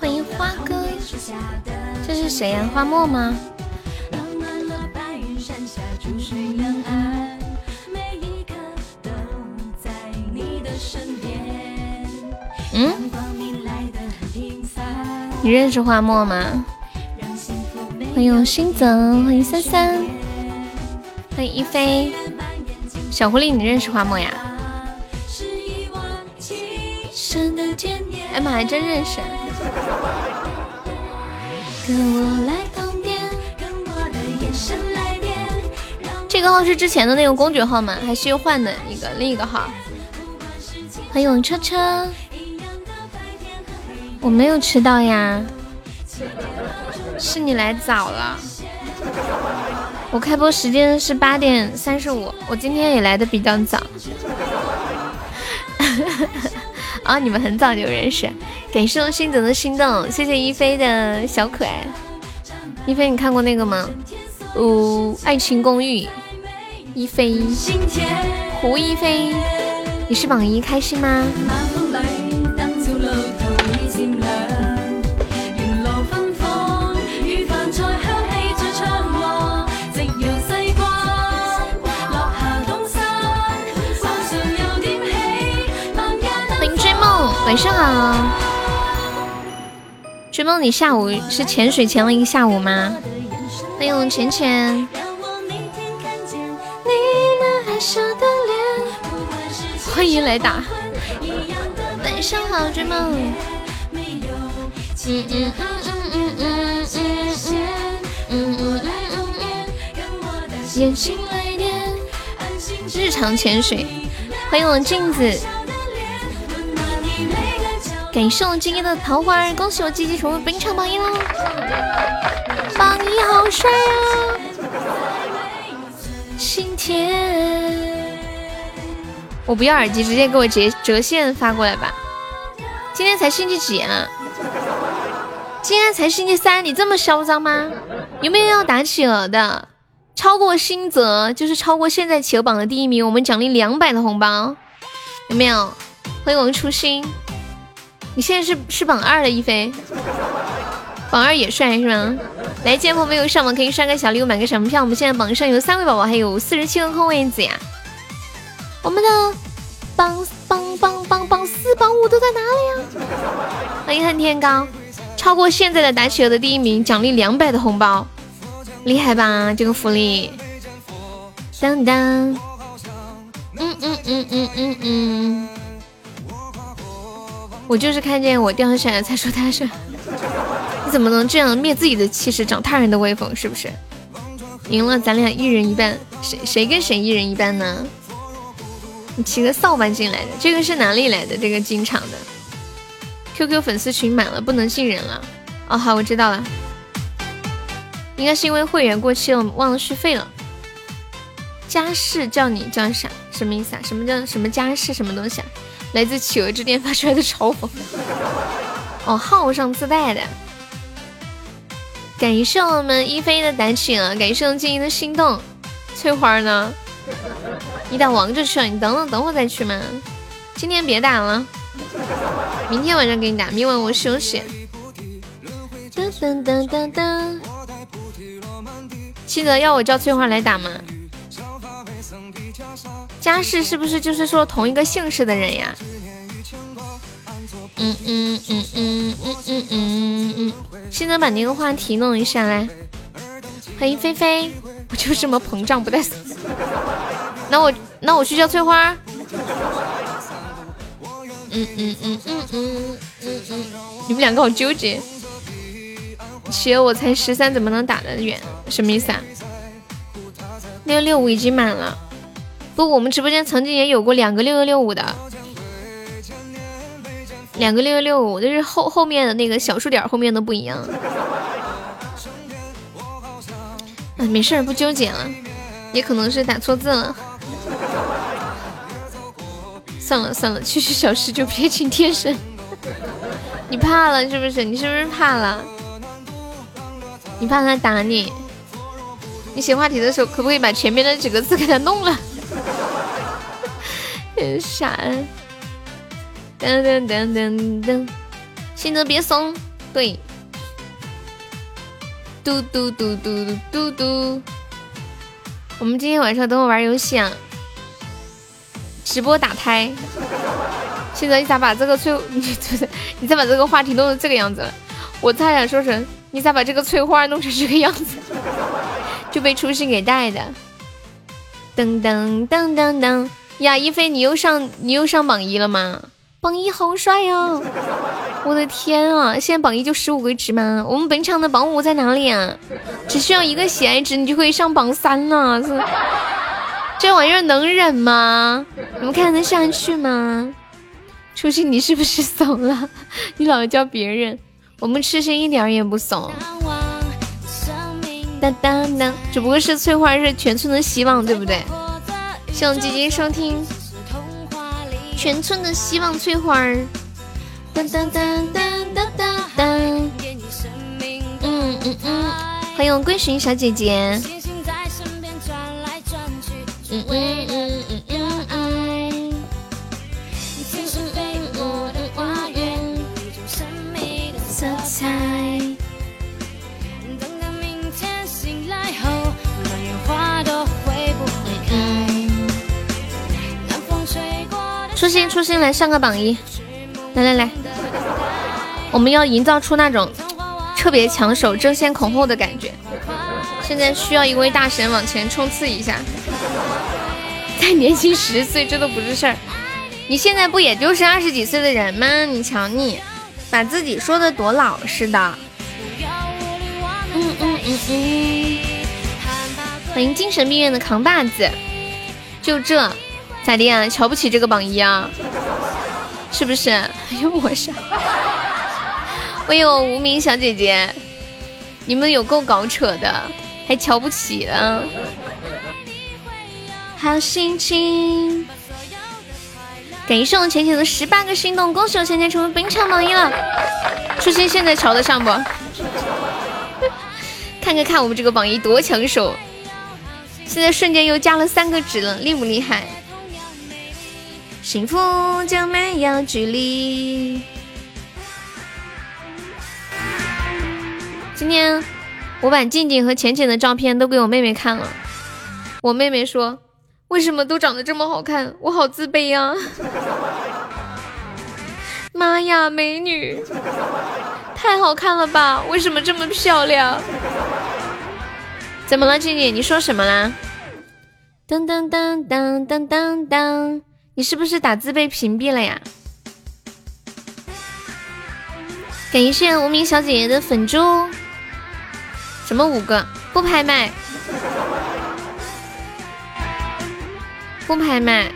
欢迎花哥，这是谁呀？花墨吗？嗯？你认识花墨吗？欢迎新泽，欢迎三三，欢迎一飞，小狐狸，你认识花墨呀？哎妈，还真认识。这个号是之前的那个公爵号吗？还是又换的一个另一个号？欢迎车车，我没有迟到呀。是你来早了，我开播时间是八点三十五，我今天也来的比较早。啊，你们很早就认识，感谢我心泽的心动，谢谢一菲的小可爱。一菲，你看过那个吗？哦，爱情公寓，一菲，胡一菲，你是榜一，开心吗？晚上好，追梦，你下午是潜水潜了一个下午吗？欢迎浅浅，欢迎来打。晚上好，追梦。嗯嗯嗯嗯嗯嗯嗯嗯嗯嗯。日常潜水，欢迎我镜子。感谢我今天的桃花，恭喜我鸡鸡成为本场榜一喽！榜一好帅啊！心甜，我不要耳机，直接给我折折线发过来吧。今天才星期几啊？今天才星期三，你这么嚣张吗？有没有要打企鹅的？超过新泽就是超过现在企鹅榜的第一名，我们奖励两百的红包，有没有？欢迎我们初心。你现在是是榜二了一菲，榜二也帅是吗？来，见朋没有上榜可以刷个小礼物，买个什么票？我们现在榜上有三位宝宝，还有四十七个空位子呀。我们的榜榜榜榜榜四榜五都在哪里呀？欢迎恨天高，超过现在的打企鹅的第一名，奖励两百的红包，厉害吧？这个福利，当当，嗯嗯嗯嗯嗯嗯。我就是看见我掉下来才说他是，你怎么能这样灭自己的气势，长他人的威风？是不是？赢了咱俩一人一半，谁谁跟谁一人一半呢？你骑个扫把进来的，这个是哪里来的？这个进场的？QQ 粉丝群满了，不能进人了。哦，好，我知道了，应该是因为会员过期了，忘了续费了。家世叫你叫啥？什么意思啊？什么叫什么家世？什么东西啊？来自企鹅之巅发出来的嘲讽，哦，号上自带的。感谢我们一飞的打企鹅，感谢我们静怡的心动。翠花呢？你打王者去了？你等等，等会再去吗？今天别打了，明天晚上给你打，明晚我休息。噔噔噔噔噔。记得要我叫翠花来打吗？家世是不是就是说同一个姓氏的人呀？嗯嗯嗯嗯嗯嗯嗯嗯嗯，现在把那个话题弄一下来。欢迎菲菲，我就这么膨胀不带死。那我那我去叫翠花。嗯嗯嗯嗯嗯嗯嗯，你们两个好纠结。企鹅我才十三，怎么能打得远？什么意思啊？六六五已经满了。不，我们直播间曾经也有过两个六六六五的，两个六六六五，就是后后面的那个小数点后面的不一样。嗯，没事，不纠结了，也可能是打错字了。算了算了，区区小事就别请天神。你怕了是不是？你是不是怕了？你怕他打你？你写话题的时候可不可以把前面那几个字给他弄了？傻，噔噔噔噔噔，信则别怂。对，嘟嘟嘟嘟嘟嘟嘟。我们今天晚上等会玩游戏啊，直播打胎。现在你咋把这个翠你你再把这个话题弄成这个样子了？我差点说成你咋把这个翠花弄成这个样子？就被初心给带的。噔噔噔噔噔呀！一菲，你又上你又上榜一了吗？榜一好帅呀！我的天啊！现在榜一就十五个值吗？我们本场的榜五在哪里啊？只需要一个喜爱值，你就可以上榜三了。这这玩意儿能忍吗？你们看得下去吗？初心，你是不是怂了？你老叫别人，我们痴心一点也不怂。当当当，只不过是翠花是全村的希望，对不对？希望姐姐收听。全村的希望翠花儿，当当当当当当当，嗯嗯嗯，欢迎归寻小姐姐，嗯嗯嗯初心，初心，来上个榜一，来来来，我们要营造出那种 特别抢手、争先恐后的感觉。现在需要一位大神往前冲刺一下，再年轻十岁这都不是事儿。你现在不也就是二十几岁的人吗？你瞧你，把自己说的多老实的。嗯嗯嗯嗯，欢迎精神病院的扛把子，就这。咋的啊？瞧不起这个榜一啊？是不是？哎呦我上！我有无名小姐姐，你们有够搞扯的，还瞧不起了？好心情。感谢我浅浅的十八个心动，恭喜我浅浅成为本场榜一了。初心现在瞧得上不？看看看我们这个榜一多抢手，现在瞬间又加了三个值了，厉不厉害？幸福就没有距离。今天我把静静和浅浅的照片都给我妹妹看了，我妹妹说：“为什么都长得这么好看？我好自卑呀！” 妈呀，美女，太好看了吧？为什么这么漂亮？怎么了，静静？你说什么啦？当当当当当当当。你是不是打字被屏蔽了呀？感谢无名小姐姐的粉猪，什么五个？不拍卖，不拍卖。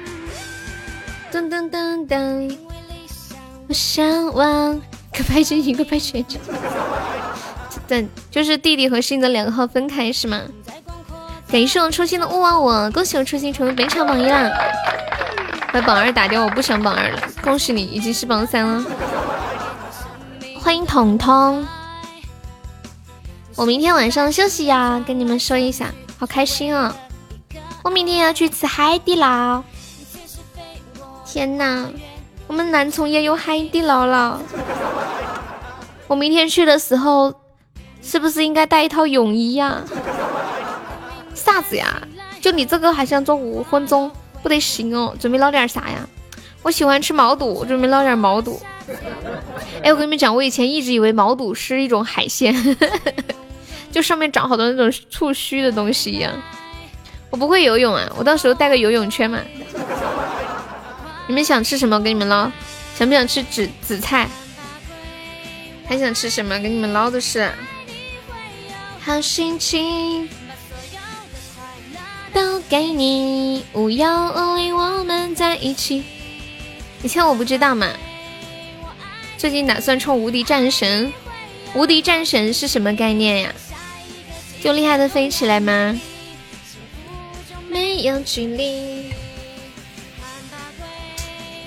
噔噔噔噔，我向往。可拍成一个拍全场。等，就是弟弟和新的两个号分开是吗？感谢我初心的勿忘我，恭喜我初心成为本场榜一啦！把榜二打掉，我不想榜二了。恭喜你，已经是榜三了。欢迎彤彤，我明天晚上休息呀，跟你们说一下，好开心啊！我明天要去吃海底捞。天呐，我们南充也有海底捞了。我明天去的时候，是不是应该带一套泳衣呀？啥子呀？就你这个还想做五分钟？不得行哦，准备捞点啥呀？我喜欢吃毛肚，准备捞点毛肚。哎，我跟你们讲，我以前一直以为毛肚是一种海鲜，就上面长好多那种触须的东西一样。我不会游泳啊，我到时候带个游泳圈嘛。你们想吃什么？给你们捞。想不想吃紫紫菜？还想吃什么？给你们捞的是。好心情。给你，无忧无虑，我们在一起。以前我不知道嘛，最近打算冲无敌战神。无敌战神是什么概念呀？就厉害的飞起来吗？没有距离，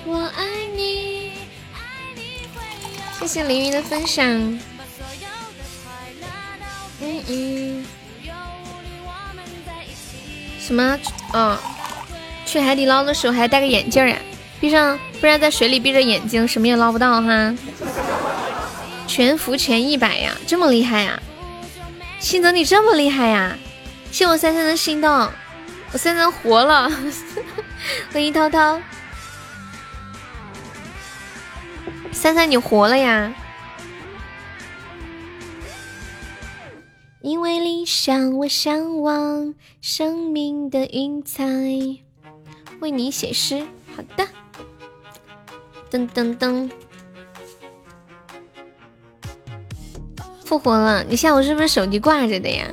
我爱你。谢谢凌云的分享。嗯嗯。什么？嗯，去海底捞的时候还戴个眼镜呀？闭上不然在水里闭着眼睛什么也捞不到哈。全服前一百呀，这么厉害呀！信泽你这么厉害呀！谢我三三的心动，我三三活了。欢迎涛涛，三三你活了呀！因为理想，我向往生命的云彩。为你写诗，好的。噔噔噔，复活了！你下午是不是手机挂着的呀？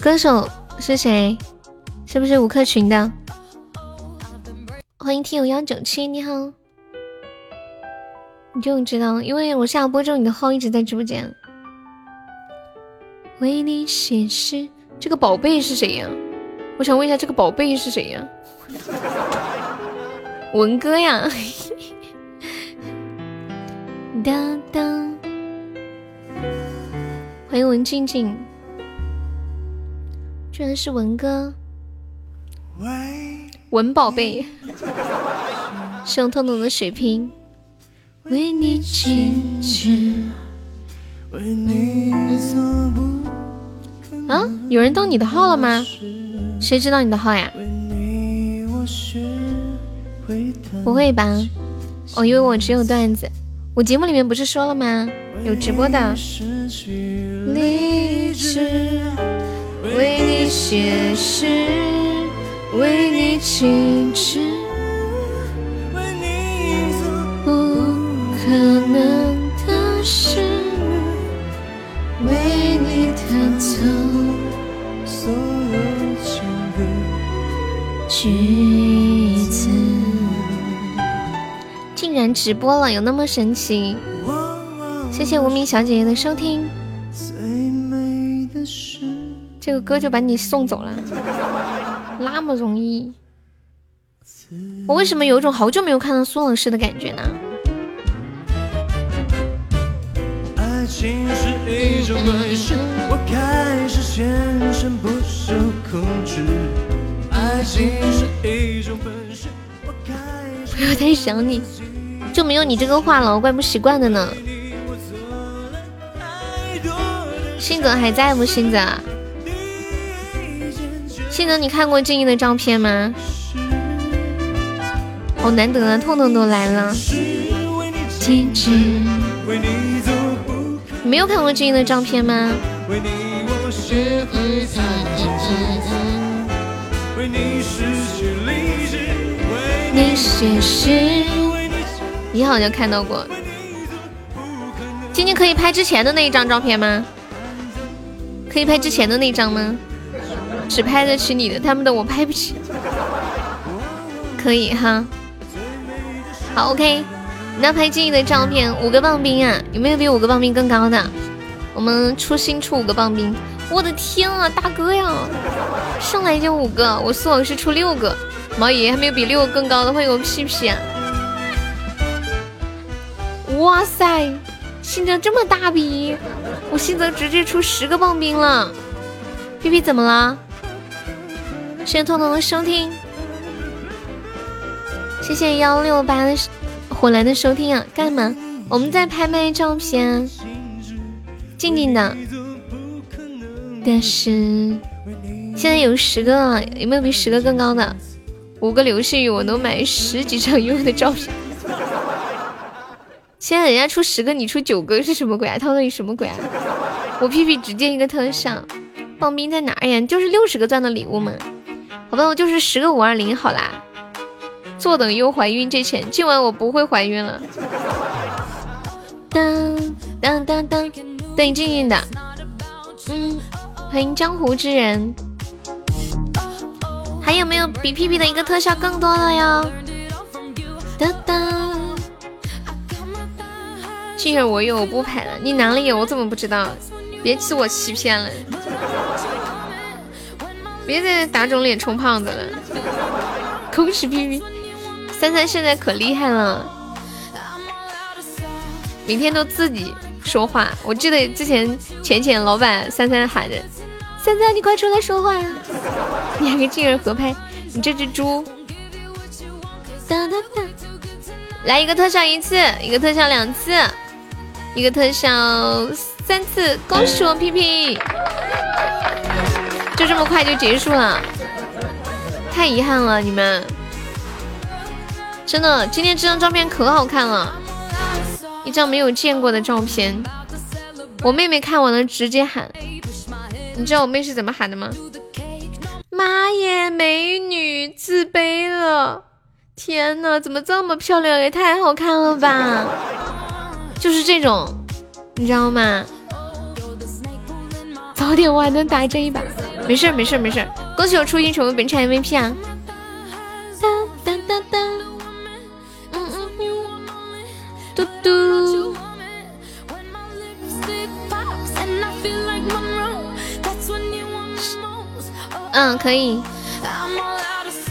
歌手是谁？是不是吴克群的？欢迎听友幺九七，你好。你就知道，因为我下播之后，你的号一直在直播间。为你写诗，这个宝贝是谁呀？我想问一下，这个宝贝是谁呀？文哥呀！当当，欢迎文静静，居然是文哥，文宝贝，是用特浓的水瓶，为你静止，为你啊！有人登你的号了吗？谁知道你的号呀？不会吧？我以为我只有段子。我节目里面不是说了吗？有直播的。理智为你写诗，为你静止，为你做不可能然直播了，有那么神奇？谢谢无名小姐姐的收听。这个歌就把你送走了，那么容易？我为什么有种好久没有看到苏老师的感觉呢？不要太 想你。就没有你这个话痨，怪不习惯的呢。信泽还在不？信泽，信泽，你看过静怡的照片吗？好难得啊，痛痛都来了。你没有看过静怡的照片吗？你写诗。你好像看到过，今天可以拍之前的那一张照片吗？可以拍之前的那一张吗？只拍得起你的，他们的我拍不起。可以哈，好 OK，那拍静怡的照片，五个棒冰啊，有没有比五个棒冰更高的？我们出新出五个棒冰，我的天啊，大哥呀，上来就五个，我苏老师出六个，毛爷爷还没有比六个更高的，会有屁屁啊！哇塞，心泽这么大笔，我心泽直接出十个棒冰了。皮皮怎么了？谢谢彤彤的收听，谢谢幺六八的火蓝的收听啊！干嘛？我们在拍卖照片，静静的。但是现在有十个，有没有比十个更高的？五个流星雨我能买十几张优的照片。现在人家出十个，你出九个是什么鬼啊？套路你什么鬼啊？我屁屁只见一个特效，棒冰在哪呀？就是六十个钻的礼物嘛。好吧，我就是十个五二零好啦。坐等优怀孕这钱，今晚我不会怀孕了。当当当当，等你静静的。嗯，欢迎江湖之人。还有没有比屁屁的一个特效更多的哟？当当。幸儿我有，我不拍了。你哪里有？我怎么不知道？别欺我欺骗了！别再打肿脸充胖子了！恭喜皮皮，三三现在可厉害了，每天都自己说话。我记得之前浅浅老板三三喊着：“三三，你快出来说话呀！” 你还跟静儿合拍，你这只猪！来一个特效一次，一个特效两次，一个特效三次，恭喜我屁屁！就这么快就结束了，太遗憾了，你们。真的，今天这张照片可好看了，一张没有见过的照片。我妹妹看完了直接喊，你知道我妹是怎么喊的吗？妈耶，美女，自卑了！天呐，怎么这么漂亮？也太好看了吧！就是这种，你知道吗？早点我还能打这一把，没事没事没事。恭喜我初心成为本场 MVP 啊！哒哒哒哒，嗯嗯嗯，嘟嘟。嗯，可以。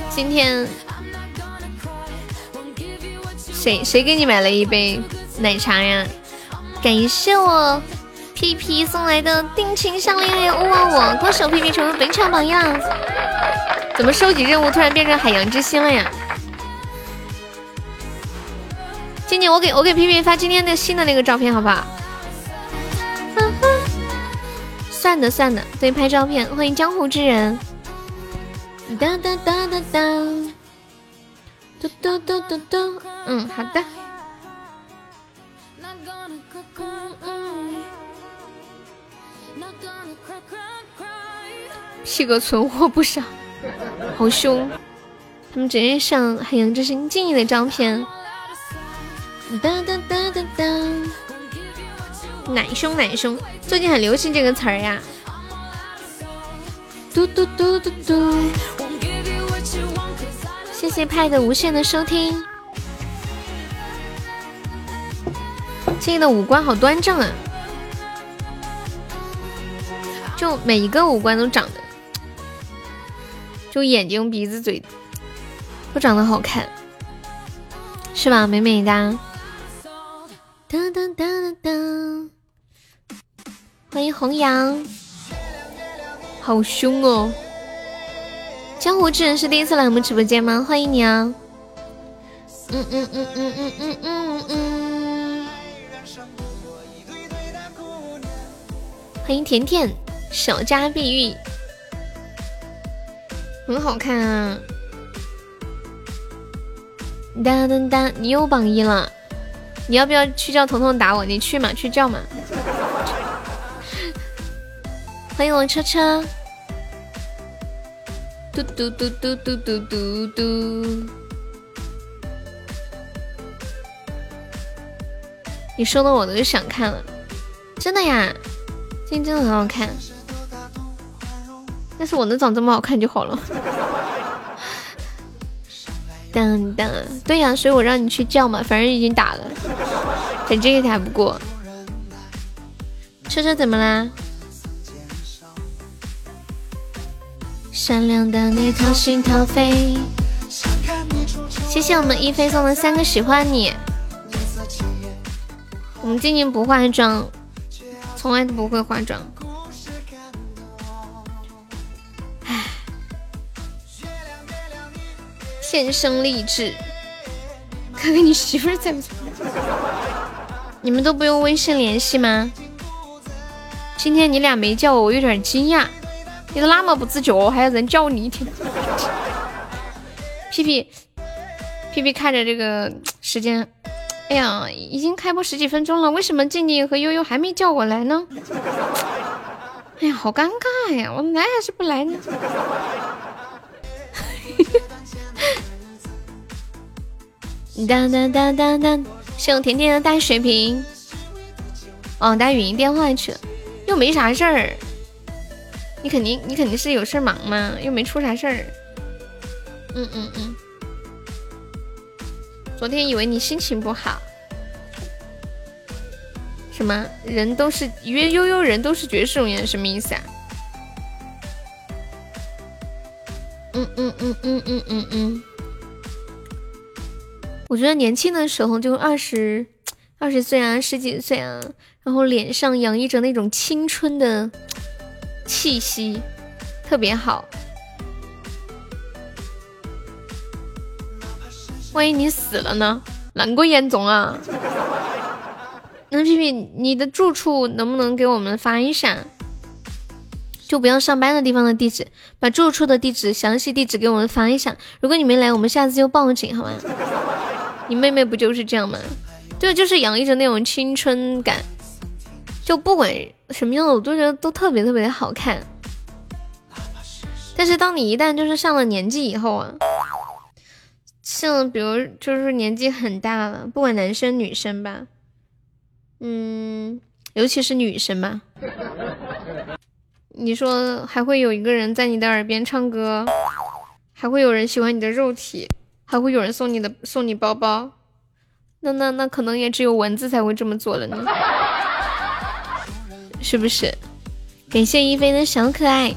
今天谁谁给你买了一杯奶茶呀？感谢我屁屁送来的定情项链，还有勿忘我，恭喜我屁屁成为本场榜样。怎么收集任务突然变成海洋之心了呀？静静，我给我给屁屁发今天的新的那个照片，好不好？算的算的，对，拍照片。欢迎江湖之人。哒哒哒哒哒，嘟嘟嘟嘟嘟，嗯，好的。屁哥存货不少，好凶！他们直接上海洋之心静怡的照片。哒哒哒哒哒，奶凶奶凶，最近很流行这个词儿呀。嘟嘟嘟嘟嘟，谢谢派的无限的收听。今天的五官好端正啊，就每一个五官都长得，就眼睛、鼻子、嘴都长得好看，是吧？美美的。噔噔噔噔噔，欢迎弘扬。好凶哦！江湖之人是第一次来我们直播间吗？欢迎你啊！嗯嗯嗯嗯嗯嗯嗯嗯。欢迎甜甜，小家碧玉，很好看啊！哒哒哒，你又榜一了，你要不要去叫彤彤打我？你去嘛，去叫嘛！欢迎我车车，嘟嘟嘟嘟嘟嘟嘟嘟。你说的我都想看了，真的呀，今天真的很好看。但是我能长这么好看就好了。当当，对呀，所以我让你去叫嘛，反正已经打了，等这个打不过。车车怎么啦？善良的你掏心掏肺，谢谢我们一飞送的三个喜欢你。我们静静不化妆，从来都不会化妆。天生丽质。看看你媳妇在不在？你们都不用微信联系吗？今天你俩没叫我，我有点惊讶。你都那么不自觉，还有人叫你一天？屁屁屁屁看着这个时间，哎呀，已经开播十几分钟了，为什么静静和悠悠还没叫我来呢？哎呀，好尴尬呀！我来还是不来呢？当当当当当，谢我甜甜的大水瓶。哦，打语音电话去了，又没啥事儿。你肯定，你肯定是有事儿忙吗？又没出啥事儿。嗯嗯嗯。昨天以为你心情不好。什么人都是约悠悠，人都是绝世容颜，什么意思啊？嗯嗯嗯嗯嗯嗯嗯。我觉得年轻的时候就二十 二十岁啊，十几岁啊，然后脸上洋溢着那种青春的。气息特别好，万一你死了呢？那个严重啊！那皮皮，你的住处能不能给我们发一下？就不要上班的地方的地址，把住处的地址详细地址给我们发一下。如果你没来，我们下次就报警，好吗？你妹妹不就是这样吗？对，就是洋溢着那种青春感，就不管什么样的，我都觉得都特别特别的好看。但是当你一旦就是上了年纪以后啊，像比如就是年纪很大了，不管男生女生吧，嗯，尤其是女生吧。你说还会有一个人在你的耳边唱歌，还会有人喜欢你的肉体，还会有人送你的送你包包，那那那可能也只有蚊子才会这么做了呢，是不是？感谢一菲的小可爱，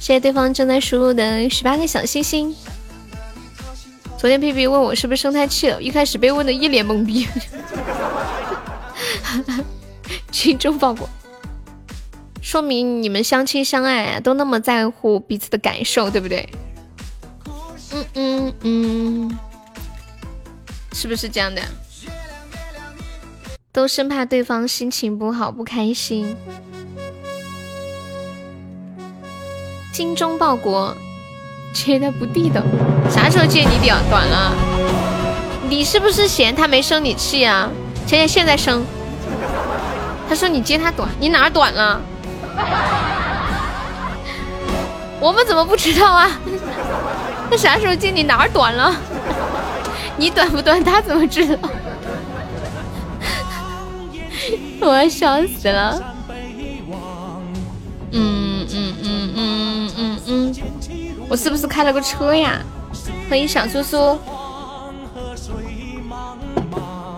谢谢对方正在输入的十八个小星星。昨天皮皮问我是不是生态气了，一开始被问的一脸懵逼，群众报过。说明你们相亲相爱啊，都那么在乎彼此的感受，对不对？嗯嗯嗯，是不是这样的？都生怕对方心情不好不开心。精忠报国，接的不地道。啥时候接你屌短了？你是不是嫌他没生你气啊？倩倩现在生。他说你接他短，你哪儿短了？我们怎么不知道啊？啥时候进你哪儿短了？你短不短？他怎么知道？我要笑死了。嗯嗯嗯嗯嗯嗯，我是不是开了个车呀？欢迎小苏苏。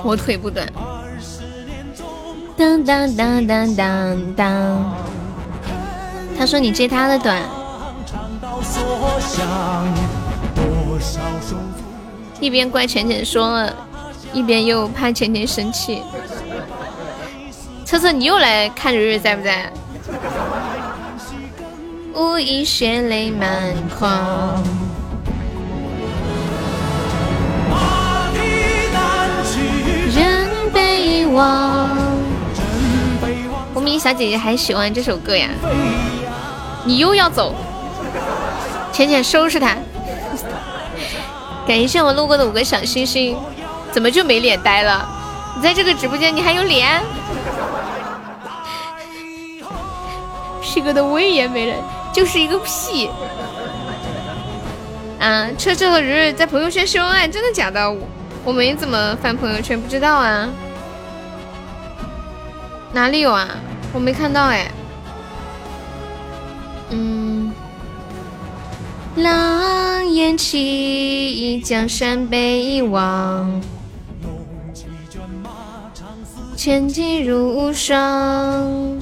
我腿不短。当当当当当当。他说你接他的短，一边怪浅浅说了，一边又怕浅浅生气。车车，你又来看日日在不在？无意血泪满眶。人被忘。无名小姐姐还喜欢这首歌呀？你又要走，浅浅收拾他。感谢我路过的五个小星星，怎么就没脸呆了？你在这个直播间，你还有脸？屁哥的威严没了，就是一个屁。啊，车车和日日在朋友圈秀恩爱，真的假的？我没怎么翻朋友圈，不知道啊。哪里有啊？我没看到哎。嗯，狼烟起，江山北一望，千骑如霜，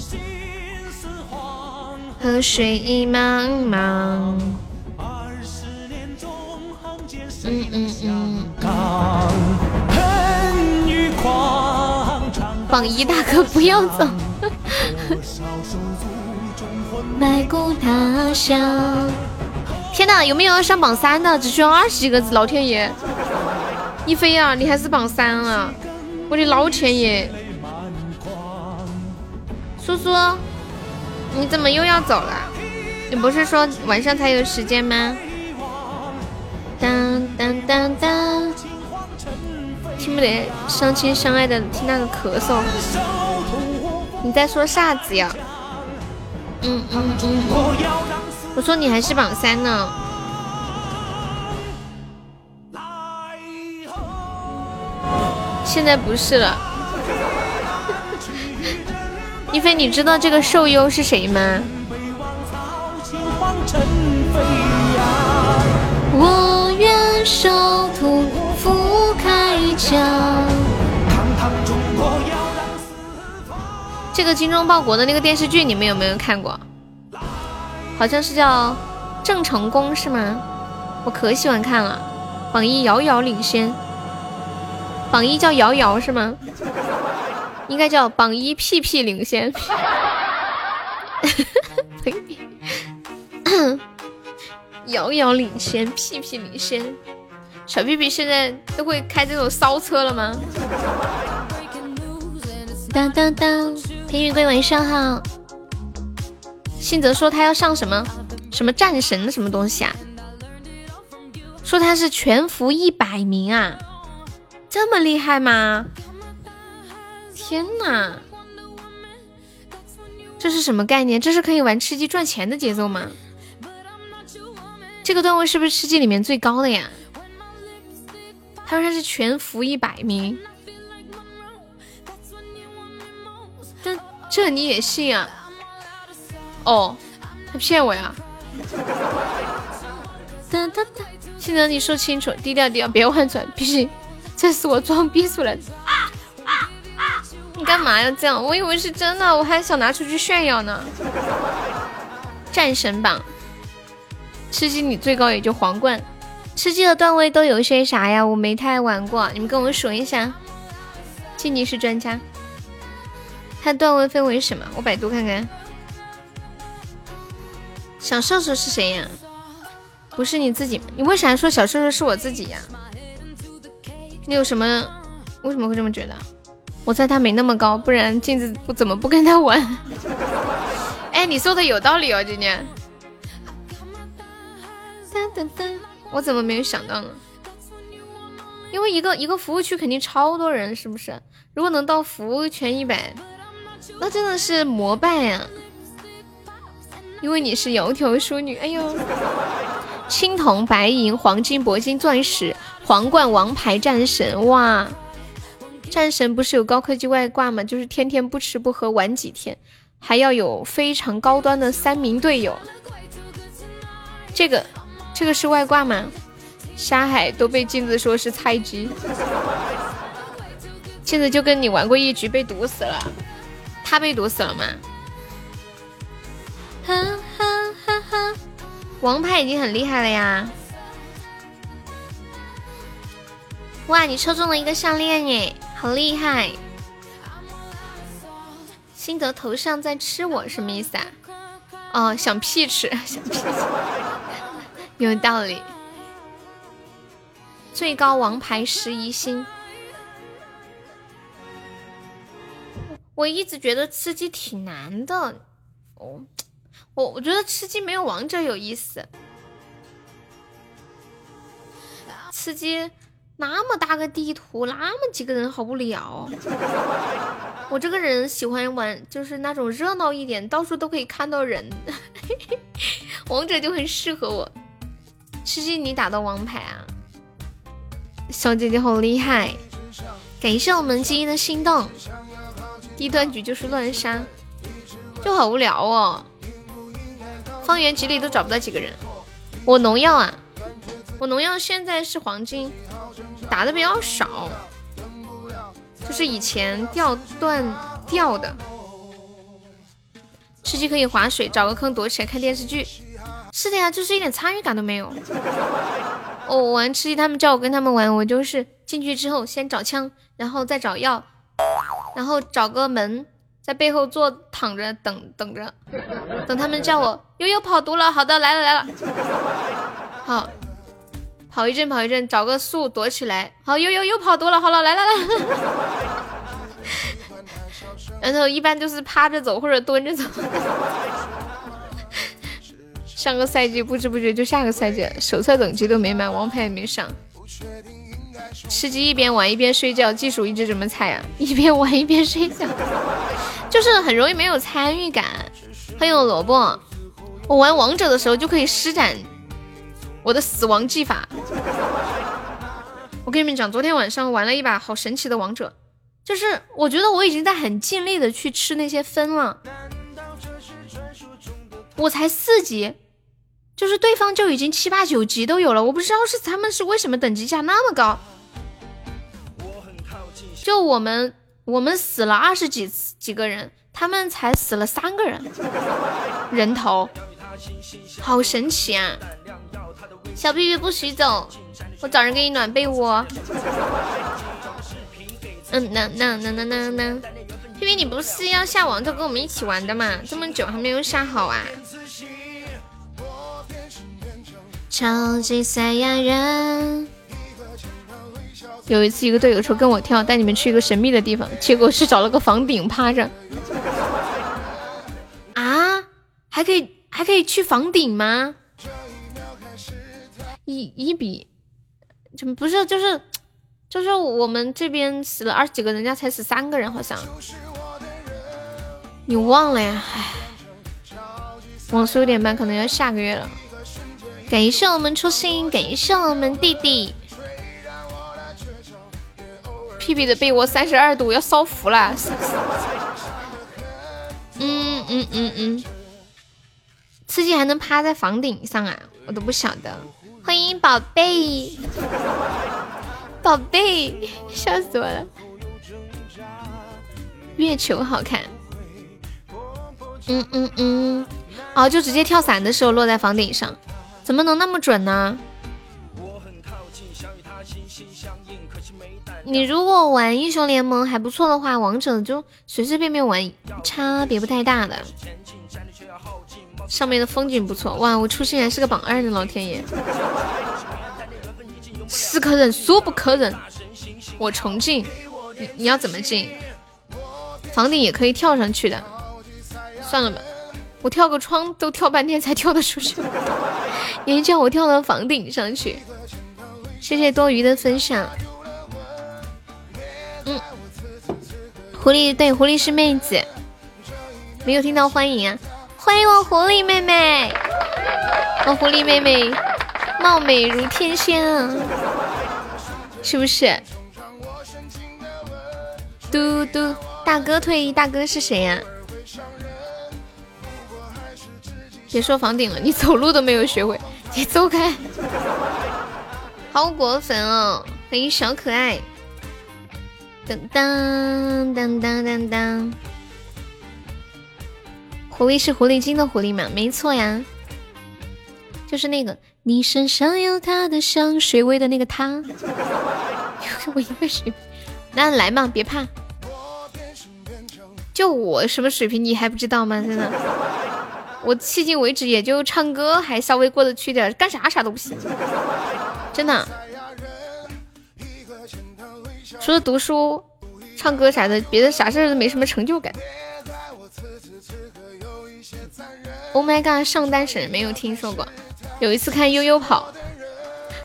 河水茫茫。嗯嗯嗯。榜一大哥不要走。埋骨他乡。天哪，有没有要上榜三的？只需要二十几个字，老天爷！一飞呀，你还是榜三啊！我的老天爷！苏苏，你怎么又要走了？你不是说晚上才有时间吗？当当当当，听不得相亲相爱的，听那个咳嗽。你在说啥子呀？嗯嗯嗯，我说你还是榜三呢，现在不是了。一菲，你知道这个受优是谁吗？我愿守土，覆开疆。这个精忠报国的那个电视剧，你们有没有看过？好像是叫《郑成功》是吗？我可喜欢看了，榜一遥遥领先。榜一叫瑶瑶是吗？应该叫榜一屁屁领先。遥遥领先，屁屁领先。小屁屁现在都会开这种骚车了吗？当当当，平雨龟晚上好。信泽说他要上什么什么战神的什么东西啊？说他是全服一百名啊，这么厉害吗？天哪，这是什么概念？这是可以玩吃鸡赚钱的节奏吗？这个段位是不是吃鸡里面最高的呀？他说他是全服一百名，这这你也信啊？哦，他骗我呀！哒哒哒。现在你说清楚，低调低调，别乱转，必须这是我装逼出来的。你干嘛要这样？我以为是真的，我还想拿出去炫耀呢。战神榜，吃鸡你最高也就皇冠。吃鸡的段位都有些啥呀？我没太玩过，你们跟我数一下。静静是专家，他段位分为什么？我百度看看。小瘦瘦是谁呀？不是你自己？你为啥说小瘦瘦是我自己呀？你有什么？为什么会这么觉得？我猜他没那么高，不然镜子不怎么不跟他玩。哎，你说的有道理哦，今天。我怎么没有想到呢？因为一个一个服务区肯定超多人，是不是？如果能到服务圈一百，那真的是膜拜呀！因为你是窈窕淑女，哎呦。青铜、白银、黄金、铂金、钻石、皇冠、王牌、战神，哇！战神不是有高科技外挂吗？就是天天不吃不喝玩几天，还要有非常高端的三名队友。这个，这个是外挂吗？沙海都被镜子说是菜鸡，镜子就跟你玩过一局被毒死了，他被毒死了吗？王牌已经很厉害了呀！哇，你抽中了一个项链耶，好厉害！心得头上在吃我什么意思啊？哦，想屁吃，想屁吃，有道理。最高王牌十一星，我一直觉得吃鸡挺难的哦。我我觉得吃鸡没有王者有意思，吃鸡那么大个地图，那么几个人，好无聊。我这个人喜欢玩，就是那种热闹一点，到处都可以看到人。王者就很适合我。吃鸡你打到王牌啊？小姐姐好厉害！感谢我们基因的心动。低端局就是乱杀，就好无聊哦。方圆几里都找不到几个人。我农药啊，我农药现在是黄金，打的比较少，就是以前掉断掉的。吃鸡可以划水，找个坑躲起来看电视剧。是的呀，就是一点参与感都没有。我玩吃鸡，他们叫我跟他们玩，我就是进去之后先找枪，然后再找药，然后找个门。在背后坐躺着等等着，等他们叫我悠悠跑毒了。好的，来了来了。好，跑一阵跑一阵，找个树躲起来。好，悠悠又跑毒了。好了，来了来了。然后一般就是趴着走或者蹲着走。上个赛季不知不觉就下个赛季，手册等级都没满，王牌也没上。吃鸡一边玩一边睡觉，技术一直这么菜啊？一边玩一边睡觉。就是很容易没有参与感。欢迎萝卜，我玩王者的时候就可以施展我的死亡技法。我跟你们讲，昨天晚上玩了一把好神奇的王者，就是我觉得我已经在很尽力的去吃那些分了。我才四级，就是对方就已经七八九级都有了，我不知道是他们是为什么等级价那么高。就我们。我们死了二十几几个人，他们才死了三个人，人头，好神奇啊！小屁屁不许走，我找人给你暖被窝。嗯，那那那那那那，屁屁你不是要下王者跟我们一起玩的吗？这么久还没有下好啊！超级赛亚人。有一次，一个队友说跟我跳，带你们去一个神秘的地方，结果是找了个房顶趴着。啊，还可以还可以去房顶吗？一一比，怎么不是就是就是我们这边死了二十几个，人家才死三个人，好像。你忘了呀？唉，网速有点慢，可能要下个月了。感谢我们初心，感谢我们弟弟。屁屁的被窝三十二度，要烧服了。嗯嗯嗯嗯，吃鸡还能趴在房顶上啊？我都不晓得。欢迎宝贝，宝贝，笑死我了。月球好看。嗯嗯嗯，哦，就直接跳伞的时候落在房顶上，怎么能那么准呢？你如果玩英雄联盟还不错的话，王者就随随便便玩，差别不太大的。上面的风景不错，哇，我初心还是个榜二呢，老天爷！是可忍，孰不可忍？我重进，你你要怎么进？房顶也可以跳上去的，算了吧，我跳个窗都跳半天才跳得出去，你叫我跳到房顶上去？谢谢多余的分享。狐狸对，狐狸是妹子，没有听到欢迎啊！欢迎我狐狸妹妹，我狐狸妹妹貌美如天仙啊，是不是？嘟嘟，大哥退役，大哥是谁呀？别说房顶了，你走路都没有学会，你走开！好果粉哦！欢迎小可爱。噔噔噔噔噔噔，狐狸是狐狸精的狐狸吗？没错呀，就是那个你身上有他的香水味的那个他。我一个水平，那来嘛，别怕。就我什么水平你还不知道吗？真的，我迄今为止也就唱歌还稍微过得去点，干啥啥都不行，真的。除了读书、唱歌啥的，别的啥事儿都没什么成就感。Oh my god，上单神没有听说过。有一次看悠悠跑，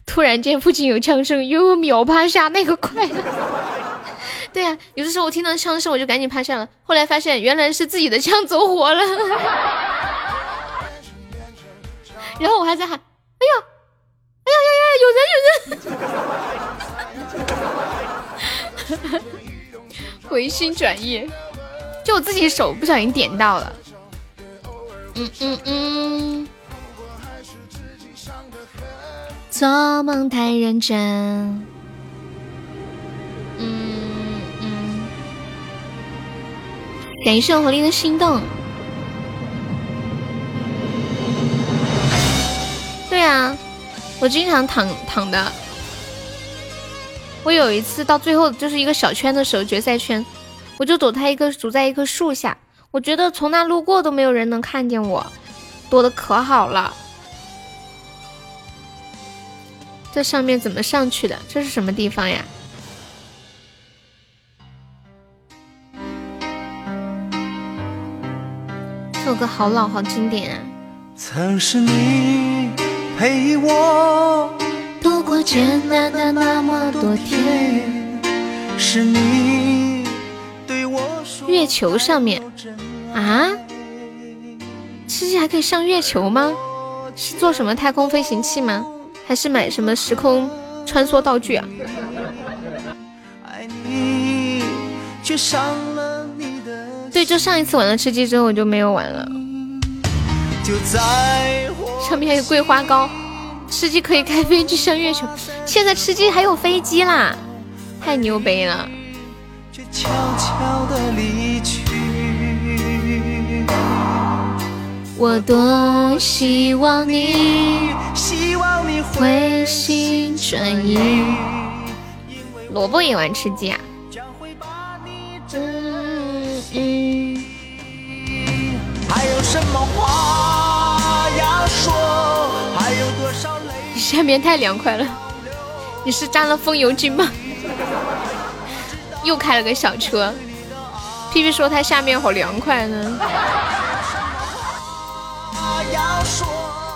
突然间附近有枪声，悠悠秒趴下，那个快。对呀，有的时候我听到枪声，我就赶紧趴下了。后来发现原来是自己的枪走火了，然后我还在喊：“哎呀，哎呀呀呀，有人有人！” 回心转意，就我自己手不小心点到了。嗯嗯嗯。做梦太认真。嗯嗯。感谢我狐狸的心动。对啊，我经常躺躺的。我有一次到最后就是一个小圈的时候，决赛圈，我就躲在一个躲在一棵树下，我觉得从那路过都没有人能看见我，躲的可好了。这上面怎么上去的？这是什么地方呀？这首歌好老，好经典啊！曾是你陪我。度过艰难的那么多天，是你对我说。月球上面啊？吃鸡还可以上月球吗？是做什么太空飞行器吗？还是买什么时空穿梭道具啊？对，就上一次玩了吃鸡之后我就没有玩了。上面还有桂花糕。吃鸡可以开飞机上月球，现在吃鸡还有飞机啦，太牛掰了！我多希望你回心转意。萝卜也玩吃鸡啊？嗯嗯。还有什么话要说？你？下面太凉快了，你是沾了风油精吗？又开了个小车。屁屁说他下面好凉快呢。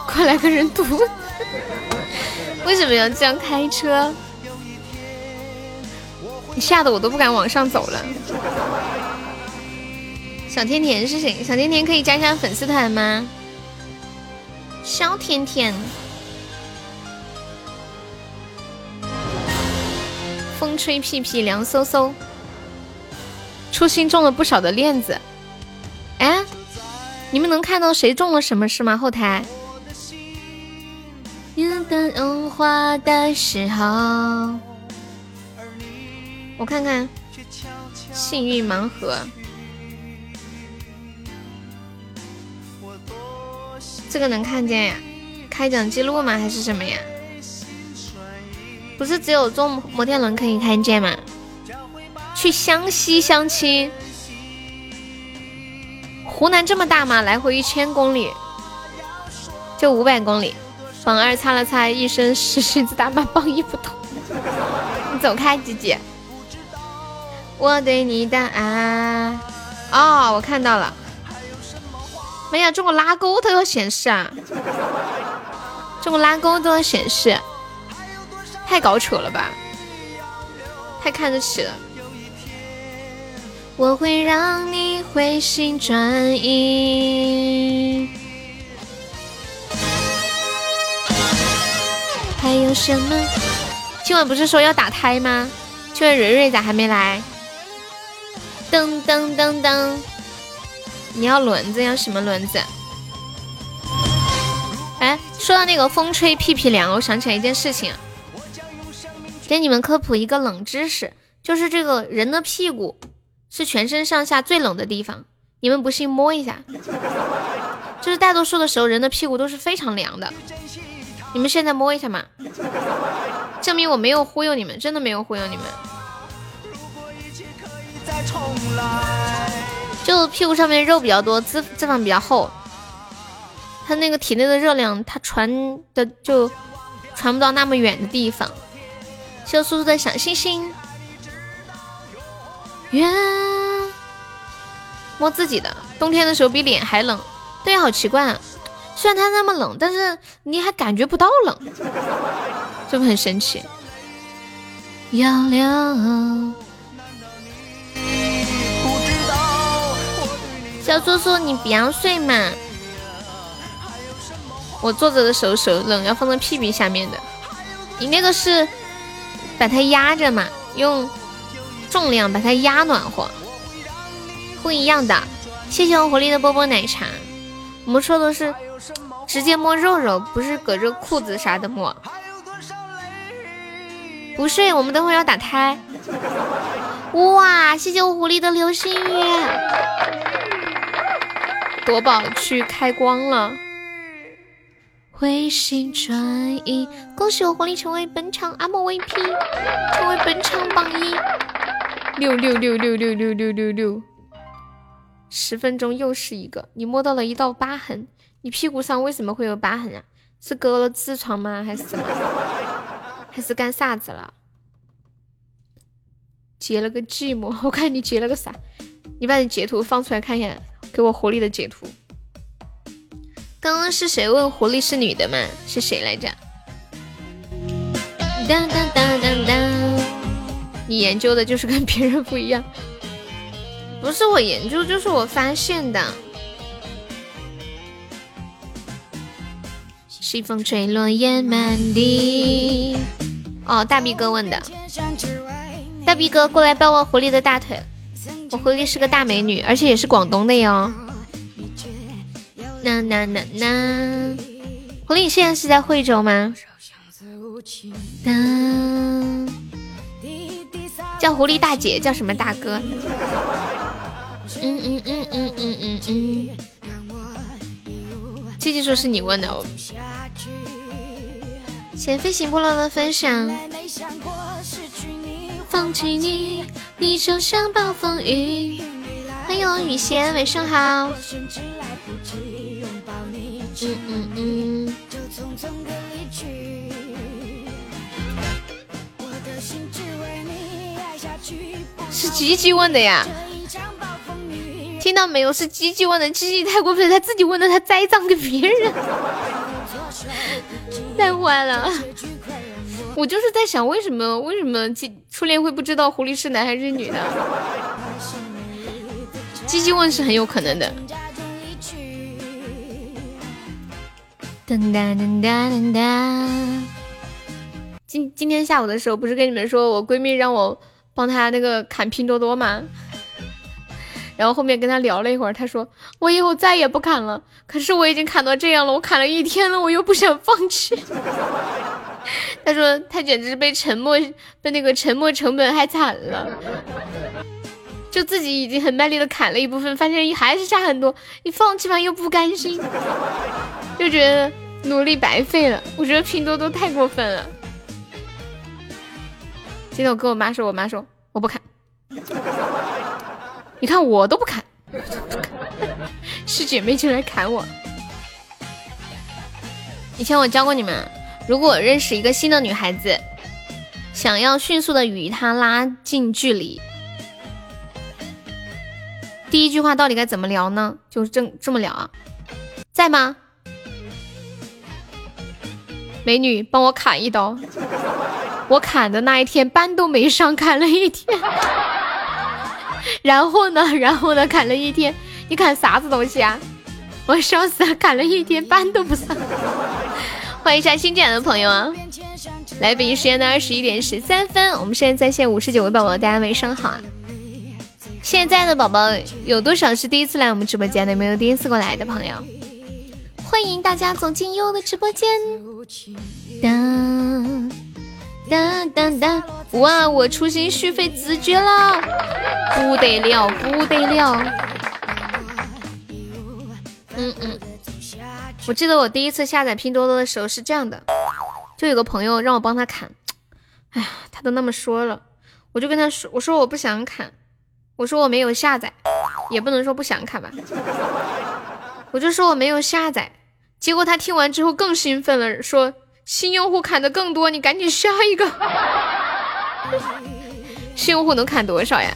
快来个人堵！为什么要这样开车？你吓得我都不敢往上走了。小甜甜是谁？小甜甜可以加一下粉丝团吗？小甜甜，风吹屁屁凉飕飕，初心中了不少的链子。哎，你们能看到谁中了什么是吗？后台。等花的时候，我看看幸运盲盒。这个能看见呀？开奖记录吗？还是什么呀？不是只有中摩天轮可以看见吗？去湘西相亲，湖南这么大吗？来回一千公里，就五百公里。榜二擦了擦一身湿裙子，大骂榜一不懂。你走开，姐姐。我对你的爱，哦，我看到了。没有，这个拉钩都要显示啊！这个拉钩都要显示，太搞扯了吧？太看得起了。我会让你回心转意。还有什么？今晚不是说要打胎吗？今晚蕊蕊咋还没来？噔噔噔噔。你要轮子，要什么轮子？哎，说到那个风吹屁屁凉，我想起来一件事情，给你们科普一个冷知识，就是这个人的屁股是全身上下最冷的地方。你们不信摸一下，就是大多数的时候人的屁股都是非常凉的。你们现在摸一下嘛，证明我没有忽悠你们，真的没有忽悠你们。就屁股上面肉比较多，脂脂肪比较厚，他那个体内的热量，它传的就传不到那么远的地方。谢谢苏苏的小星星。摸自己的，冬天的时候比脸还冷，对，好奇怪啊！虽然它那么冷，但是你还感觉不到冷，是不很神奇？杨柳。小苏苏，你不要睡嘛！我坐着的时候手冷，要放在屁屁下面的。你那个是把它压着嘛，用重量把它压暖和，不一样的。谢谢我狐狸的波波奶茶。我们说的是直接摸肉肉，不是隔着裤子啥的摸。不睡，我们等会要打胎。哇，谢谢我狐狸的流星雨。夺宝去开光了，回心转意，恭喜我活力成为本场阿莫 VP，成为本场榜一，六六六六六六六六六，十分钟又是一个，你摸到了一道疤痕，你屁股上为什么会有疤痕啊？是割了痔疮吗？还是什么？还是干啥子了？截了个寂寞，我看你截了个啥？你把你截图放出来看一下。给我狐狸的截图。刚刚是谁问狐狸是女的吗？是谁来着？当当当当当！你研究的就是跟别人不一样，不是我研究，就是我发现的。西风吹落叶满地。哦，大逼哥问的。大逼哥过来抱抱狐狸的大腿。我狐狸是个大美女，而且也是广东的哟。那那那那，狐狸现在是在惠州吗？叫狐狸大姐，叫什么大哥？嗯嗯嗯嗯嗯嗯嗯。七七说是你问的哦。谢飞行部落的分享。放弃你，你就像暴风雨。欢迎我雨仙，晚上好。嗯嗯嗯。是鸡鸡问的呀？听到没有？是吉吉问的，吉吉太过分，他自己问的，他栽赃给别人，太坏了。我就是在想，为什么为什么初恋会不知道狐狸是男还是女的？鸡鸡问是很有可能的。噔哒噔哒哒。今今天下午的时候，不是跟你们说我闺蜜让我帮她那个砍拼多多吗？然后后面跟她聊了一会儿，她说我以后再也不砍了。可是我已经砍到这样了，我砍了一天了，我又不想放弃。他说他简直被沉默被那个沉默成本害惨了，就自己已经很卖力的砍了一部分，发现还是差很多，你放弃吧又不甘心。就觉得努力白费了，我觉得拼多多太过分了。今天我跟我妈说，我妈说我不砍，你看我都不砍，是姐妹就来砍我。以前我教过你们，如果认识一个新的女孩子，想要迅速的与她拉近距离，第一句话到底该怎么聊呢？就是这这么聊啊，在吗？美女，帮我砍一刀。我砍的那一天班都没上，砍了一天。然后呢？然后呢？砍了一天，你砍啥子东西啊？我笑死了，砍了一天班都不上。欢迎一下新进来的朋友啊！来，北京时间的二十一点十三分，我们现在在线五十九位宝宝，大家晚上好啊！现在的宝宝有多少是第一次来我们直播间的？有没有第一次过来的朋友？欢迎大家走进优的直播间。当当当当！哇，我出行续费自绝了，不得了，不得了。嗯嗯，我记得我第一次下载拼多多的时候是这样的，就有个朋友让我帮他砍，哎呀，他都那么说了，我就跟他说，我说我不想砍，我说我没有下载，也不能说不想砍吧，我就说我没有下载。结果他听完之后更兴奋了，说新用户砍的更多，你赶紧下一个。新用户能砍多少呀？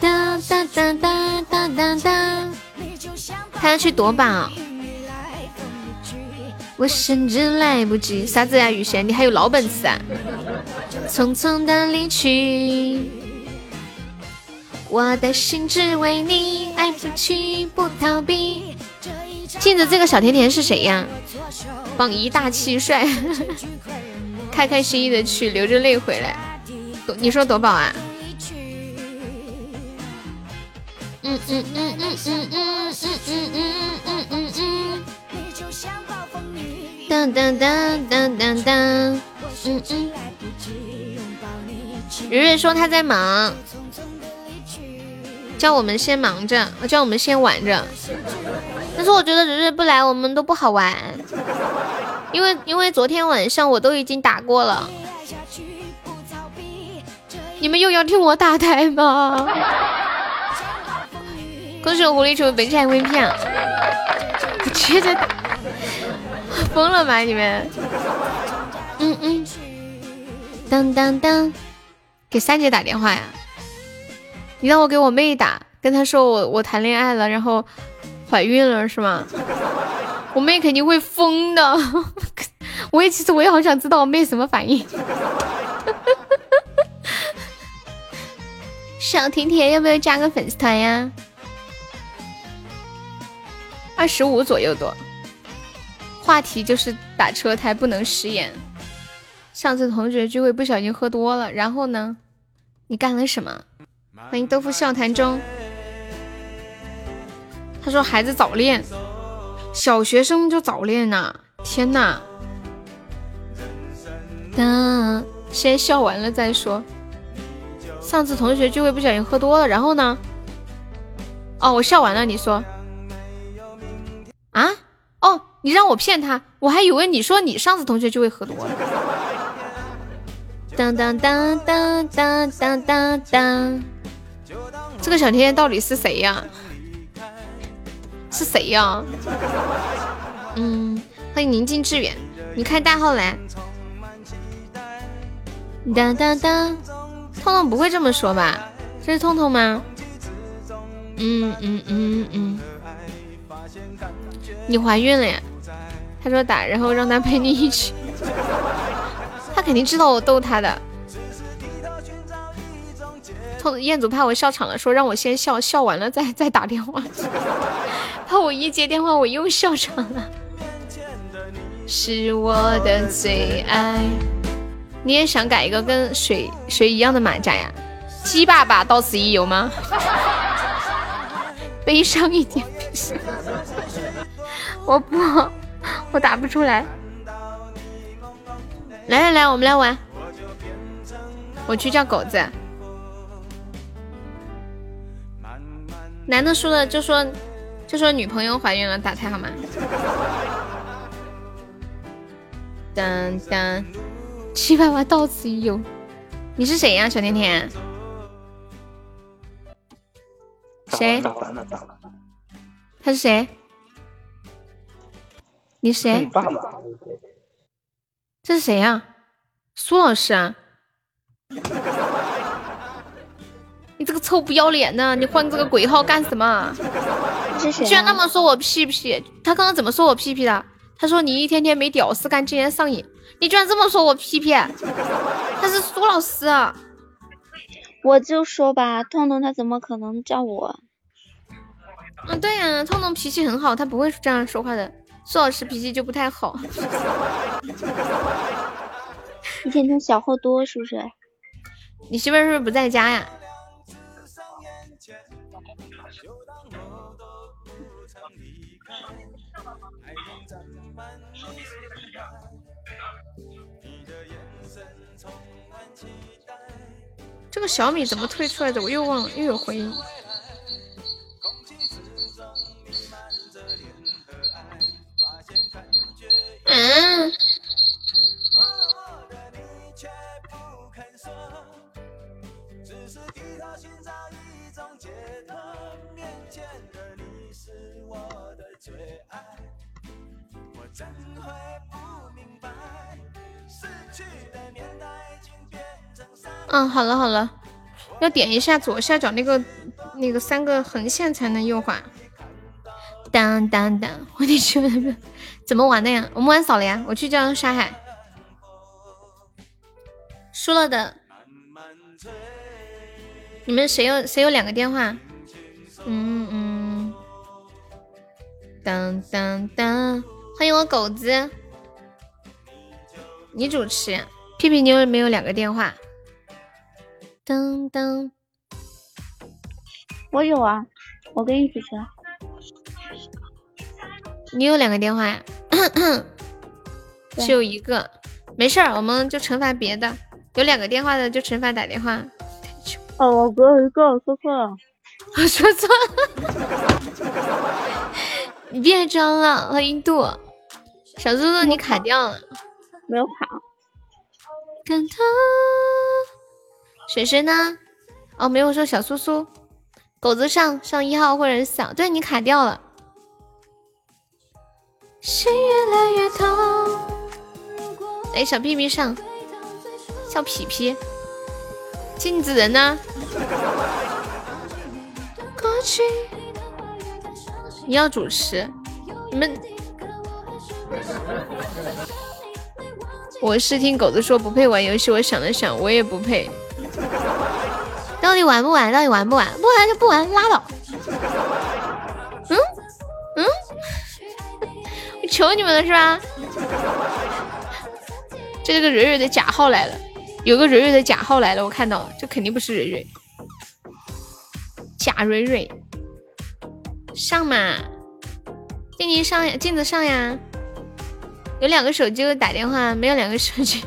哒哒哒哒哒哒哒。我甚至来不及。啥子呀，雨轩，你还有老本事啊？匆匆的离去，我的心只为你，爱不去不逃避。镜子，这个小甜甜是谁呀？榜一大气帅，开开心心的去，流着泪回来。你说夺宝啊？嗯嗯嗯嗯嗯嗯嗯嗯嗯嗯嗯。当当当当当当。嗯嗯。蕊蕊说他在忙，叫我们先忙着，叫我们先玩着。但是我觉得蕊蕊不来，我们都不好玩，因为因为昨天晚上我都已经打过了，你们又要听我打台吗？恭喜我狐狸成为本场 MVP 啊！接着打，疯了吗你们？嗯嗯，当当当，给三姐打电话呀？你让我给我妹打，跟她说我我谈恋爱了，然后。怀孕了是吗？我妹肯定会疯的。我也其实我也好想知道我妹什么反应。小甜甜要不要加个粉丝团呀？二十五左右多。话题就是打车胎不能食言。上次同学聚会不小心喝多了，然后呢？你干了什么？欢迎豆腐笑谈中。他说：“孩子早恋，小学生就早恋呐！天呐！等先笑完了再说。上次同学聚会不小心喝多了，然后呢？哦，我笑完了。你说啊？哦，你让我骗他，我还以为你说你上次同学聚会喝多了。当当当当当当当当，这个小甜甜到底是谁呀？”是谁呀？嗯，欢迎宁静致远，你开大号来。当当当，痛痛不会这么说吧？这是痛痛吗？嗯嗯嗯嗯，你怀孕了呀？他说打，然后让他陪你一起。他肯定知道我逗他的。痛彦祖怕我笑场了，说让我先笑笑完了再再打电话，怕我一接电话我又笑场了。是我的最爱。你也想改一个跟水水一样的马甲呀？鸡爸爸到此一游吗？悲伤一点。我不，我打不出来。来来来，我们来玩。我去叫狗子。男的输了就说就说女朋友怀孕了，打胎好吗？当当，七百万到此一游。你是谁呀，小甜甜？谁？他是谁？你谁？这是谁呀？苏老师啊！你这个臭不要脸的，你换这个鬼号干什么？居然那么说我屁屁？他刚刚怎么说我屁屁的？他说你一天天没屌丝干，竟然上瘾。你居然这么说我屁屁？他是苏老师啊，我就说吧，痛痛他怎么可能叫我？嗯，对呀，痛痛脾气很好，他不会这样说话的。苏老师脾气就不太好。一天天小号多是不是？你媳妇是不是不在家呀？这个小米怎么退出来的？我又忘了，又有回音。嗯，好了好了，要点一下左下角那个那个三个横线才能右滑。当当当，我得去怎么玩的呀？我们玩扫了呀，我去叫沙海。输了的，你们谁有谁有两个电话？嗯嗯。当当当，欢迎我狗子，你主持。屁屁，你有没有两个电话？噔噔，我有啊，我跟你主持。你有两个电话呀？只有一个，没事儿，我们就惩罚别的。有两个电话的就惩罚打电话。哦，我只有一个，说错了，我 说错了。你别装了，欢迎度。小猪猪，你卡掉了。没有卡。感动。水水呢？哦，没有说小苏苏，狗子上上一号或者是小，对你卡掉了。心越来越痛。哎，小屁屁上，小屁屁，镜子人呢？你要主持，你们。我是听狗子说不配玩游戏，我想了想，我也不配。到底玩不玩？到底玩不玩？不玩就不玩，拉倒。嗯嗯，我求你们了是吧？这个蕊蕊的假号来了，有个蕊蕊的假号来了，我看到了，这肯定不是蕊蕊，假蕊蕊。上嘛，静静上呀，镜子上呀。有两个手机打电话，没有两个手机。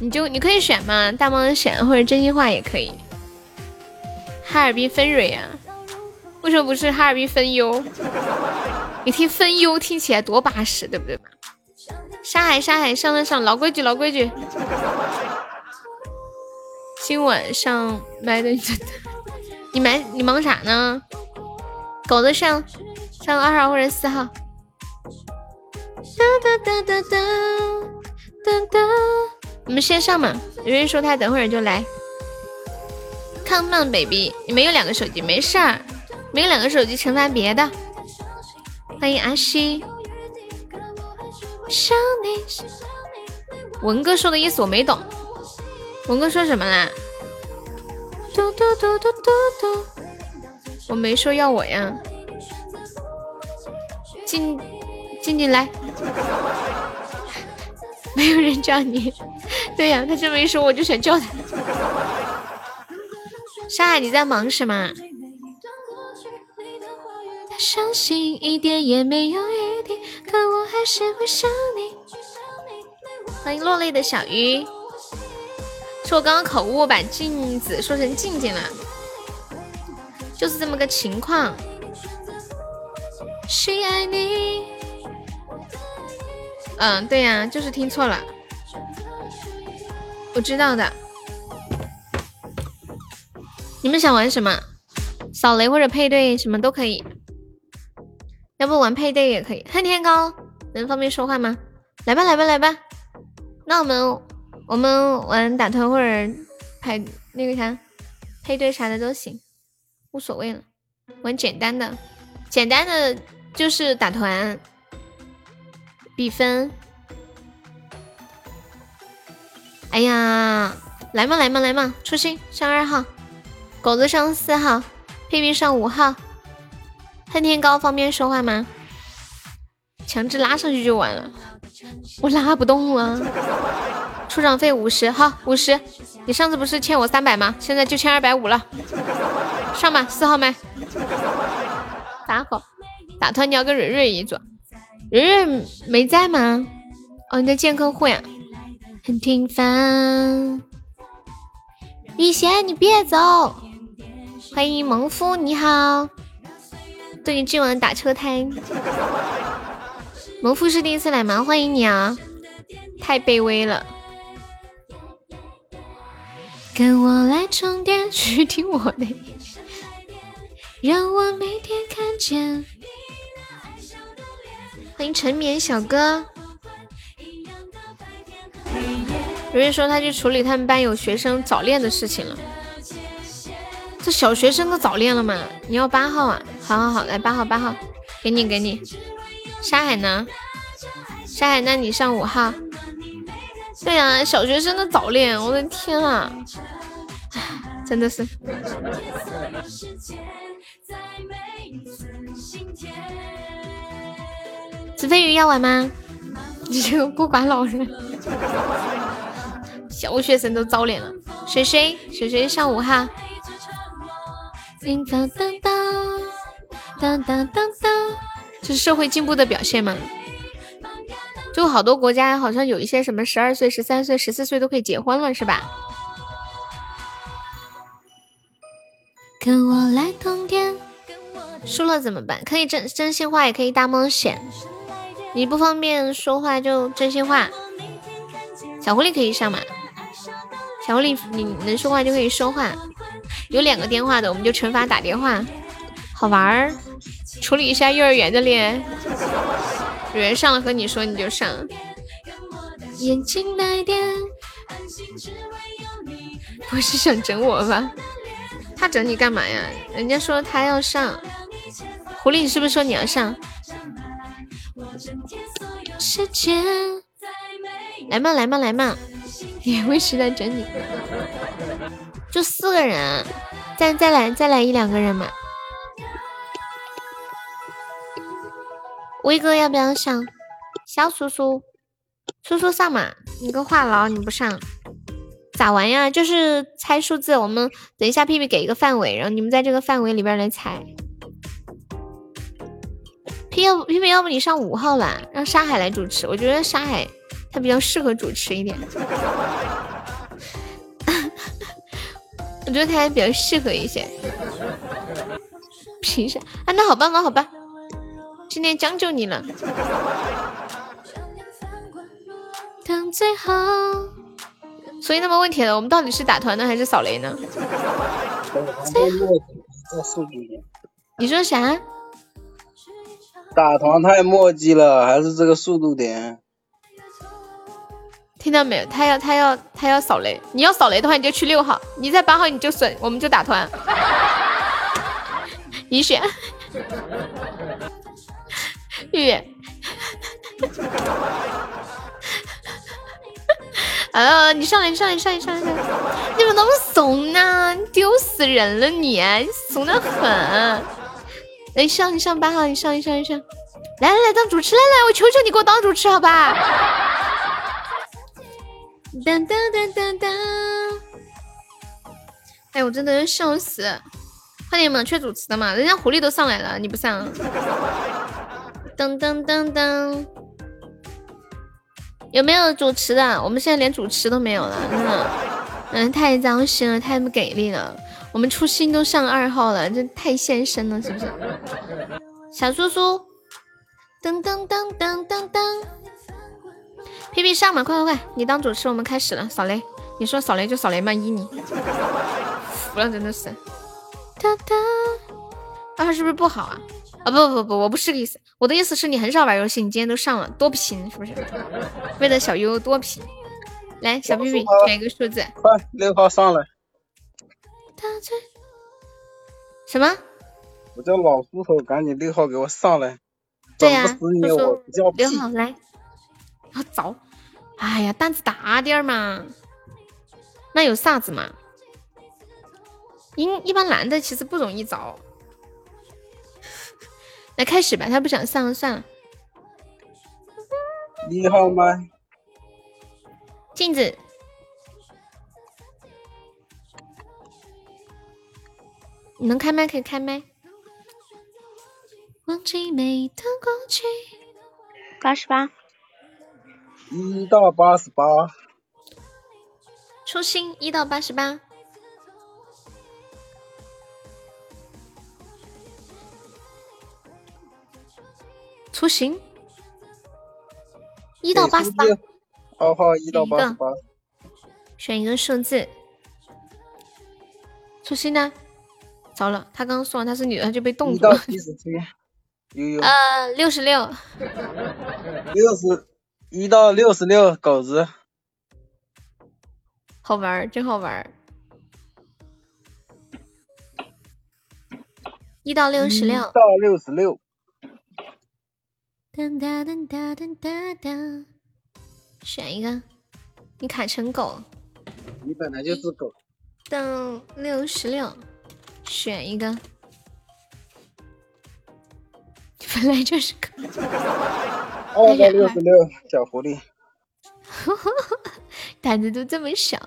你就你可以选嘛，大猫的选或者真心话也可以。哈尔滨分蕊啊，为什么不是哈尔滨分优？你听分优听起来多巴适，对不对？沙海沙海上上上，老规矩老规矩。今晚上买的你买你忙啥呢？狗子上上二号或者四号。哒哒哒哒哒哒哒。你们先上嘛。有人说他等会儿就来。Come on baby，你没有两个手机没事儿，没有两个手机惩罚别的。欢迎阿西。想你文哥说的意思我没懂，文哥说什么啦？嘟嘟嘟嘟嘟嘟，我没说要我呀。静，静静来，没有人叫你。对呀，他这么一说，我就想叫他。沙海，你在忙什么？伤心一点也没有余地，可我还是会想你。欢迎落泪的小鱼，是我刚刚口误，把镜子说成静静了，就是这么个情况。谁爱你？嗯，对呀，就是听错了，我知道的。你们想玩什么？扫雷或者配对什么都可以。要不玩配对也可以。恨天高，能方便说话吗？来吧，来吧，来吧。那我们我们玩打团或者排那个啥配对啥的都行，无所谓了。玩简单的，简单的就是打团比分。哎呀，来嘛来嘛来嘛，初心上二号，狗子上四号，屁屁上五号。恨天高方便说话吗？强制拉上去就完了，我拉不动啊！出场费五十，好五十。你上次不是欠我三百吗？现在就欠二百五了。上吧，四号麦。八号打团你要跟蕊蕊一组，蕊蕊没在吗？哦，你在见客户呀？很平凡。雨贤，你别走。欢迎萌夫，你好。对今晚打车胎，萌夫是第一次来吗？欢迎你啊！太卑微了。跟我来充电，去听我的，让我每天看见。欢迎沉眠小哥。有人说他去处理他们班有学生早恋的事情了。这小学生都早恋了吗？你要八号啊？好好好，来八号八号，给你给你。沙海呢？沙海，那你上五号。对呀，小学生的早恋，我的天啊！真的是。子飞鱼要玩吗？你这个不管老人。小学生都早恋了。水水水水上五号。叮当当当当当当当，这是社会进步的表现吗？就好多国家好像有一些什么十二岁、十三岁、十四岁都可以结婚了，是吧？跟我来通电，输了怎么办？可以真真心话，也可以大冒险。你不方便说话就真心话。小狐狸可以上吗？小狐狸，你能说话就可以说话。有两个电话的，我们就惩罚打电话，好玩儿。处理一下幼儿园的恋，有人上了和你说你就上。眼睛那点，不是想整我吧？他整你干嘛呀？人家说他要上。狐狸，你是不是说你要上？时间，来嘛来嘛来嘛，也会是在整你。就四个人，再再来再来一两个人嘛。威哥要不要上？小叔叔，叔叔上嘛？你个话痨，你不上咋玩呀？就是猜数字，我们等一下屁屁给一个范围，然后你们在这个范围里边来猜。屁要屁屁要不你上五号吧，让沙海来主持，我觉得沙海他比较适合主持一点。我觉得他还比较适合一些，凭啥啊？那好吧，那好吧，今天将就你了。等最后，所以那么问题了，我们到底是打团呢，还是扫雷呢？你说啥？打团太墨迹了，还是这个速度点？听到没有？他要他要他要扫雷，你要扫雷的话，你就去六号，你在八号你就损，我们就打团。你选，玉。啊！你上来，你上来，你上来，上来，上来！你怎么那么怂呢？丢死人了你你！怂的很。来上，你上八号，你上，你上，你上。来来来，当主持，来来，我求求你给我当主持，好吧？噔噔噔噔噔！哎，我真的要笑死！快点嘛，缺主持的嘛，人家狐狸都上来了，你不上？噔噔噔噔！有没有主持的？我们现在连主持都没有了，真的，嗯，太糟心了，太不给力了。我们初心都上二号了，这太现身了，是不是？小叔叔，噔噔噔噔噔噔，皮皮上嘛，快快快，你当主持，我们开始了，扫雷。你说扫雷就扫雷嘛，依你。服了，真的是。哒哒，二号是不是不好啊？啊不不不，我不是个意思，我的意思是你很少玩游戏，你今天都上了，多拼是不是？为了小优多拼，来小屁屁选一个数字，快六号上来。什么？我叫老猪头，赶紧六号给我上来。对呀，六号来。好早，哎呀，胆子大点嘛。那有啥子嘛？一一般男的其实不容易找。来开始吧，他不想上了，算了。你好吗？镜子。你能开麦可以开麦。八十八。一到八十八。初心一到八十八。初心一到八十八。二号一到八十八。选一个数字。初心呢？糟了，他刚刚说完他是女的，他就被冻住了。七十七，悠悠。呃，六十六。六十一到六十六，狗子。好玩儿，真好玩儿。一到六十六。到六十六。噔哒噔哒噔哒哒，选一个。你卡成狗。你本来就是狗。到六十六。选一个，本来就是个。二百六十六，小狐狸。胆子都这么小。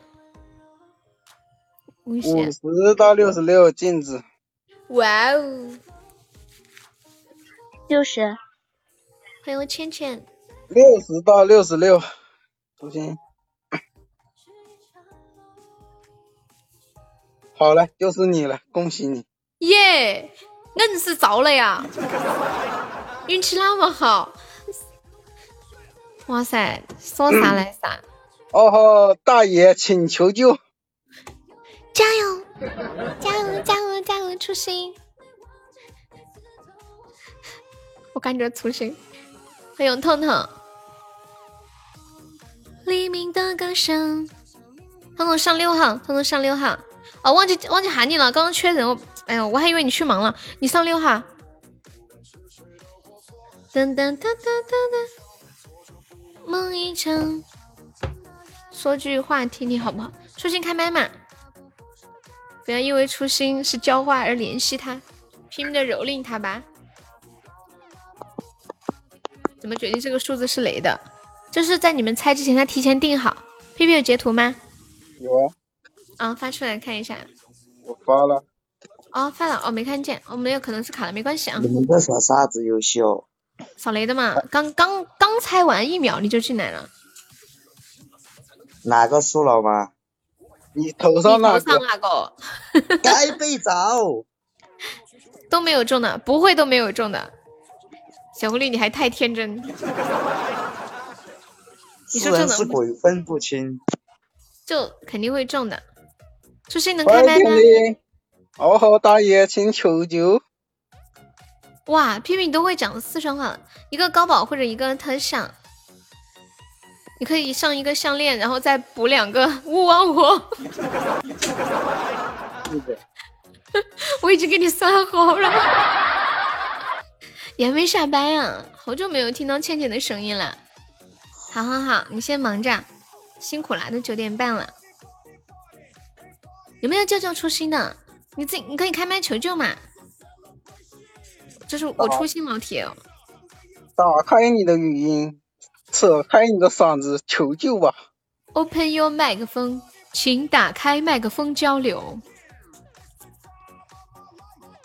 五十到六十六，镜子。哇哦！六十。欢迎我倩倩。六十到六十六，初心。好了，就是你了，恭喜你！耶，硬是着了呀！运气那么好，哇塞，说啥来 啥！哦吼，大爷，请求救！加油，加油，加油，加油！初心，我感觉初心。欢迎痛痛，黎明的歌声。痛痛上六号，痛痛上六号。哦，忘记忘记喊你了，刚刚缺人，我哎呦，我还以为你去忙了。你上六号。噔噔噔噔噔噔，梦一场。说句话听听好不好？初心开麦嘛，不要因为初心是教化而联系他，拼命的蹂躏他吧。怎么决定这个数字是雷的？就是在你们猜之前，他提前定好。P P 有截图吗？有啊。啊，发出来看一下。我发了。哦，发了，哦，没看见，哦，没有，可能是卡了，没关系啊。你们在耍啥子游戏哦？扫雷的嘛，刚刚刚猜完一秒你就进来了。哪个输了吗？你头上那个。那个。该被找。都没有中的，不会都没有中的。小狐狸，你还太天真。你是人是鬼分不清。就肯定会中的。初心能开麦吗？哦吼，大爷，请求救！哇，屁屁都会讲四川话，一个高保或者一个特效。你可以上一个项链，然后再补两个 勿忘我。我已经给你算好了。你还没下班啊？好久没有听到倩倩的声音了。好好好，你先忙着，辛苦了，都九点半了。有没有舅舅出新的？你自己你可以开麦求救嘛。这是我初心老铁哦。打开你的语音，扯开你的嗓子，求救吧。Open your 麦克风，请打开麦克风交流。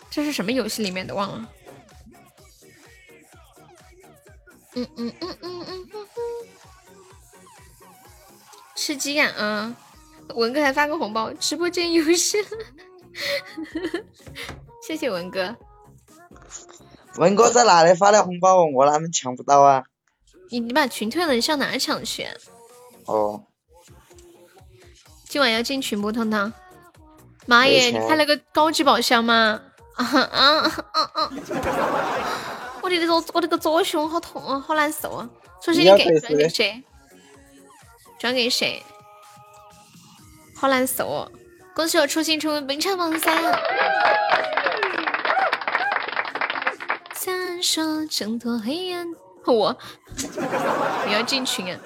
这是什么游戏里面的？忘了。嗯嗯嗯嗯嗯嗯。吃鸡呀！嗯，文哥还发个红包，直播间游戏。谢谢文哥。文哥在哪里发的红包？我哪能抢不到啊？你你把群退了，你上哪抢去？哦。今晚要进群不，汤汤？妈耶！你开了个高级宝箱吗？啊啊啊啊！我的个我的个左胸好痛啊，好难受啊！重新你给转给谁？转给谁？好难受哦！恭喜我初心成为本场榜三。闪烁挣脱黑暗，我你要进群啊？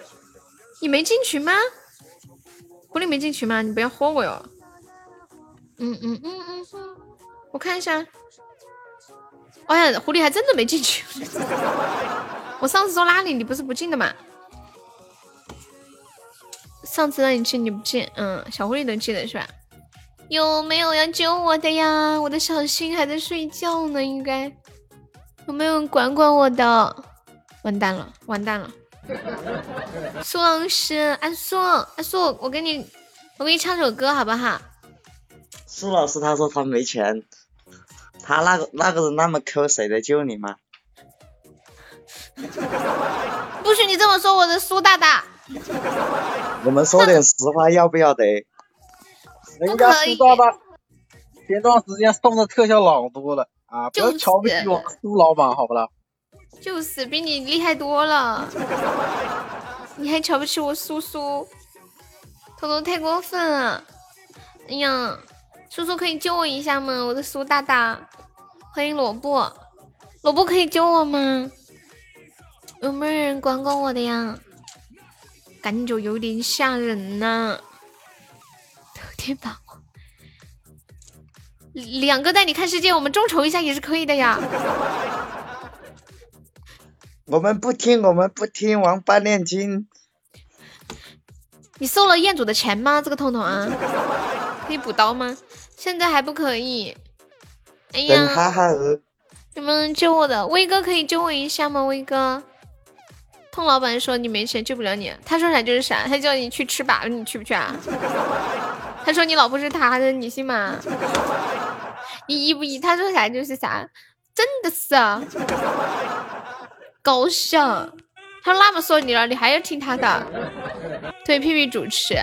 你没进群吗？狐狸没进群吗？你不要豁我哟！嗯嗯嗯嗯嗯，我看一下。哎呀，狐狸还真的没进群。我上次说拉你，你不是不进的吗？上次让你进你不进，嗯，小狐狸能进的是吧？有没有要救我的呀？我的小新还在睡觉呢，应该有没有人管管我的？完蛋了，完蛋了！苏老师，阿苏，阿苏，我给你，我给你唱首歌好不好？苏老师他说他没钱，他那个那个人那么抠，谁来救你吗？不许你这么说我的苏大大！我们说点实话，要不要得？人家苏大大前段时间送的特效老多了啊！不要瞧不起我苏老板，好不啦？就是比你厉害多了，你还瞧不起我苏苏，偷偷太过分了！哎呀，苏苏可以救我一下吗？我的苏大大，欢迎萝卜，萝卜可以救我吗？有没有人管管我的呀？感觉有点吓人呐！头天榜，两个带你看世界，我们众筹一下也是可以的呀。我们不听，我们不听，王八念经。你收了彦祖的钱吗？这个彤彤啊，可以补刀吗？现在还不可以。哎呀，哈哈有没有人救我的？威哥可以救我一下吗？威哥。痛老板说你没钱救不了你，他说啥就是啥，他叫你去吃粑粑，你去不去啊？他说你老婆是他的，你信吗？你依不依？他说啥就是啥，真的是啊，搞笑。他那么说你了，你还要听他的？对，屁屁主持，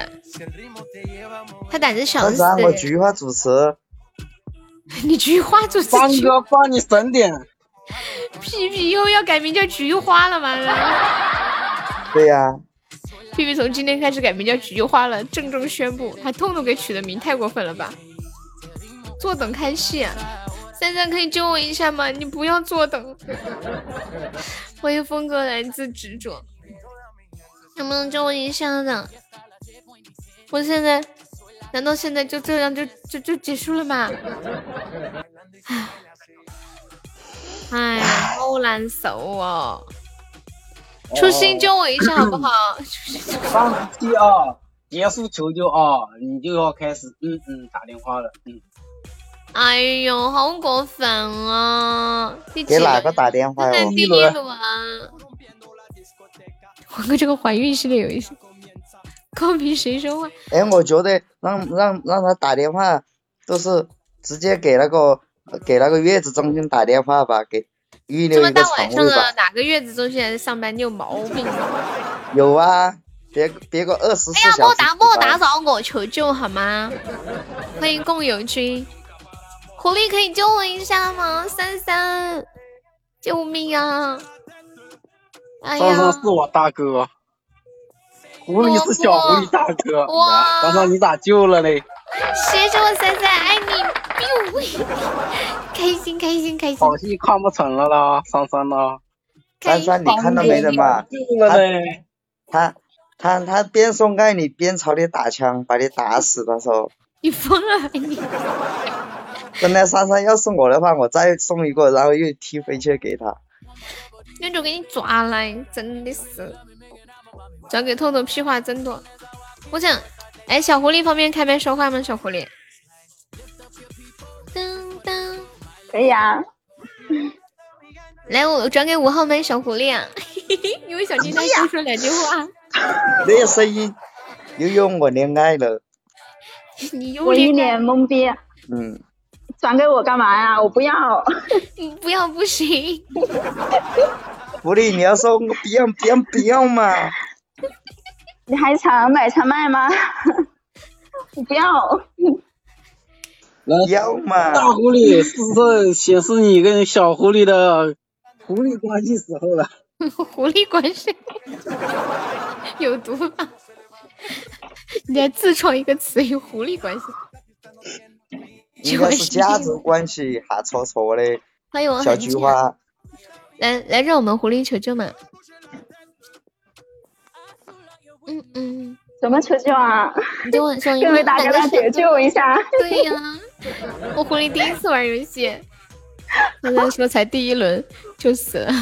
他胆子小。他我菊花主持，你菊花主持，方哥帮你省点。屁屁又要改名叫菊花了吗？对呀，屁屁从今天开始改名叫菊花了，郑重宣布，还痛痛给取的名，太过分了吧？坐等看戏，啊，三三可以救我一下吗？你不要坐等。欢迎峰哥来自执着，能不能救我一下呢？我现在，难道现在就这样就就就结束了吗？唉。哎，好难受哦！初心救我一下好不好？放弃啊！结束求救啊！你就要开始嗯嗯打电话了，嗯。哎呦，好过分啊！给哪个打电话第一轮啊！黄哥这个怀孕系列有意思，公屏谁说话？哎，我觉得让让让他打电话，都是直接给那个。给那个月子中心打电话吧，给预留一个床位吧。哪个月子中心还在上班？你有毛病！有啊，别别个二十四小时。哎呀，莫打莫打扰我求救好吗？欢迎共友君，狐狸可以救我一下吗？三三，救命啊！哎呀，是我大哥。狐狸是小狐狸大哥。哇！刚刚你咋救了嘞？谢谢我三三，爱你，开心开心开心。好戏看不成了啦，珊珊啦。珊珊，你看到没人嘛？他他他边送爱你边朝你打枪，把你打死的时候。你疯了你！本来珊珊要是我的话，我再送一个，然后又踢回去给他。那就给你抓来，真的是。交给透透屁话真多。我想，哎，小狐狸方便开麦说话吗？小狐狸。噔噔，可以啊。来，我转给五号麦小狐狸啊，因为小金他多说两句话。那个声音又用我恋爱了。你又我一脸懵逼。嗯。转给我干嘛呀？我不要。不要不行。狐狸，你要说我不要不要不要嘛？你还想买场卖吗？我不要。要嘛？大狐狸是不是显示你跟小狐狸的狐狸关系时候了？狐狸关系 有毒吧？你还自创一个词语“狐狸关系”？应该是家族关系哈戳戳的。欢迎我小菊花。来来，让我们狐狸求救嘛！嗯嗯，怎么求救啊？你给我说，各位大哥大姐救一下！对呀，我狐狸第一次玩游戏，刚才说才第一轮就死了，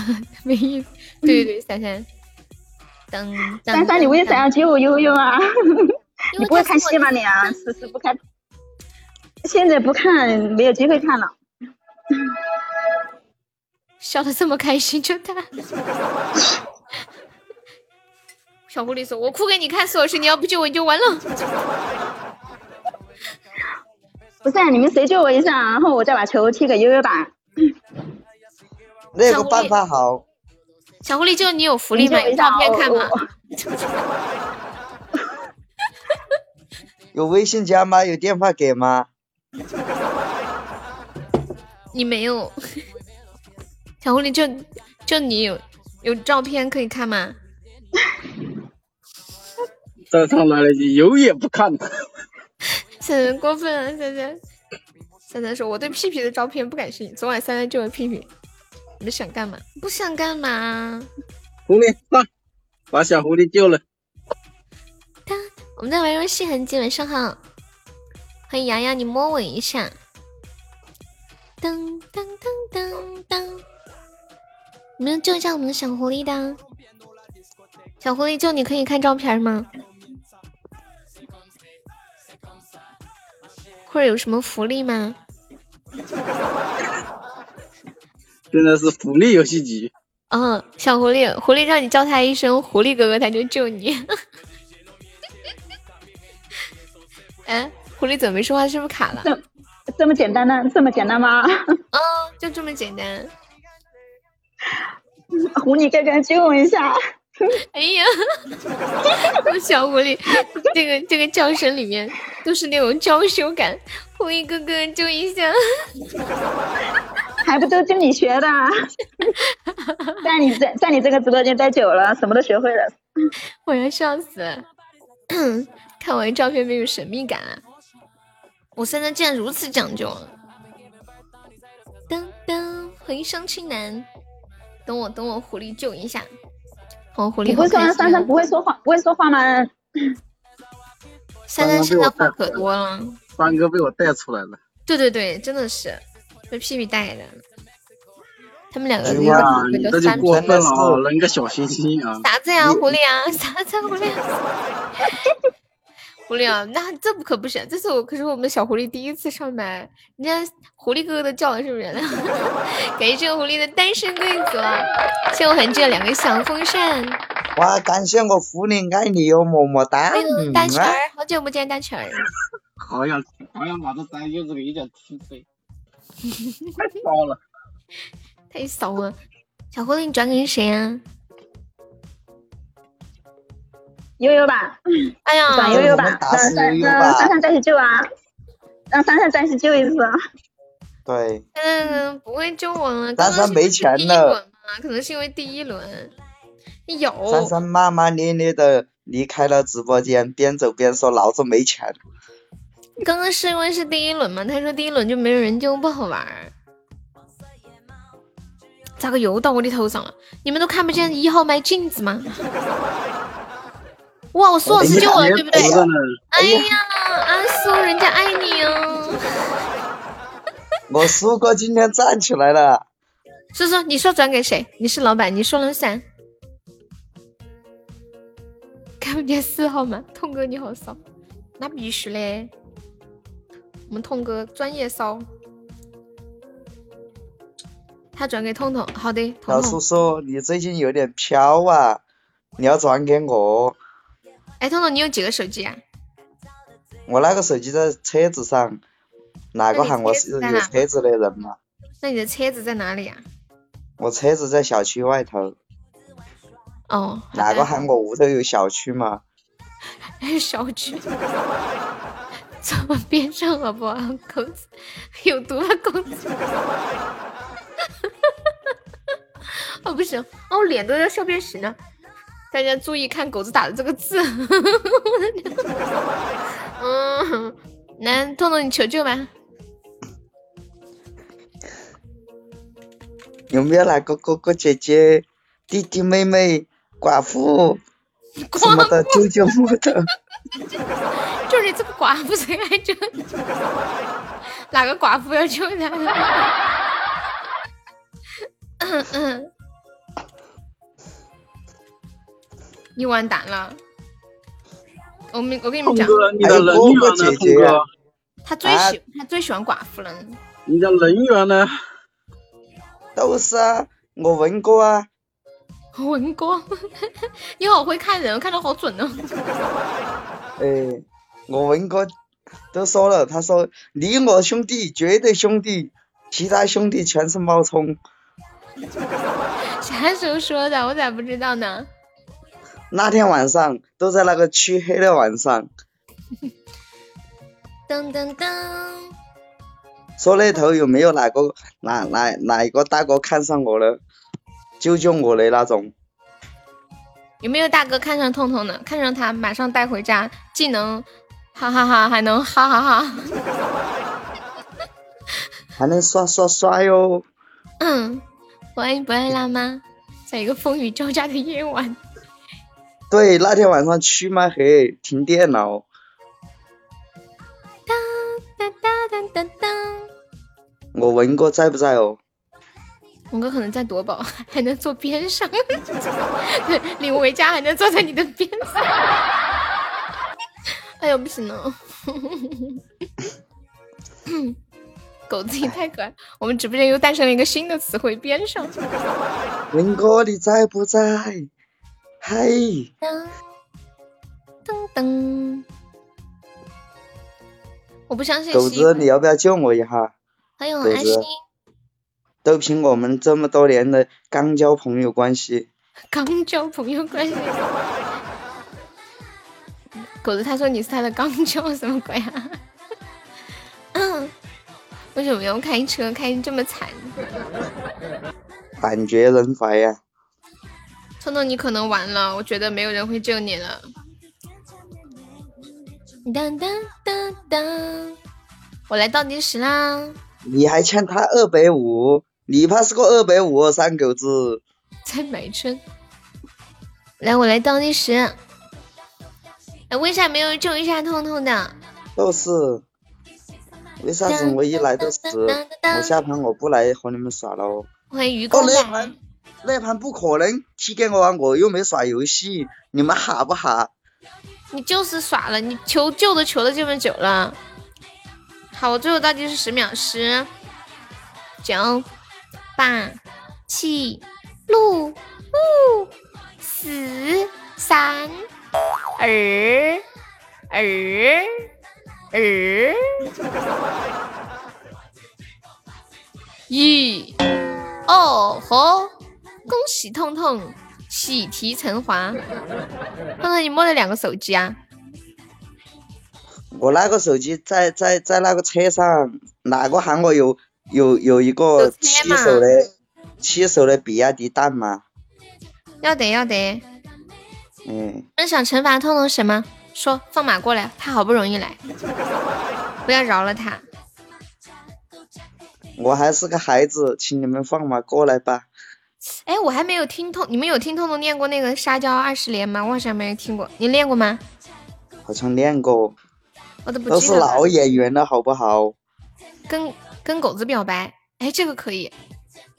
没意思。对对对，珊珊，等珊珊，你为啥要救我悠悠啊？你不会看戏吗你啊？时时不看，现在不看，没有机会看了。笑得这么开心，就他。小狐狸说：“我哭给你看，所有事你要不救我你就完了。”不是，你们谁救我一下，然后我再把球踢给悠悠吧。那个办法好。小狐狸就你有福利吗？有照片看吗？有微信加吗？有电话给吗？你没有。小狐狸，就就你有有照片可以看吗？再上来了句有也不看。珊珊过分了，珊珊。珊珊说：“我对屁屁的照片不感兴趣。昨晚三三救了屁屁，你们想干嘛？不想干嘛？”狐狸上，把小狐狸救了。他我们在玩游戏，很基晚上好。欢迎洋洋，你摸我一下。噔噔噔噔噔。你们救一下我们的小狐狸的，小狐狸救你可以看照片吗？或者有什么福利吗？现在是福利游戏机。嗯，小狐狸，狐狸让你叫他一声狐狸哥哥，他就救你。哎，狐狸怎么没说话？是不是卡了？这这么简单呢？这么简单吗？嗯，就这么简单。狐狸哥哥救我一下！哎呀，小狐狸，这个这个叫声里面都是那种娇羞感。狐狸哥哥救一下！还不都跟你学的？在你在在你这个直播间待久了，什么都学会了。我要笑死了！看我的照片没有神秘感啊！我现在竟然如此讲究！噔噔，回声轻男。等我等我狐狸救一下，好狐狸。不会说珊珊不会说话，不会说话吗？珊珊现在话可多了。三哥被我带出来了。对对对，真的是被屁屁带的。他们两个一个这就过分了，扔个小心心啊！啥子呀，狐狸啊？啥子狐狸？狐狸啊，那这不可不是，这是我可是我们小狐狸第一次上麦，人家狐狸哥哥都叫了，是不是？感谢这个狐狸的单身贵族，谢我恒这两个小风扇。哇，感谢我狐狸爱你哟，么么哒。大群儿，好久不见，大群儿。好想好想把这三舅子给一脚踢飞，太骚了，太骚了。小狐狸，你转给谁啊？悠悠吧，哎呀，转悠悠吧，让让珊珊再去救啊，让珊珊再去救一次。对，嗯，不会救我了，珊珊没钱了，可能是因为第一轮有。珊珊骂骂咧咧的离开了直播间，边走边说老子没钱。刚刚是因为是第一轮嘛？他说第一轮就没有人救不好玩。咋个又到我的头上了？你们都看不见一号麦镜子吗？哇，我苏老师救我了，对不对？哎呀，阿苏，人家爱你哦。我苏哥今天站起来了。苏苏，你说转给谁？你是老板，你说了算。看不见四号吗？痛哥你好骚，那必须嘞。我们痛哥专业骚。他转给痛痛，好的。老叔叔，你最近有点飘啊，你要转给我。哎，彤彤，你有几个手机啊？我那个手机在车子上，哪个喊我是有车子的人嘛？那你的车子在哪里啊？我车子在小区外头。哦。哪个喊我屋头有小区嘛？小区。怎么边上好不好，狗子？有毒啊，狗子！哦，不行，哦，脸都要笑变形了。大家注意看狗子打的这个字，嗯，来，痛痛你求救吧。有没有哪个哥哥姐姐、弟弟妹妹、寡妇什么的救救我的？就是你这个寡妇谁来救？哪个寡妇要救他？嗯嗯。你完蛋了！我们我跟你们讲，你的人缘呢，姐哥？他最喜他最喜欢寡妇了。你的人缘呢？都是啊，我文哥啊。文哥？你好会看人，看的好准哦。哎，我文哥，都说了，他说你我兄弟，绝对兄弟，其他兄弟全是冒充。啥时候说的？我咋不知道呢？那天晚上都在那个黢黑的晚上。噔噔噔。说那头有没有哪个哪哪哪一个大哥看上我了，救救我的那种？有没有大哥看上痛痛的？看上他马上带回家，既能哈哈哈，还能哈哈哈，还能刷刷刷哟。嗯，不爱不爱辣吗？在一个风雨交加的夜晚。对，那天晚上黢嘛黑，停电了。当当当当当。我文哥在不在哦？文哥可能在夺宝，还能坐边上。对，领回家还能坐在你的边上。哎呦，不行了。狗子也太可爱，我们直播间又诞生了一个新的词汇——边上。文哥你在不在？嗨，噔噔噔，我不相信。狗子，你要不要救我一下？欢迎安心。都凭我们这么多年的刚交朋友关系。刚交朋友关系。狗子他说你是他的刚交什么鬼啊？为什么要开车开这么惨？感觉人怀呀。聪聪，你可能完了，我觉得没有人会救你了。当当当当，我来倒计时啦！你还欠他二百五，你怕是个二百五三狗子。在买春。来，我来倒计时。哎，为啥没有救一下彤彤的？都是。为啥子我一来都是？我下盘我不来和你们耍了哦。欢迎愚公仔。那盘不可能踢给我啊！我又没耍游戏，你们哈不哈？你就是耍了，你求救都求了这么久了。好，我最后倒计时十秒，十、九、八、七、六、五、四、三、二、二、二、一。哦吼！恭喜痛痛喜提成华，痛痛你摸了两个手机啊？我那个手机在在在那个车上，哪个喊我有有有一个七手的七手的比亚迪蛋吗？要得要得，嗯。那想惩罚痛痛什么？说放马过来，他好不容易来，不要饶了他。我还是个孩子，请你们放马过来吧。哎，我还没有听痛，你们有听痛痛念过那个沙雕二十连吗？我好像没有听过，你练过吗？好像练过。我都不都是老演员了，好不好？跟跟狗子表白，哎，这个可以。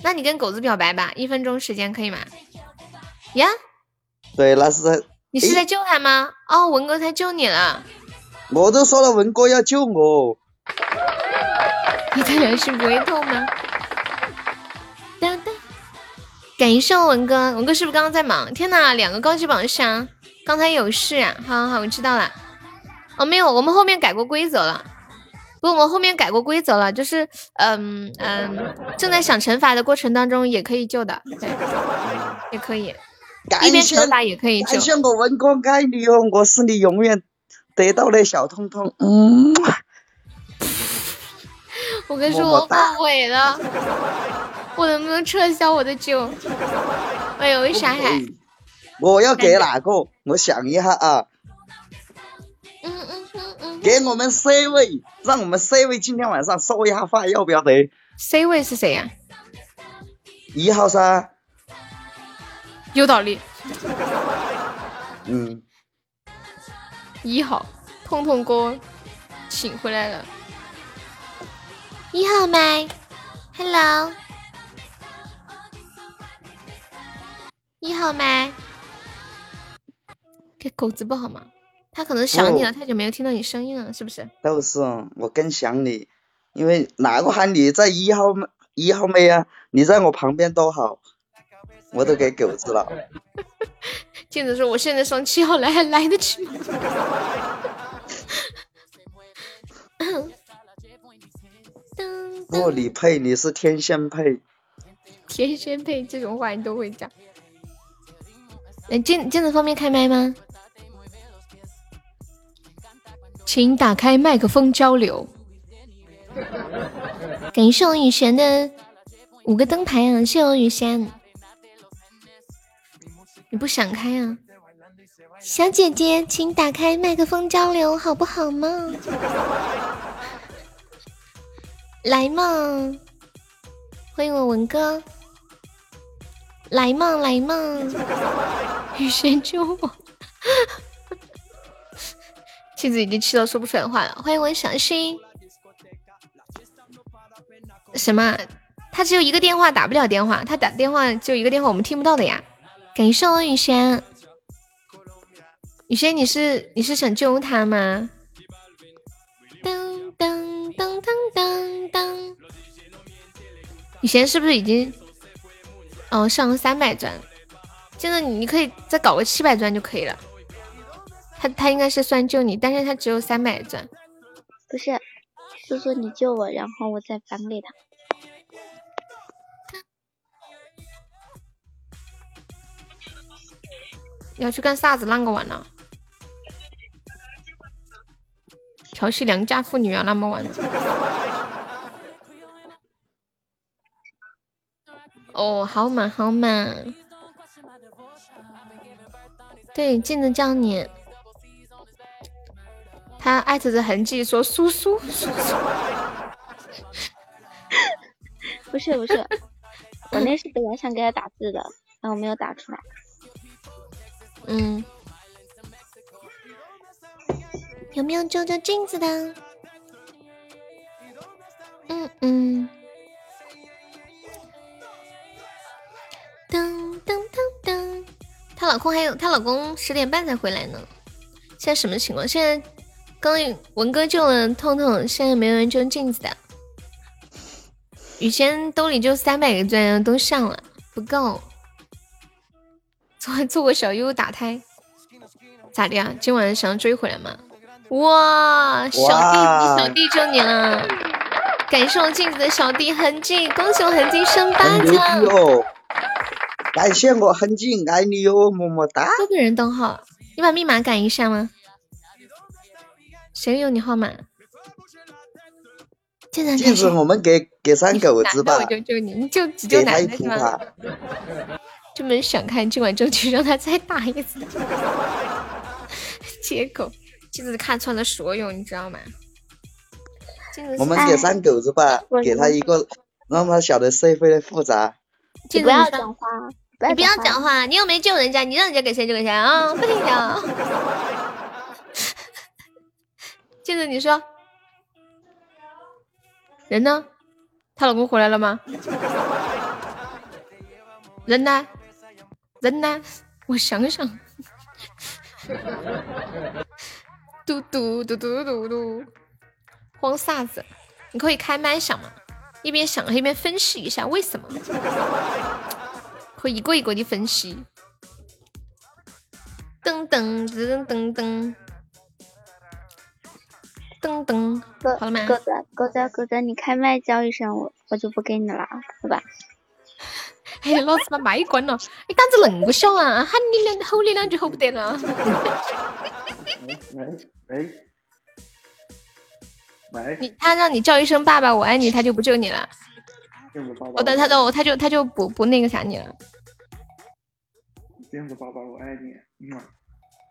那你跟狗子表白吧，一分钟时间可以吗？呀？对，那是在。你是在救他吗？哦，文哥他救你了。我都说了，文哥要救我。你的良心不会痛感谢我文哥，文哥是不是刚刚在忙？天呐，两个高级榜上，刚才有事啊。好好好，我知道了。哦，没有，我们后面改过规则了。不，我们后面改过规则了，就是嗯嗯，正在想惩罚的过程当中也可以救的，对，也可以。一边惩罚也可以救。感谢我文哥爱你哦，我是你永远得到的小彤彤。嗯。我跟你说，我后悔了。我能不能撤销我的酒？哎呦，为啥还？我要给哪个？我想一下啊。嗯嗯嗯嗯。给我们 C 位，让我们 C 位今天晚上说一下话，要不要得？C 位是谁呀？一号噻。有道理。嗯。一号，痛痛哥，请回来了。一号麦，Hello。一号麦，给狗子不好吗？他可能想你了，太久没有听到你声音了，是不是？都是，我更想你，因为哪个喊你在一号麦，一号麦啊？你在我旁边多好，我都给狗子了。镜子说：“我现在上七号来，还来得及吗？” 不，你配，你是天仙配。天仙配这种话你都会讲。哎，镜镜子方便开麦吗？请打开麦克风交流。感谢我雨璇的五个灯牌啊！谢谢我雨璇。你不想开啊？小姐姐，请打开麦克风交流，好不好嘛？来嘛，欢迎我文哥，来嘛来嘛，雨轩救我，妻子已经气到说不出来话了。欢迎我小新，什么？他只有一个电话打不了电话，他打电话就一个电话，我们听不到的呀。感谢我雨轩，雨轩你是你是想救他吗？噔噔噔噔噔噔，雨轩是不是已经哦上了三百钻？现在你可以再搞个七百钻就可以了。他他应该是算救你，但是他只有三百钻。不是，是说你救我，然后我再返给他。要去干啥子？啷个玩呢？调戏良家妇女啊，那么晚。哦，好嘛好嘛。对，镜子叫你。他艾特的痕迹说苏苏。不是不是，我那是本来想给他打字的，但我没有打出来。嗯。有没有救救镜子的？嗯嗯。她老公还有她老公十点半才回来呢。现在什么情况？现在刚文哥救了痛痛，现在没有人救镜子的。雨轩兜里就三百个钻，都上了，不够。做做过小优打胎，咋的呀？今晚想追回来吗？哇，小弟，小弟救你了！感谢我镜子的小弟痕迹，恭喜我痕迹升八级了！感谢我痕迹，爱你哟，么么哒！多个人登号，你把密码改一下吗？谁有你号码？镜子，我们给给三狗子吧，我就救你，你就只救男的是吗？这么想看，今晚争取让他再打一次。结果，镜子看穿了所有，你知道吗？我们给三狗子吧，给他一个，让他晓得社会的复杂。你不要讲话，你不要讲话，你又没救人家，你让人家给谁就给谁啊！不听讲。镜子，你说，人呢？她老公回来了吗？人呢？人呢？我想想。嘟嘟嘟嘟嘟嘟，慌啥子？你可以开麦想吗？一边想一边分析一下为什么，可以一个一个的分析。噔噔噔噔噔噔噔，好了吗？狗子狗子狗子，你开麦叫一声，我我就不给你了，好吧？哎，老子把麦关了！你胆子恁个小啊？喊你两吼你两句吼不得了。喂喂你他让你叫一声爸爸我爱你，他就不救你了。我等他都他就他就不不那个啥你了。这样子宝宝我爱你。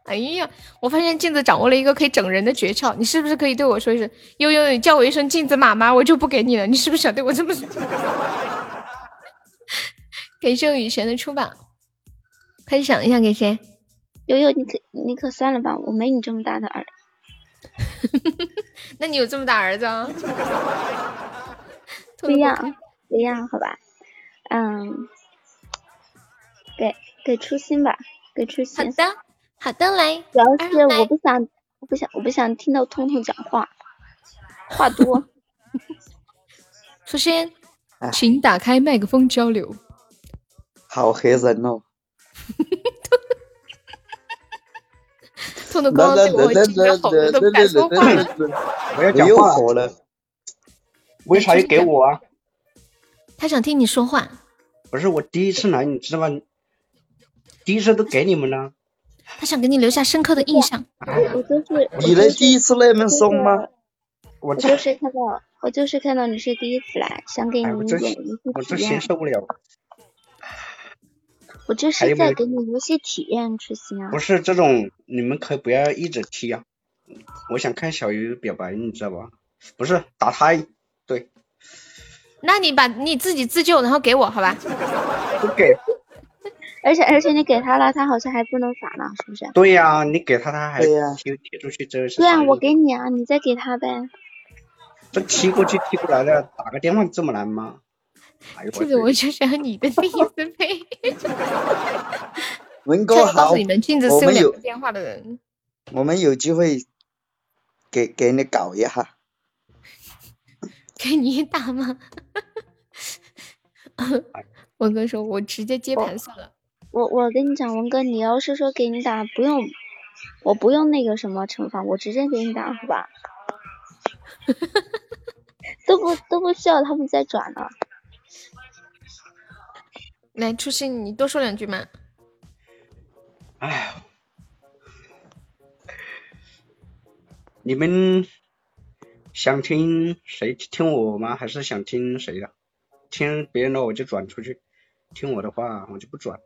哎呀，我发现镜子掌握了一个可以整人的诀窍，你是不是可以对我说一声悠悠，你叫我一声镜子妈妈，我就不给你了。你是不是想对我这么说？感谢雨璇的出榜，快想一下给谁？悠悠，你可你可算了吧，我没你这么大的儿。那你有这么大儿子？啊？不一样，不一样，好吧。嗯，给给初心吧，给初心。好的，好的，来。主要是我不想，我不想，我不想听到彤彤讲话，话多。初心，请打开麦克风交流。好黑人哦！彤彤刚刚对我讲的好多都不敢说话了。我要讲话了。为啥要给我啊？他想听你说话。不是我第一次来，你知道吗？第一次都给你们了。他想给你留下深刻的印象。我就是。你的第一次那么松吗？我就是看到，我就是看到你是第一次来，想给你一点游戏体验。我真心受不了。我这是在给你游戏体验，痴心啊！不是这种，你们可以不要一直踢啊！我想看小鱼表白，你知道吧？不是打他，对。那你把你自己自救，然后给我，好吧？不给。而且而且你给他了，他好像还不能耍呢，是不是？对呀，你给他，他还踢踢出去，这是。对啊，我给你啊，你再给他呗。这踢过去踢过来的，打个电话这么难吗？这个我就想你的第一次配。文哥好，你们镜子是有两个电话的人。我们有机会给给你搞一下。给你打吗？文哥说：“我直接接盘算了。”我我跟你讲，文哥，你要是说给你打，不用，我不用那个什么惩罚，我直接给你打，好吧？都不都不需要他们再转了。来，初心，你多说两句嘛。哎，你们想听谁听我吗？还是想听谁的？听别人的我就转出去，听我的话我就不转。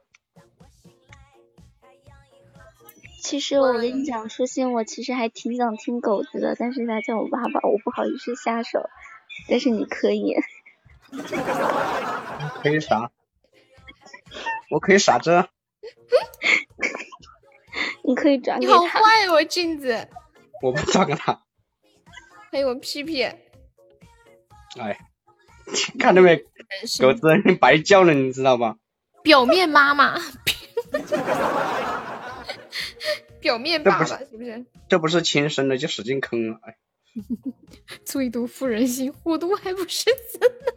其实我跟你讲，初心，我其实还挺想听狗子的，但是他叫我爸爸，我不好意思下手。但是你可以。可以啥？我可以傻子，你可以转给他。你好坏哦，镜子。我不转给他。还有我屁屁。哎，看到没？狗子，你白叫了，你知道吧？表面妈妈。表面罢了是不是？这不是亲生的就使劲坑了，哎。最毒妇人心，虎毒还不是真的。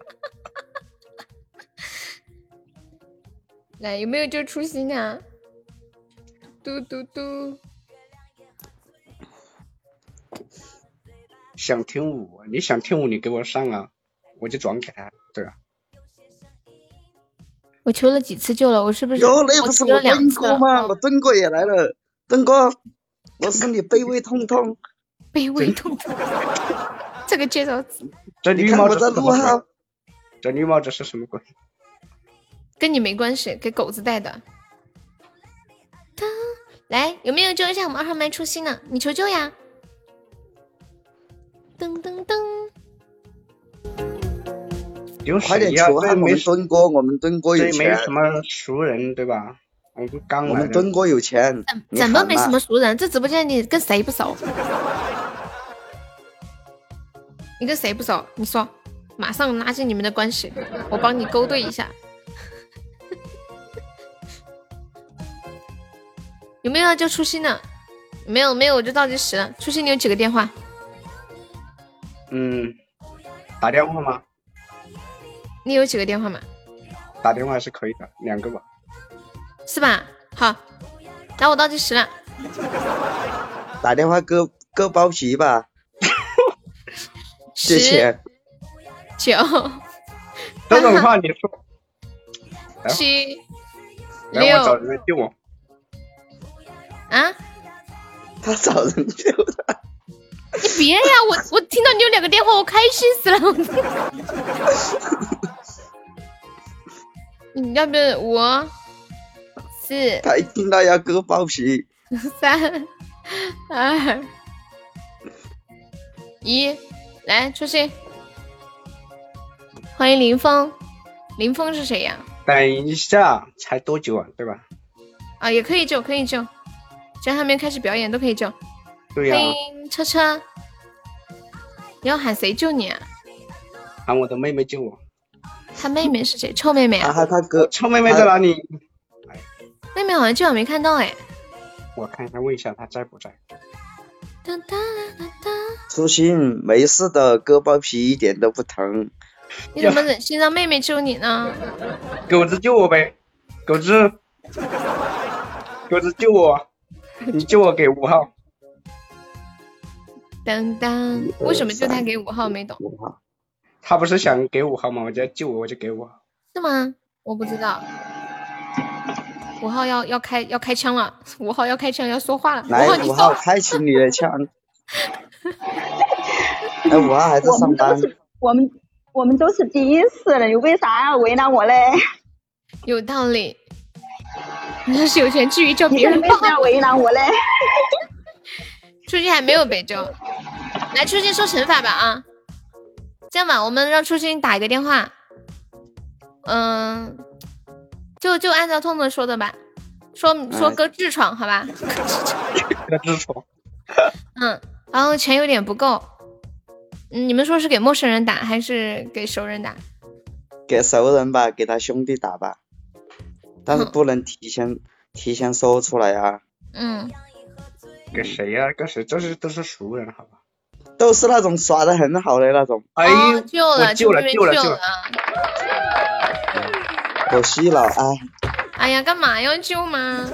来，有没有这出息呢？嘟嘟嘟！想听舞，你想听舞，你给我上啊，我就转给他，对啊？我求了几次救了，我是不是？有，那不是我蹲哥吗？我蹲哥也来了，墩哥，我是你卑微通通，卑微通通，这个介绍词。这绿帽子是什么鬼？这绿帽子是什么鬼？跟你没关系，给狗子戴的。来，有没有救一下我们二号麦初心的？你求救呀！噔噔噔！快点求啊！我们墩哥，我们墩哥有钱。没什么熟人，对吧？我们刚我们墩哥有钱。怎么没什么熟人？这直播间你跟谁不熟？你跟谁不熟？你说，马上拉近你们的关系，我帮你勾兑一下。有没有叫初心的？没有没有，我就倒计时了。初心，你有几个电话？嗯，打电话吗？你有几个电话吗？打电话是可以的，两个吧。是吧？好，那我倒计时了。打电话割割包皮吧。谢谢九这种话你说。七六。我找人救我。啊？他找人救他。你别呀！我我听到你有两个电话，我开心死了。你要不要五四？他一听到要割包皮。三 二一，来出去！欢迎林峰，林峰是谁呀？等一下，才多久啊？对吧？啊，也可以救，可以救。只要还没开始表演，都可以救。对呀。欢迎车车，你要喊谁救你啊？喊我的妹妹救我。他妹妹是谁？臭妹妹啊？他他哥，臭妹妹在哪里？妹妹好像今晚没看到哎。我看一下，问一下她在不在。哒哒哒哒。初心，没事的，割包皮一点都不疼。你怎么忍心让妹妹救你呢？狗子救我呗，狗子，狗子救我。你救我给五号，当当，为什么就他给五号没懂？他不是想给五号吗？我就救我，我就给五号。是吗？我不知道。五号要要开要开枪了，五号要开枪要说话了。来，五号开启你的枪。哎，五号还在上班。我们我们都是第一次了，你为啥要为难我嘞？有道理。你要是有钱，至于叫别人为啥要为难我嘞？初心还没有被救，来初心说惩罚吧啊！这样吧，我们让初心打一个电话，嗯，就就按照痛痛说的吧，说说割痔疮好吧？割痔疮。嗯，然后钱有点不够，嗯，你们说是给陌生人打还是给熟人打？给熟人吧，给他兄弟打吧。但是不能提前提前说出来啊。嗯。给谁呀？给谁？这是都是熟人，好吧？都是那种耍的很好的那种。哎呦，救了，救了，救了，救了。可惜了啊。哎呀，干嘛要救吗？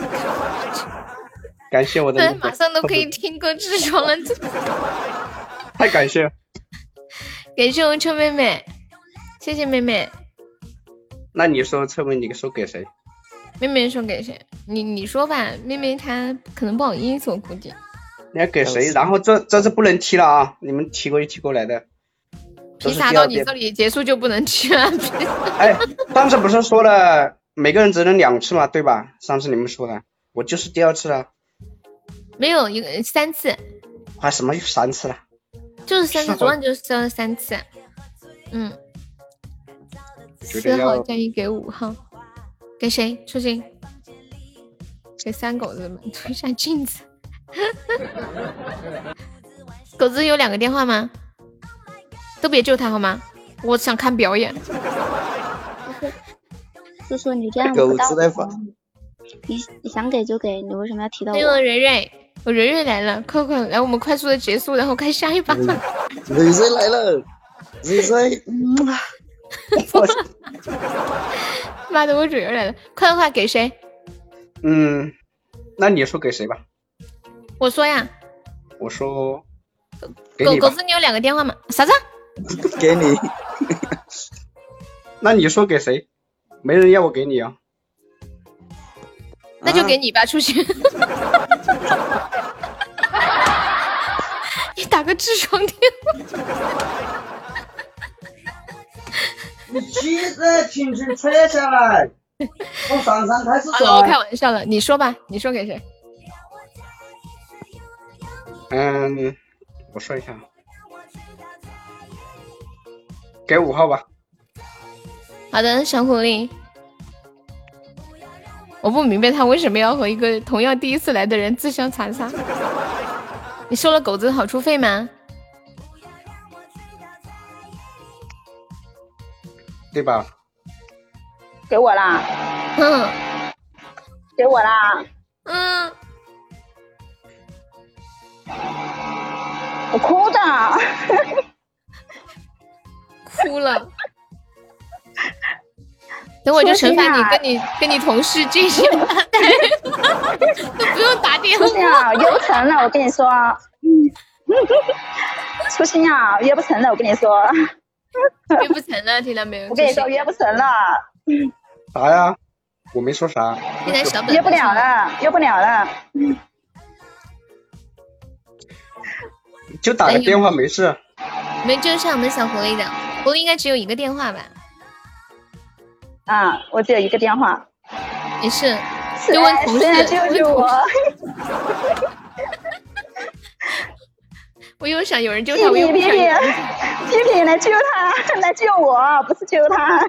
感谢我的。马上都可以听歌痔疮了，太感谢了。感谢我臭妹妹，谢谢妹妹。那你说臭妹，你说给谁？妹妹说给谁？你你说吧，妹妹她可能不好意思，我估计。你要给谁？然后这这是不能踢了啊！你们踢过去踢过来的。踢啥到你这里结束就不能吃了？哎，上次不是说了每个人只能两次吗？对吧？上次你们说的，我就是第二次了。没有一个三次。啊什么三次了？就是三次，昨晚就是说了三次。嗯。四号建议给五号。给谁出镜？给三狗子们出一下镜子。狗子有两个电话吗？都别救他好吗？我想看表演。叔叔，你这样不道德。你你想给就给，你为什么要提到我？蕊蕊，我蕊蕊来了，快快来，我们快速的结束，然后开下一把。蕊蕊来了，蕊蕊。妈的，我蕊蕊来了！快快快，给谁？嗯，那你说给谁吧？我说呀。我说。狗狗子，你有两个电话吗？啥子？给你。那你说给谁？没人要我给你啊。那就给你吧，出去。你打个痔疮电话。你气质轻轻扯下来。从上山开始好了，我开玩笑了，你说吧，你说给谁？嗯，我说一下，给五号吧。好的，小狐狸。我不明白他为什么要和一个同样第一次来的人自相残杀。你收了狗子的好处费吗？对吧？给我啦。嗯。给我啦。嗯。我哭的。哭了。等我就惩罚你，跟你跟你同事这些 都不用打电话。啊，约不成了，我跟你说。初心啊，约不成了，我跟你说。约不成了，听到没有？我跟你说，约不成了。啥呀？我没说啥。现在小本约不了了，约不了了。就打个电话没事。没追上我们小狐狸的，狐狸应该只有一个电话吧？啊，我只有一个电话。没事，就问同事，救救我！我又想有人救他，我又皮皮，皮皮来救他，来救 我，不是救他。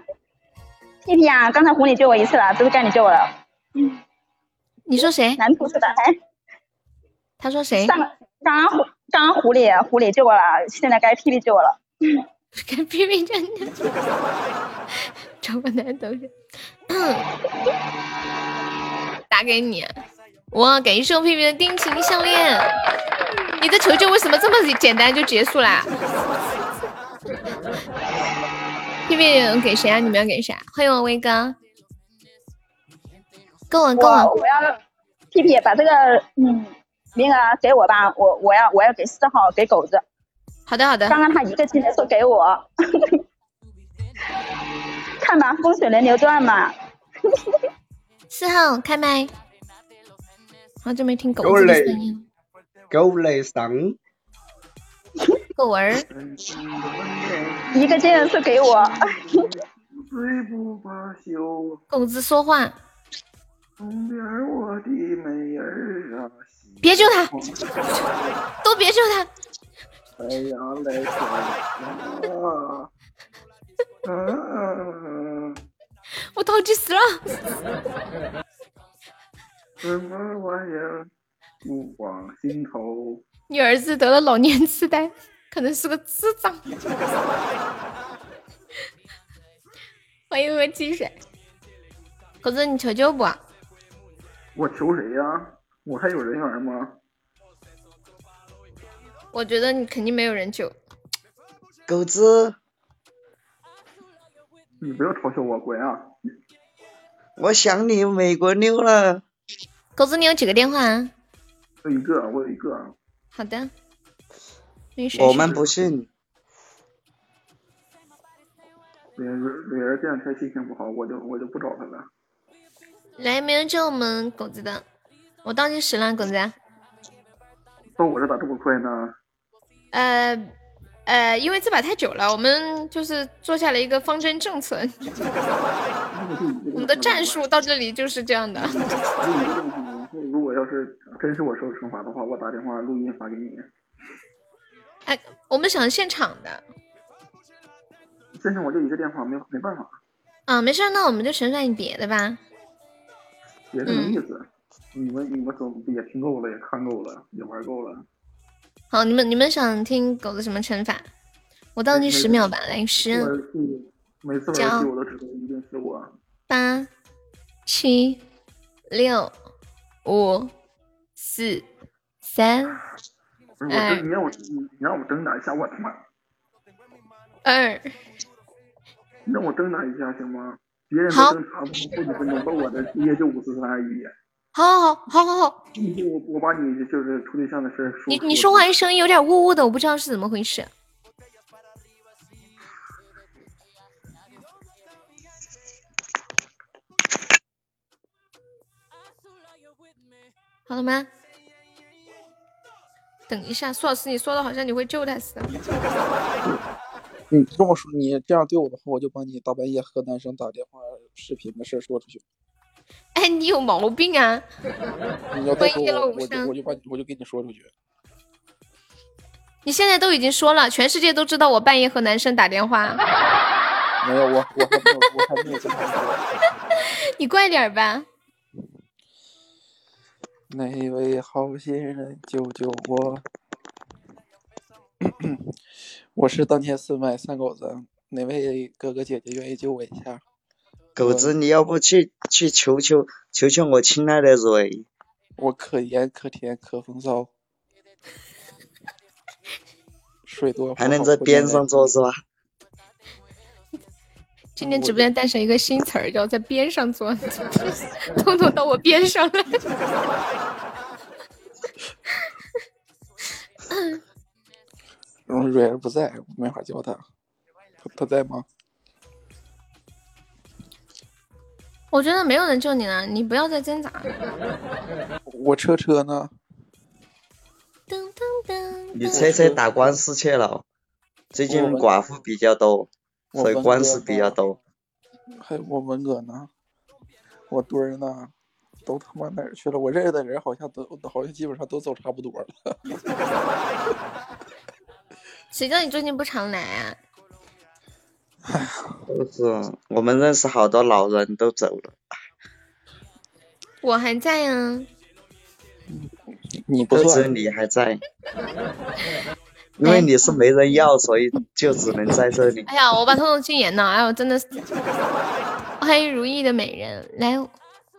屁屁啊，刚才狐狸救我一次了，这次该你救我了。你说谁？男同事的，哎。他说谁？刚刚狐刚狐狸狐狸救我了，现在该皮皮救我了。该皮皮救你。找个男同学，打给你。哇，感谢我皮皮的定情项链。你的求救为什么这么简单就结束啦？皮皮给谁啊？你们要给谁？欢迎我威哥。够了够了，我要皮皮把这个嗯名额给我吧，我我要我要给四号给狗子。好的好的。刚刚他一个劲的说给我。看吧，风水轮流转嘛。四号开麦，好久没听狗子的声音。狗雷上。狗儿。一个劲说给我。狗子说话。别救他！都别救他！太阳来了。嗯，我着急死了。什么玩意儿？不往心头。你儿子得了老年痴呆，可能是个智障。欢迎喝汽水。狗子，你求救不？我求谁呀？我还有人缘吗？我觉得你肯定没有人救。狗子。你不要嘲笑我，滚啊！我想你美国妞了。狗子，你有几个电话？就一个，我有一个。好的。我们不信。蕊蕊儿这两天心情不好，我就我就不找他了。来，没人救我们狗子的，我倒计时了，狗子。到我这咋这么快呢？呃。呃，因为这把太久了，我们就是做下了一个方针政策，我们的战术到这里就是这样的。如果要是真是我受惩罚的话，我打电话录音发给你。哎，我们想现场的。现场我就一个电话，没没办法。啊，没事，那我们就惩罚你别的吧。别的没意思，你们你们总也听够了，也看够了，也玩够了。好，你们你们想听狗子什么惩罚？我倒计十秒吧，来十、每次每次我都只能一定是我、八、七、六、五、四、三、二。你让我你让我挣扎一下，我他妈。二。你让我挣扎一下行吗？别人都挣扎不过几分钟，把我的也就五十三而已。好好好，好好好。我我把你就是处对象的事说。你你说话声音有点呜呜的，我不知道是怎么回事。好了吗？等一下，苏老师，你说的好像你会救他似的。你这么说，你这样对我的话，我就把你大半夜和男生打电话视频的事说出去。哎，你有毛病啊！你要再说我，我就我就把我就给你说出去。你现在都已经说了，全世界都知道我半夜和男生打电话。没有我，我还没有，我还没有这么说。你快点吧。哪位好心人救救我？我是当天四麦三狗子，哪位哥哥姐姐愿意救我一下？狗子，你要不去去求求求求我亲爱的蕊？我可盐可甜可风骚，水多还能在边上坐是吧？今天直播间诞生一个新词儿，叫在边上坐，通通到我边上来。嗯，蕊儿不在，我没法叫他，他他在吗？我觉得没有人救你了，你不要再挣扎。我车车呢？你车车打官司去了，最近寡妇比较多，所以官司比较多。还有我文哥呢？我墩儿呢？都他妈哪儿去了？我认识的人好像都好像基本上都走差不多了。谁叫你最近不常来啊？哎呀，都是我们认识好多老人都走了，我还在啊。你不只有你还在，因为你是没人要，所以就只能在这里。哎呀，我把彤彤禁言了，哎呦，真的是。欢迎如意的美人，来，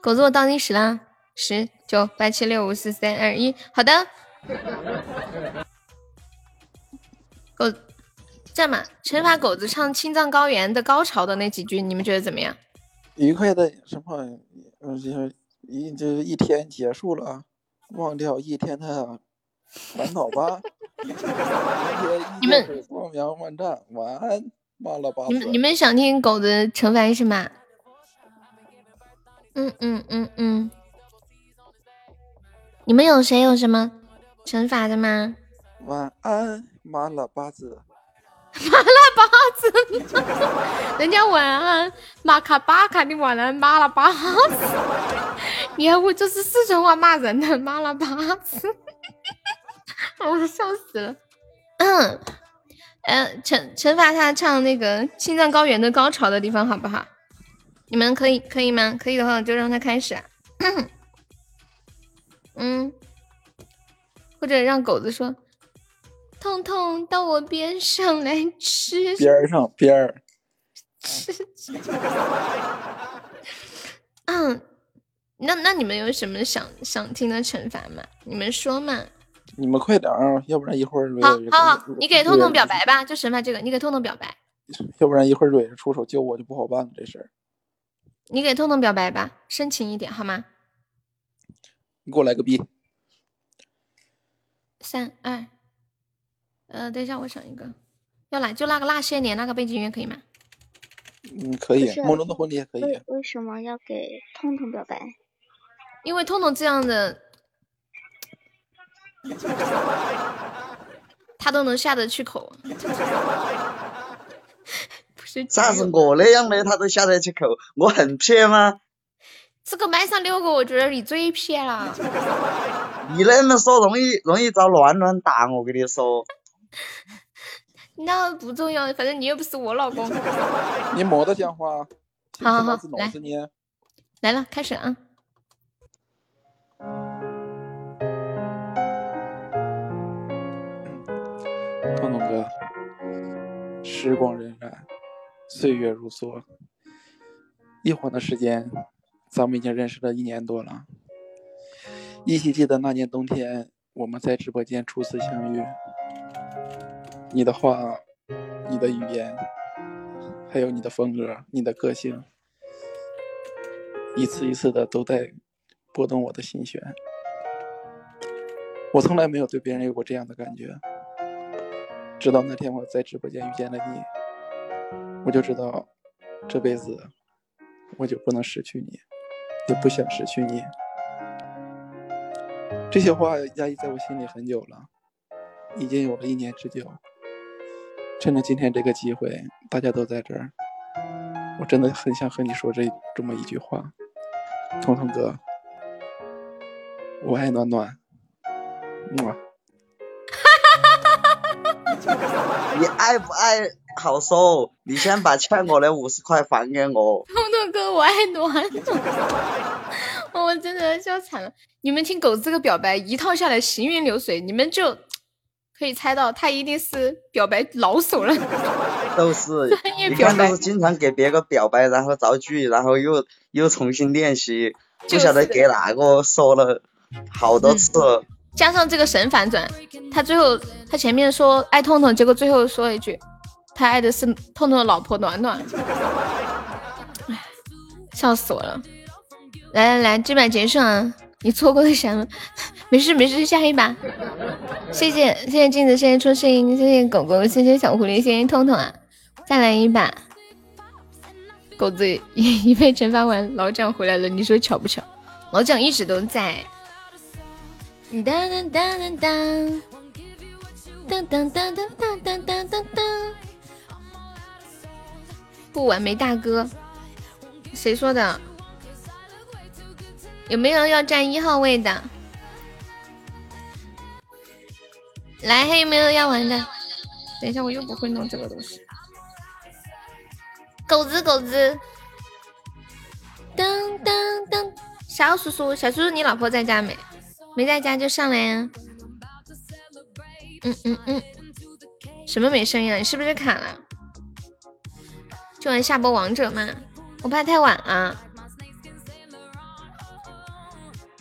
狗子我倒计时啦，十九八七六五四三二一，好的。狗。这样吧，惩罚狗子唱《青藏高原》的高潮的那几句，你们觉得怎么样？愉快的什么？嗯，就一就一天结束了，忘掉一天的烦恼吧。你们光阳万丈，晚安，妈了吧。你们你们想听狗子惩罚是吗？嗯嗯嗯嗯。你们有谁有什么惩罚的吗？晚安，妈了巴子。马拉巴子，人家晚安，马卡巴卡的晚安，马拉巴子，你还会这是四川话骂人的马拉巴子，我笑死了。嗯，嗯，惩惩罚他唱那个青藏高原的高潮的地方好不好？你们可以可以吗？可以的话就让他开始。嗯，或者让狗子说。痛痛到我边上来吃，边上边儿，吃。嗯，那那你们有什么想想听的惩罚吗？你们说嘛。你们快点啊，要不然一会儿好好好，你给痛痛表白吧，就惩罚这个，你给痛痛表白。要不然一会儿蕊子出手救我就不好办了，这事儿。你给痛痛表白吧，深情一点好吗？你给我来个 B。三二。呃，等一下，我想一个，要来就那个那些年那个背景音乐可以吗？嗯，可以，朦胧的婚礼也可以。为什么要给痛痛表白？因为痛痛这样的，他都能下得去口。不是？我那样的他都下得去口？我很撇吗？这个麦上六个，我觉得你最撇了。你那么说容易容易遭乱乱打，我跟你说。那不重要，反正你又不是我老公。你莫得讲话。好好好，来，来了，开始啊。彤彤哥，时光荏苒，岁月如梭，一晃的时间，咱们已经认识了一年多了。依稀记得那年冬天，我们在直播间初次相遇。你的话，你的语言，还有你的风格，你的个性，一次一次的都在拨动我的心弦。我从来没有对别人有过这样的感觉，直到那天我在直播间遇见了你，我就知道这辈子我就不能失去你，也不想失去你。这些话压抑在我心里很久了，已经有了一年之久。趁着今天这个机会，大家都在这儿，我真的很想和你说这这么一句话，彤彤哥，我爱暖暖，么。你爱不爱好说，你先把欠我的五十块还给我。彤彤哥，我爱暖暖，我真的笑惨了。你们听狗子这个表白一套下来行云流水，你们就可以猜到他一定是表白老手了。都是，你看都是经常给别个表白，然后造句，然后又又重新练习，不晓得给哪个说了好多次。加上这个神反转，他最后他前面说爱痛痛，结果最后说了一句，他爱的是痛痛的老婆暖暖。唉，笑死我了！来来来，这把结束啊！你错过了什么？没事没事，下一把。谢谢谢谢镜子，谢谢初心，谢谢狗狗，谢谢小狐狸，谢谢痛痛啊！再来一把。狗子一一被惩罚完，老蒋回来了，你说巧不巧？老蒋一直都在。当当当当当，当当当当当当当当当。不完美大哥，谁说的？有没有要占一号位的？来，还有没有要玩的？等一下，我又不会弄这个东西。狗子，狗子，噔噔噔，小叔叔，小叔叔，你老婆在家没？没在家就上来呀，嗯嗯嗯，什么没声音了？你是不是卡了？就玩下播王者吗？我怕太晚了，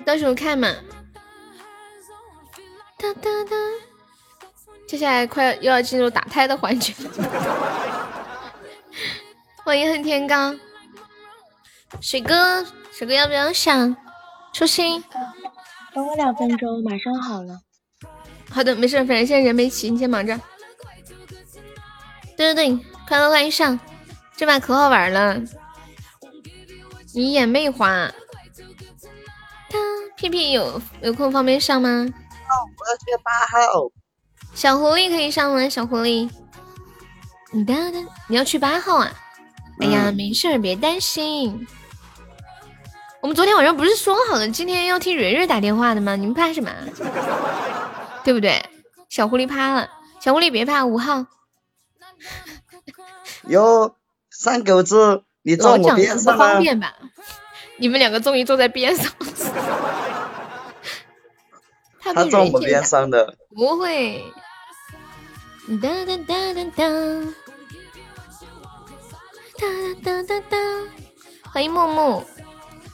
到时候看嘛。哒哒哒，接下来快又要进入打胎的环节。欢迎恨天高，水哥，水哥要不要上？初心。等我两分钟，马上好了。好的，没事，反正现在人没齐，你先忙着。对对对，快乐欢迎上，这把可好玩了。你眼媚花。他屁屁有有空方便上吗？哦，我要去八号。小狐狸可以上吗？小狐狸。你的你要去八号啊？哎呀，没事儿，别担心。我们昨天晚上不是说好了今天要听蕊蕊打电话的吗？你们怕什么？对不对？小狐狸怕了，小狐狸别怕，五号。哟，三狗子，你坐我边上不方便吧？你们两个终于坐在边上。他坐我边上的。不会。哒哒哒哒哒。哒哒哒哒。欢迎木木。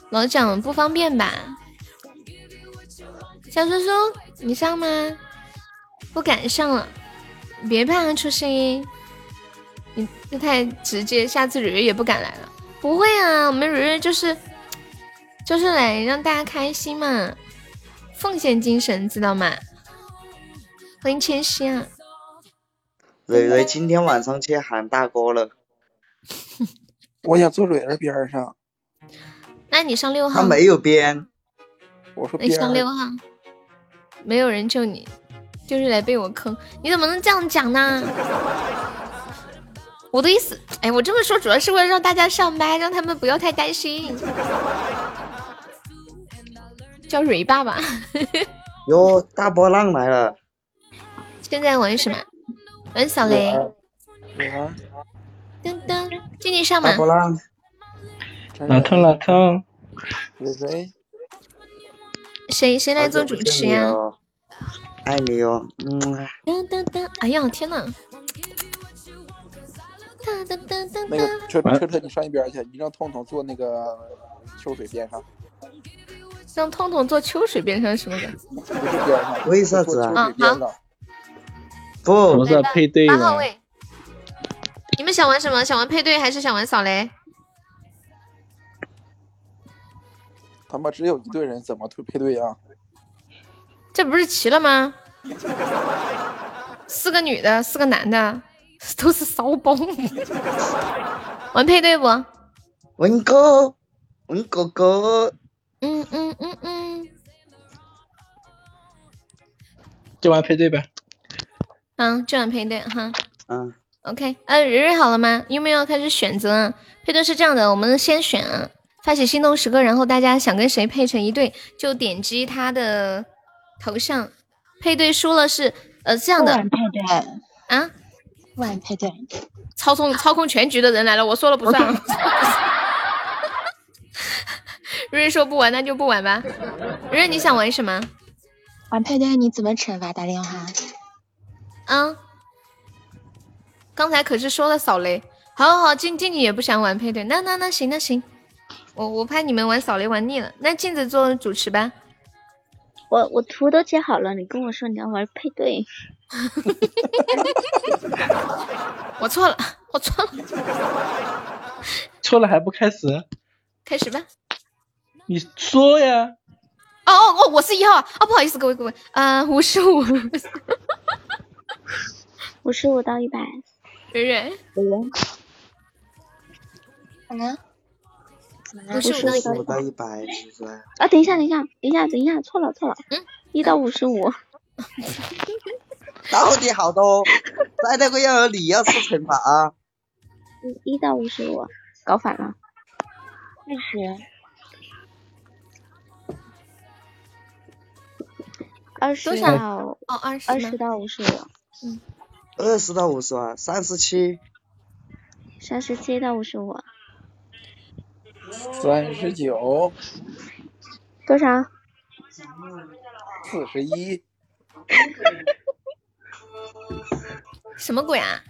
老蒋不方便吧？小叔叔，你上吗？不敢上了，别怕，出声音。你这太直接，下次蕊蕊也不敢来了。不会啊，我们蕊蕊就是就是来让大家开心嘛，奉献精神，知道吗？欢迎千玺啊！蕊蕊今天晚上去喊大哥了。我想坐蕊儿边上。那你上六号。他没有编。我说你上六号，没有人救你，就是来被我坑。你怎么能这样讲呢？我的意思，哎，我这么说主要是为了让大家上麦，让他们不要太担心。叫蕊爸爸。哟，大波浪来了。现在玩什么？玩小雷。噔噔，静静上马？大波浪。老痛老痛，谁谁谁来做主持呀？爱你哟，嗯。噔噔噔，哎呀天呐！那个车车车，你上一边去，你让痛痛坐那个秋水边上。让痛痛做秋水边上什么的？为啥子啊？好。不，我是配对八号位。你们想玩什么？想玩配对还是想玩扫雷？他妈只有一队人，怎么配配对呀？这不是齐了吗？四个女的，四个男的，都是骚包。玩配对不？文哥，文哥哥。嗯嗯嗯嗯。就玩配对呗。嗯，就玩配对哈。嗯。OK，呃，蕊蕊好了吗？有没有开始选择？配对是这样的，我们先选啊，发起心动时刻，然后大家想跟谁配成一对，就点击他的头像，配对输了是呃这样的。配对啊？晚配对。操控操控全局的人来了，我说了不算。蕊蕊说不玩，那就不玩吧。瑞瑞，你想玩什么？玩派对你怎么惩罚？打电话。啊。刚才可是说了扫雷，好好好，静静你也不想玩配对，那那那行那行，我我怕你们玩扫雷玩腻了，那镜子做主持吧。我我图都截好了，你跟我说你要玩配对。我错了，我错了，错了还不开始？开始吧。你说呀。哦哦哦，我是一号啊！不好意思，各位各位，嗯，五十五，五十五到一百。蕊蕊，嗯，怎么了？五十五到一百，是不是？啊，等一下，等一下，等一下，等一下，错了，错了，嗯，一到五十五。到底好多？在那个要有你要吃惩罚啊！一到五十五，搞反了。二十。二十到哦，二十，二十到五十五，嗯。二十到五十啊，三十七，三十七到五十五，三十九，多少？四十一。什么鬼啊？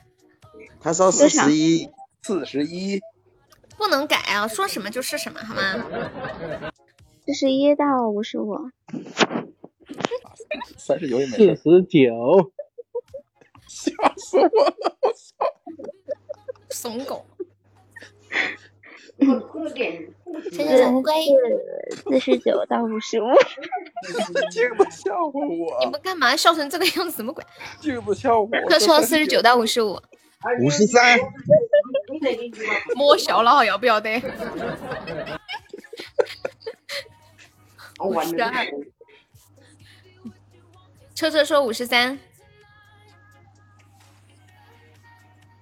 他说四十一，四十一。不能改啊，说什么就是什么，好吗？四十一到五十五。三十九也没事。四十九。吓死我了！我操！怂狗。谢谢乌龟。四十九到五十五。镜子笑话我。你们干嘛笑成这个样子？什么鬼？镜子笑话我。他说四十九到五十五。五十三。莫笑了，要不要得？五十二。车车说五十三。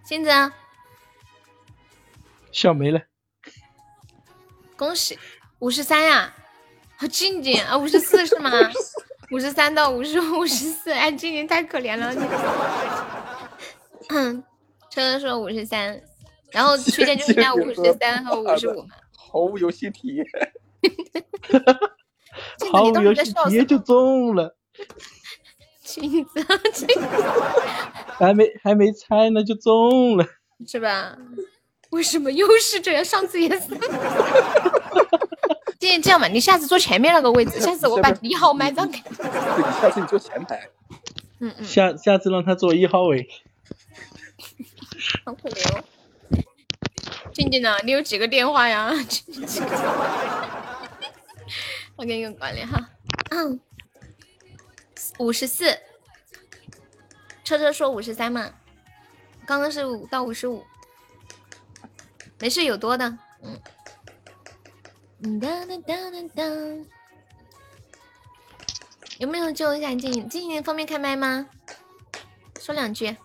金子，笑没了，恭喜五十三呀！静静啊，五十四是吗？五十三到五十五，五十四，哎，静静太可怜了。嗯，车车说五十三，然后区间就是在五十三和五十五嘛。毫无游戏体验。毫无游戏体验就中了。镜子，还没还没猜呢就中了，是吧？为什么又是这样？上次也是。今天这样吧，你下次坐前面那个位置，下次我把一号麦让给你。下次你坐前排。嗯嗯。下下次让他坐一号位。好可怜哦。静静呢？你有几个电话呀？我给你个管理哈。嗯。五十四，车车说五十三嘛，刚刚是五到五十五，没事有多的，嗯。哒哒哒哒哒，有没有救一下静静？静静方便开麦吗？说两句，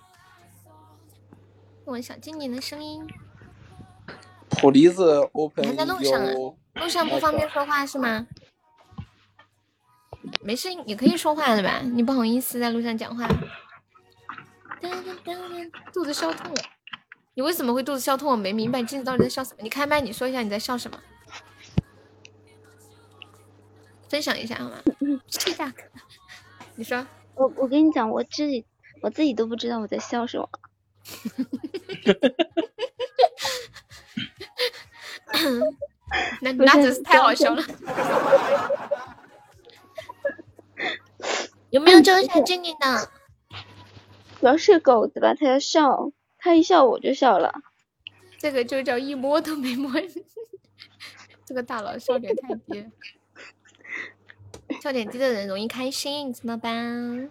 我小静静的声音。普梨子，open 还在路上啊？路上不方便说话是吗？没事，你可以说话的吧？你不好意思在路上讲话。肚子笑痛了，你为什么会肚子笑痛？我没明白，镜子到底在笑什么？你开麦，你说一下你在笑什么？分享一下好吗？谢大哥，你说。我我跟你讲，我自己我自己都不知道我在笑什么。那那真是太好笑了。有没有救一下静静的？主要是狗子吧，它要笑，它一笑我就笑了。这个就叫一摸都没摸。这个大佬笑点太低，笑点低的人容易开心，怎么办？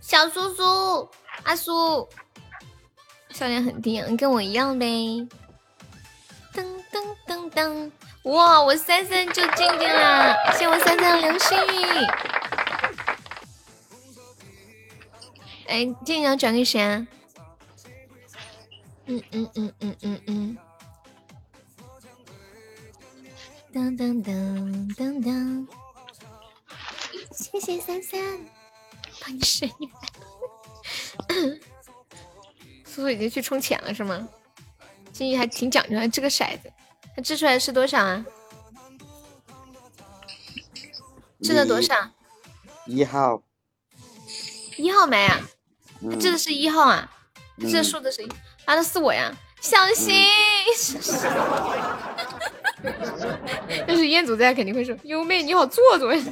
小叔叔，阿叔，笑点很低，跟我一样呗。噔噔噔噔。哇！我三三就静静了，谢我三三流星雨。哎，今天要转给谁？嗯嗯嗯嗯嗯嗯。噔噔噔噔噔。谢谢三三，帮你生一百。苏苏已经去充钱了是吗？金鱼还挺讲究，的，这个骰子，他掷出来是多少啊？掷了多少？一号。一号没啊？他掷的是一号啊？这数字是？啊，那是我呀，小心！要是彦祖在，肯定会说优妹你好做作呀。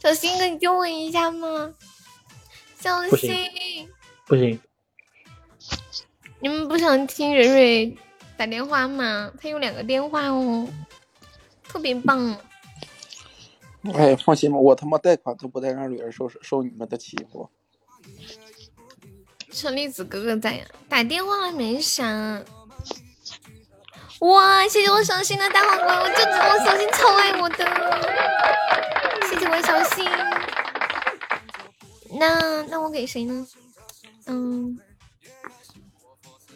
小新哥，你救我一下吗？小新！不行。你们不想听蕊蕊打电话吗？她有两个电话哦，特别棒。哎，放心吧，我他妈贷款都不带让蕊儿受受你们的欺负。车厘子哥哥在呀，打电话了没响。哇，谢谢我小新的大皇冠，我就知道我小新超爱我的。谢谢我小新。那那我给谁呢？嗯，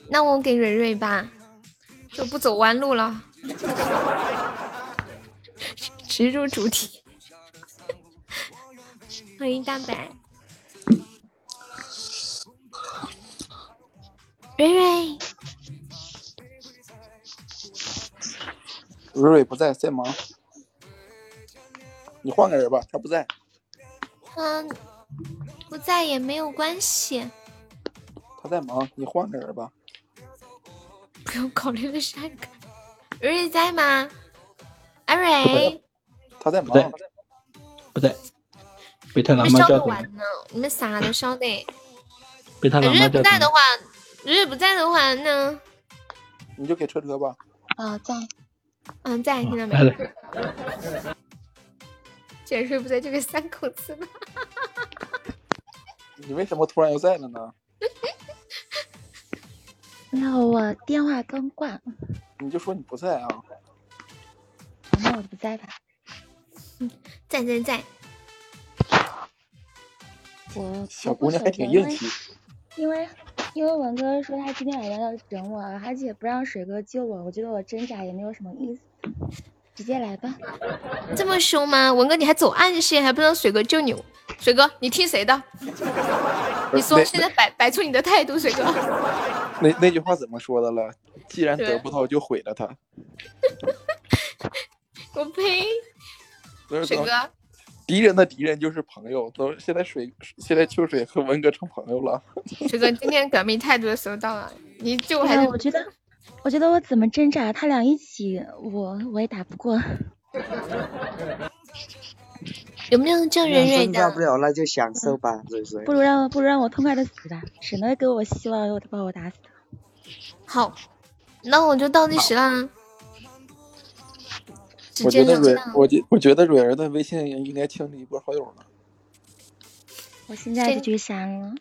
那我给蕊蕊吧，就不走弯路了，直入主题。欢迎大白，蕊蕊。蕊蕊不在，在忙。你换个人吧，他不在。嗯，不在也没有关系。他在忙，你换个人吧。不用考虑的下一个。蕊蕊在吗？阿蕊。他在忙。不在。被他妈叫完呢，你们啥都晓得。被他妈叫不在的话，蕊蕊不在的话，那你就给车车吧。啊，在。嗯，在，听到没？既然不在，就给三口子吧。你为什么突然又在了呢？那我电话刚挂。你就说你不在啊。那我不在吧。在在在。我小姑娘还挺硬气。因为。因为文哥说他今天晚上要整我，而且不让水哥救我，我觉得我挣扎也没有什么意思，直接来吧。这么凶吗？文哥你还走暗线，还不让水哥救你？水哥你听谁的？你说现在摆摆出你的态度，水哥。那那句话怎么说的了？既然得不到，就毁了他。我呸！水哥。敌人的敌人就是朋友，都现在水现在秋水和文哥成朋友了。水哥，今天革命态度的时候到了，你救还是？我觉得，我觉得我怎么挣扎，他俩一起，我我也打不过。有没有叫蕊蕊的？不了那就享受吧，不如让不如让我痛快的死吧，省得给我希望，又把我打死。好，那我就倒计时啦。我觉得蕊，我觉我觉得蕊儿的微信应该清理一波好友了。我现在就去删了。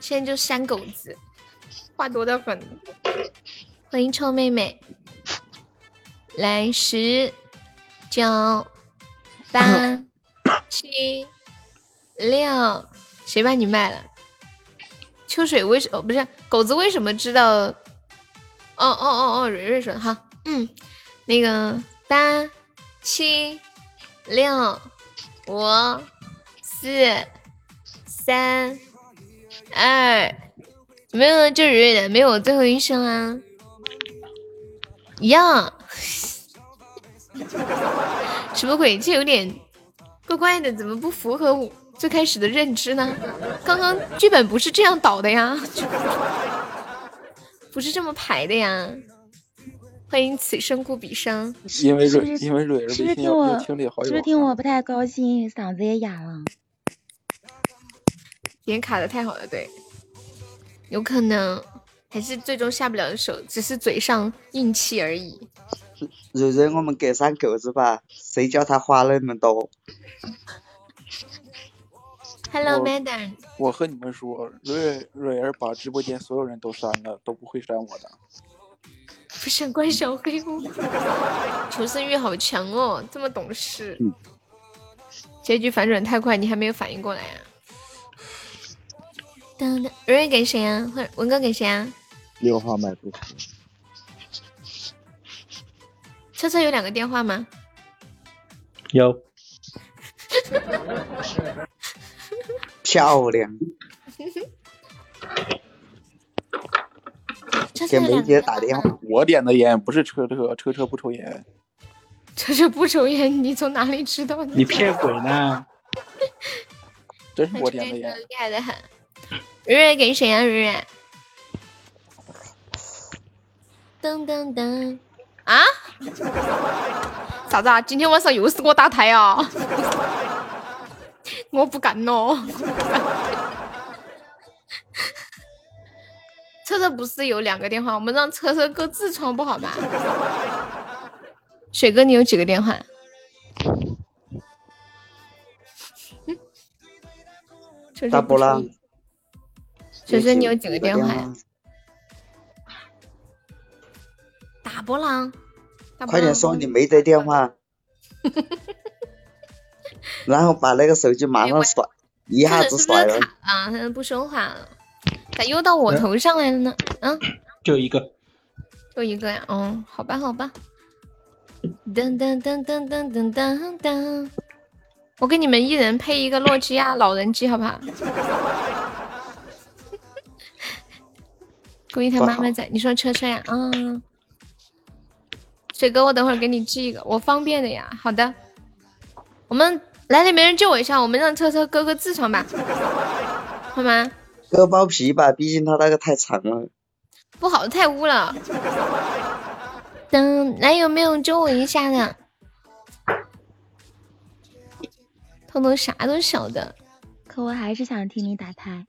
现在就删狗子，话多的很。欢迎臭妹妹。来十、九、八、七、六，谁把你卖了？秋水为什么不是狗子？为什么知道？哦哦哦哦，蕊蕊说好，嗯，那个。八七六五四三二，没有就蕊蕊的，没有最后一声啊，一样，什么鬼？这有点怪怪的，怎么不符合我最开始的认知呢？刚刚剧本不是这样导的呀，不是这么排的呀。欢迎此生故彼生。因为蕊，因为蕊儿是不是听我？是不是听我不太高兴，嗓子也哑了？点卡的太好了，对，有可能还是最终下不了手，只是嘴上硬气而已。蕊蕊，我们隔三狗子吧，谁叫他花那么多？Hello，Madam。我和你们说，蕊蕊儿把直播间所有人都删了，都不会删我的。不想关小黑屋，求生欲好强哦，这么懂事。结局反转太快，你还没有反应过来呀？当当，瑞瑞给谁呀？文哥给谁呀？六号麦。车车有两个电话吗？有。漂亮。给梅姐打电话。我点的烟不是车车，车车不抽烟。车车不抽烟，你从哪里知道的？你骗鬼呢！真是我点的烟。厉害的很。蕊蕊给谁啊？蕊蕊。噔噔噔。啊？啥子啊？今天晚上又是我打胎啊？我不干喽。车车不是有两个电话，我们让车车哥自闯不好吗？水哥，你有几个电话？大波浪。水水，你有几个电话呀？大波浪。快点说你没得电话。然后把那个手机马上甩，一下子甩了。啊，他不说话了。咋又到我头上来了呢？嗯，就一个，就一个呀。哦，好吧，好吧。噔噔噔噔噔噔噔噔，我给你们一人配一个诺基亚老人机，好不好？估计他妈妈在。你说车车呀？嗯。水哥，我等会儿给你寄一个，我方便的呀。好的。我们来了，没人救我一下，我们让车车哥哥自闯吧，好吗？割包皮吧，毕竟他那个太长了。不好，太污了。等，来有没有救我一下的？彤彤啥都晓得，可我还是想听你打胎。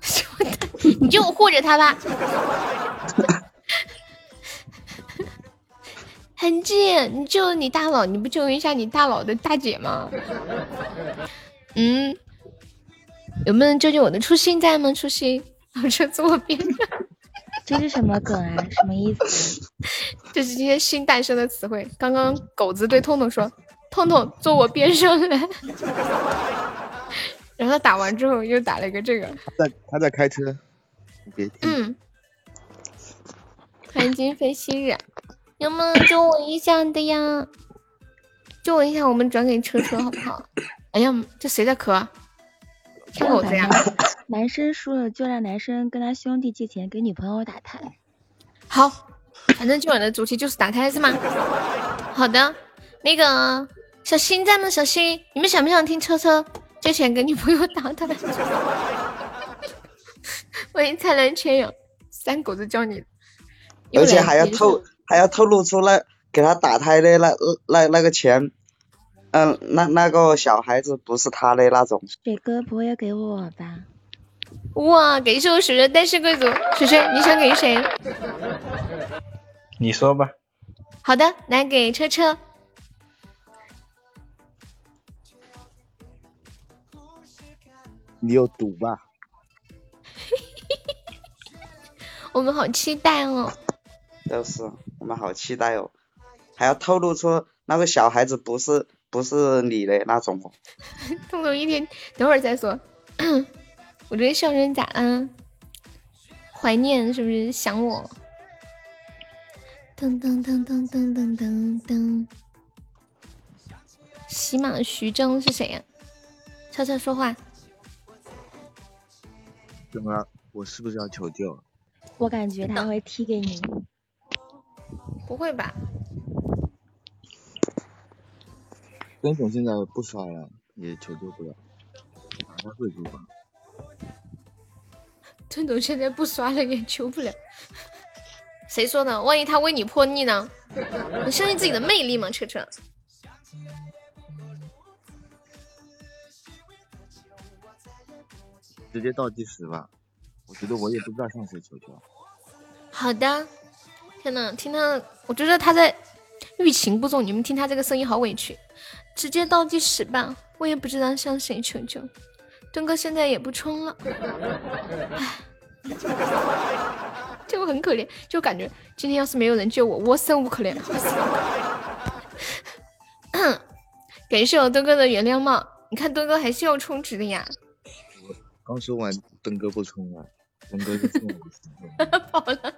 你就护着他吧。痕迹，你救你大佬，你不救一下你大佬的大姐吗？嗯。有没有人救救我的初心在吗？初心，老车坐我边上。这是什么梗啊？什么意思？这是今天新诞生的词汇。刚刚狗子对痛痛说：“痛痛坐我边上来。”然后他打完之后又打了一个这个。在他在开车，你别。嗯。欢迎今非昔日，有没有救我一下的呀？救我一下，我们转给车车好不好？哎呀，这谁在咳？狗子呀！男生输了就让男生跟他兄弟借钱给女朋友打胎。好，反正今晚的主题就是打胎是吗？好的，那个小新在吗？小新，你们想不想听车车借钱给女朋友打胎？欢迎灿烂千阳，三狗子教你。而且还要透，还要透露出那给他打胎的那那那个钱。嗯，那那个小孩子不是他的那种。水哥不会要给我吧？哇，感谢我水水单身贵族，水水你想给谁？你说吧。好的，来给车车。你有毒吧？我们好期待哦。都是，我们好期待哦，还要透露出那个小孩子不是。不是你的那种。彤彤一天，等会儿再说。我这个笑声咋了？怀念是不是想我？噔噔噔噔噔噔噔噔。喜马徐峥是谁呀？悄悄说话。怎么？我是不是要求救？我感觉他会踢给你。不会吧？孙总现在不刷了，也求救不了，他会输吧？孙总现在不刷了，也求不了。谁说的？万一他为你破逆呢？你相信自己的魅力吗，车车？直接倒计时吧，我觉得我也不知道向谁求救。好的。天呐，听他，我觉得他在欲擒故纵。你们听他这个声音，好委屈。直接倒计时吧，我也不知道向谁求救。墩哥现在也不充了，唉，就很可怜，就感觉今天要是没有人救我，我生无可恋。感谢我墩哥的原谅帽，你看墩哥还是要充值的呀。刚说完，墩哥不充了，墩哥就充 了。跑了，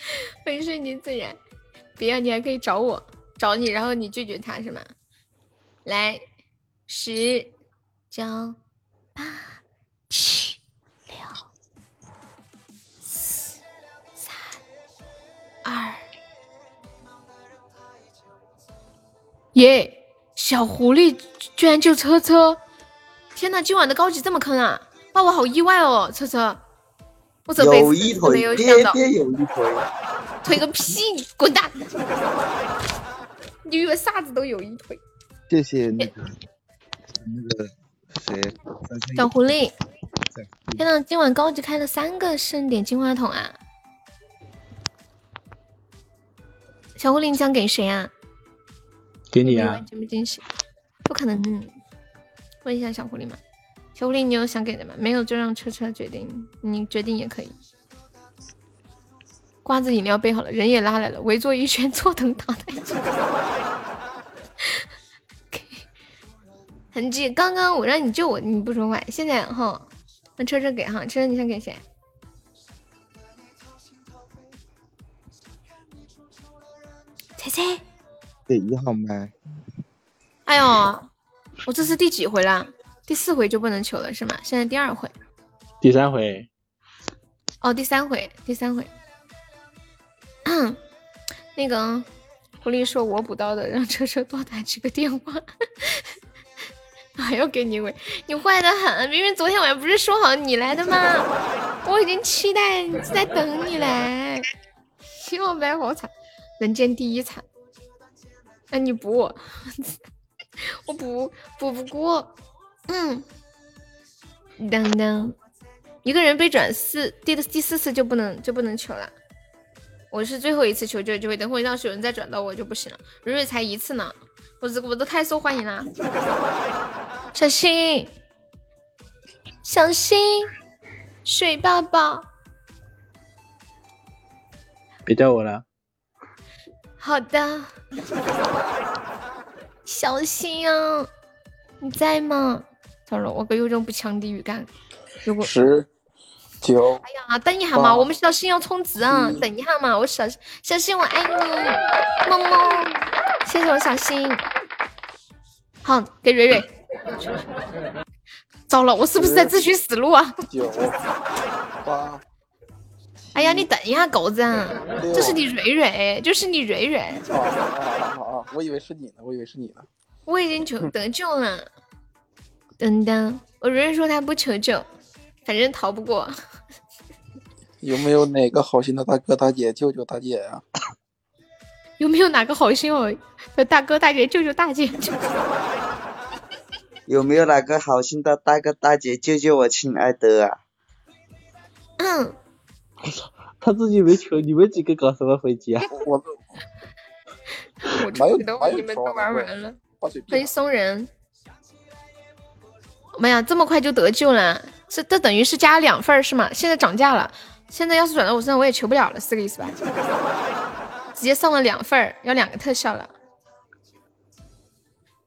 欢迎顺其自然。别啊，你还可以找我，找你，然后你拒绝他是吗？来，十、九、八、七、六、四、三、二。耶！小狐狸居然救车车！天呐，今晚的高级这么坑啊！哇，我好意外哦，车车，我这辈子没有想到。有一腿，腿个屁！滚蛋！你以为啥子都有一腿？谢谢那个那个谁，小狐狸。天呐，今晚高级开了三个盛典金话筒啊！小狐狸，你想给谁啊？给你啊！惊不惊喜？不可能。问一下小狐狸嘛，小狐狸，你有想给的吗？没有就让车车决定，你决定也可以。瓜子饮料备好了，人也拉来了，围坐一圈，坐等打太极。痕迹，刚刚我让你救我，你不说话，现在哈，那车车给哈，车车你想给谁？猜猜。给一号麦。哎呦，我这是第几回了？第四回就不能求了是吗？现在第二回。第三回。哦，第三回，第三回。那个狐狸说我补刀的，让车车多打几个电话。还要给你喂，你坏的很！明明昨天晚上不是说好你来的吗？我已经期待在等你来。希望白好惨，人间第一惨。那你补我，我补补不过。嗯，当当，一个人被转四第第四次就不能就不能求了。我是最后一次求救机会，等会要是有人再转到我就不行了。蕊蕊才一次呢，我这我都太受欢迎了。小心，小心，水宝宝，别叫我了。好的，小心啊！你在吗？糟了，我哥有种不强的预感。如果十九，哎呀，等一下嘛，我们小心要充值啊！等一下嘛，我小小心我爱你，么么，谢谢我小心。好，给蕊蕊。糟了，我是不是在自寻死路啊？九八。哎呀，你等一下，狗子，这是你蕊蕊，就是你蕊蕊。啊啊啊！我以为是你呢，我以为是你呢。我已经求得救了。等等，我蕊蕊说他不求救，反正逃不过。有没有哪个好心的大哥大姐救救大姐呀？有没有哪个好心哦的大哥大姐救救大姐？有没有哪个好心的大哥大姐救救我亲爱的啊？嗯。我操，他自己没求，你们几个搞什么飞机啊？我我 出去都你们都玩完了。欢迎松人。妈呀，这么快就得救了？这这等于是加两份是吗？现在涨价了，现在要是转到我身上我也求不了了，是这个意思吧？直接送了两份要两个特效了。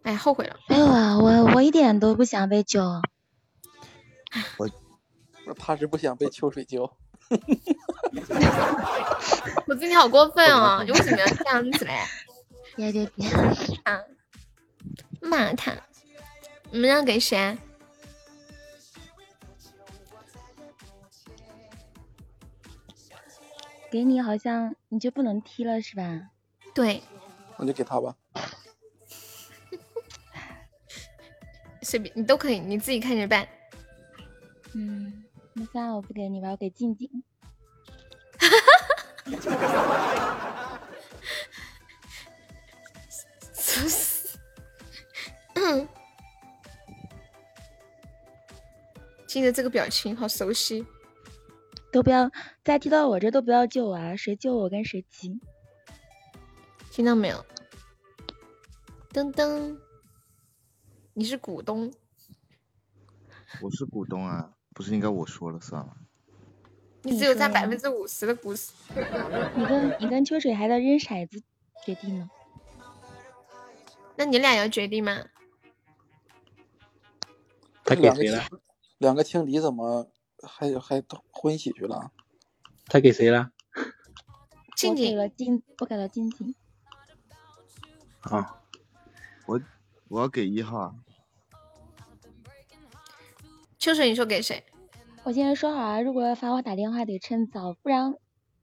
哎，后悔了。没有啊，我我一点都不想被救。我我怕是不想被秋水救。我今天好过分哦！你为什么要这样子嘞？别别别！啊，骂他！你们要给谁？给你好像你就不能踢了是吧？对。那就给他吧。随便你都可以，你自己看着办。嗯。那算了，我不给你吧，我给静静。哈哈哈！嗯，记得这个表情好熟悉。都不要再踢到我这，都不要救我啊！谁救我跟谁急。听到没有？噔噔，你是股东。我是股东啊。不是应该我说了算吗？你只有占百分之五十的股息。你跟你跟秋水还在扔骰子决定呢？那你俩要决定吗？他给谁了？两个情敌怎么还还混一起去了？他给谁了？静静了静，我给了静静。啊，我我要给一号。秋水，你说给谁？我今天说好啊，如果要发我打电话得趁早，不然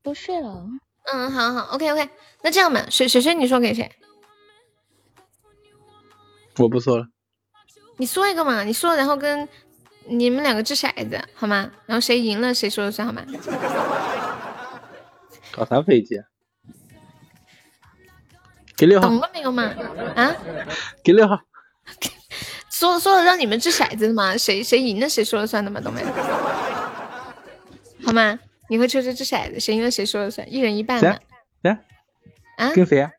都睡了。嗯，好好，OK OK，那这样吧，水水水，你说给谁？我不说了。你说一个嘛，你说，然后跟你们两个掷骰子，好吗？然后谁赢了谁说了算，好吗？搞啥飞机？给六号。懂了没有嘛？啊？给六号。说说了让你们掷骰子的嘛，谁谁赢了谁说了算的嘛，懂没？好吗？你和车车掷骰子，谁赢了谁说了算，一人一半嘛。谁？啊？跟谁啊？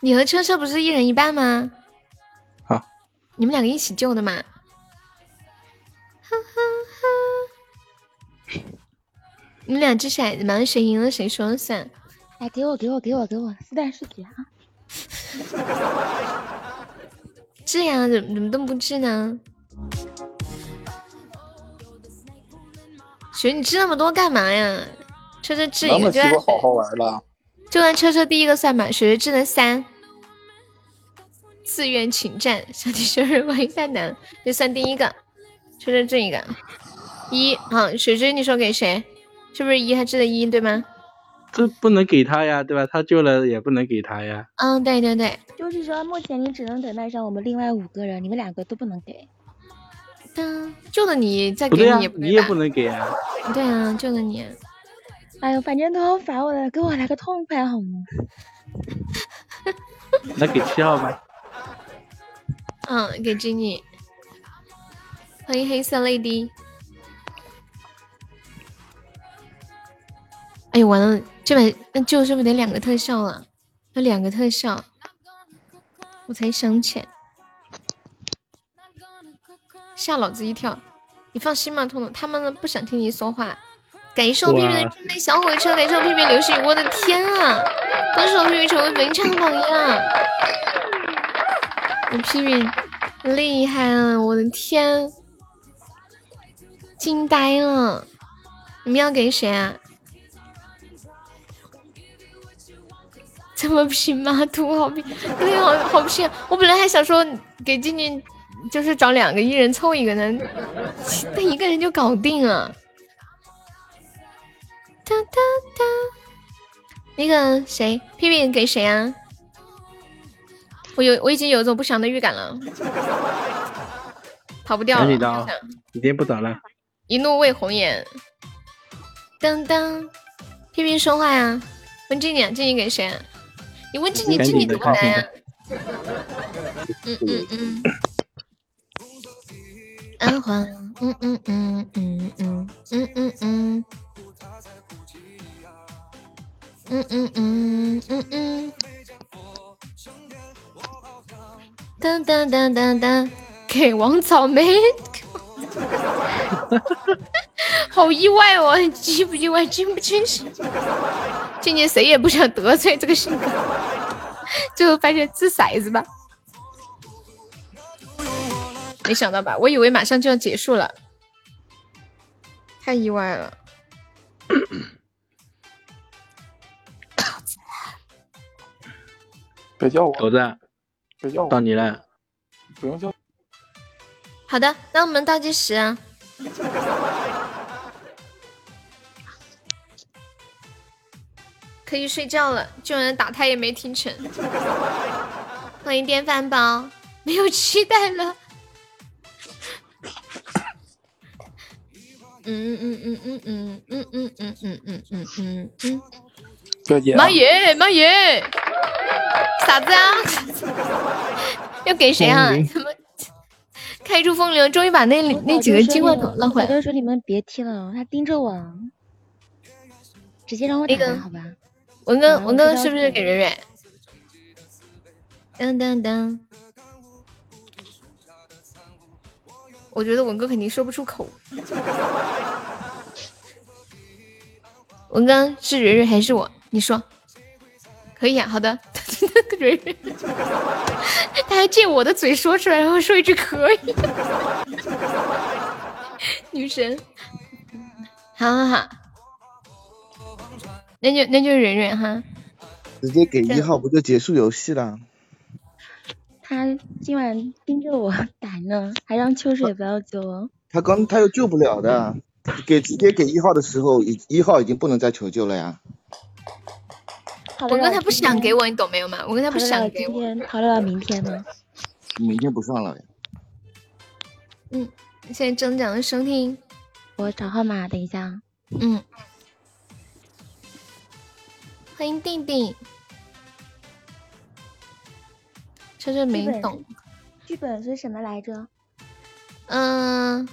你和车车不是一人一半吗？好。你们两个一起救的嘛？你们俩掷骰子嘛，谁赢了谁说了算。来，给我，给我，给我，给我，四代数据啊！治呀，怎么怎么都不治呢？雪，你治那么多干嘛呀？车车治一个就好好玩了。就按车车第一个算吧，雪雪治了三。自愿请战，小弟生日欢迎蛋蛋，就算第一个。车车治一个一，好，水水你说给谁？是不是一还记得一对吗？这不能给他呀，对吧？他救了也不能给他呀。嗯，对对对，就是说目前你只能等待上我们另外五个人，你们两个都不能给。嗯，救了你再给你，你也不能给啊。对啊，救了你。哎呦，反正都要罚我了，给我来个痛快好吗？那给七号吧。嗯，给经理。欢迎黑色泪滴。哎，完了，这把那就是不是得两个特效了？要两个特效，我才想起来，吓老子一跳！你放心吧，彤彤，他们不想听你说话。感谢我屁屁的小火车，感谢我屁屁流星雨，我的天啊！恭喜我屁屁成为本场榜样！我屁屁厉害啊，我的天，惊呆了！你们要给谁啊？这么拼吗？图好拼，对，好好拼。我本来还想说给静静，就是找两个一人凑一个呢，但一个人就搞定了。哒哒哒，那个谁，屁屁给谁啊？我有，我已经有一种不祥的预感了，跑不掉了。今天不早了。一怒为红颜。噔噔，屁屁说话呀？问静静，静静给谁？你问静静，静静怎么来啊？嗯嗯嗯，安黄，嗯嗯嗯嗯嗯嗯嗯嗯，嗯嗯嗯嗯嗯，当当当当当，给王草莓，好意外哦，意不意外，惊不惊喜？今年谁也不想得罪这个性格，最后发现掷骰子吧，没想到吧？我以为马上就要结束了，太意外了。别叫我狗子，别叫我，到你了，不用叫。好的，那我们倒计时啊。可以睡觉了，就连打他也没听成。欢迎电饭煲，没有期待了。嗯嗯嗯嗯嗯嗯嗯嗯嗯嗯嗯嗯嗯。妈耶妈耶！啥子啊？要给谁啊？怎么开出风流？终于把那那几个金话筒捞回来。我说你们别踢了，他盯着我，直接让我打好吧。文哥，文哥是不是给蕊蕊？噔噔噔！我觉得文哥肯定说不出口。文哥是蕊蕊还是我？你说可以啊？好的。蕊蕊，他还借我的嘴说出来，然后说一句可以。女神，好好好，那就那就忍忍哈，直接给一号不就结束游戏了？他今晚盯着我打呢，还让秋水不要救。他刚他又救不了的，给直接给一号的时候，一一号已经不能再求救了呀。我跟他不想给我，你懂没有嘛？我跟他不想给我。逃得到明天吗？明天不上了呀。嗯，现在正讲的收听，我找号码，等一下。嗯，欢迎定定。车车没懂。剧本是什么来着？嗯，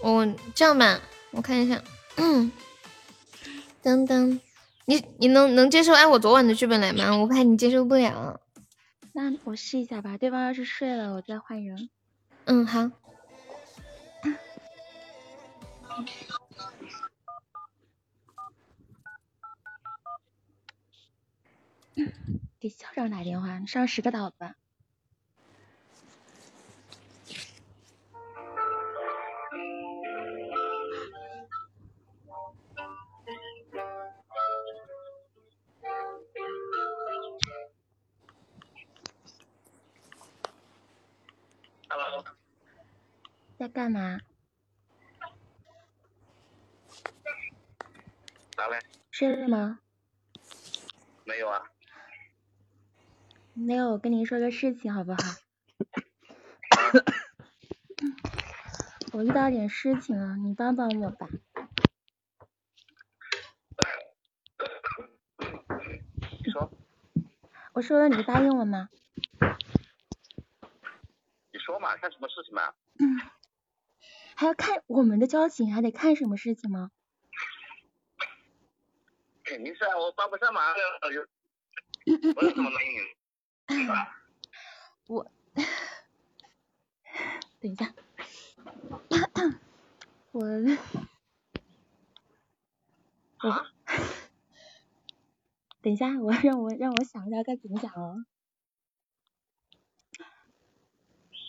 我这样吧，我看一下。嗯，噔噔。你你能能接受按我昨晚的剧本来吗？我怕你接受不了。那我试一下吧。对方要是睡了，我再换人。嗯，好。给校长打电话，上十个岛吧。在干嘛？咋嘞？睡了吗？没有啊。没有，我跟你说个事情好不好？我遇到点事情了，你帮帮我吧。你说。我说了，你答应我吗？你说嘛，看什么事情嘛？嗯。还要看我们的交情，还得看什么事情吗？肯定是啊，我帮不上忙了，我有什么能应 我等一下，我我 等一下，我让我让我想一下该怎么讲哦。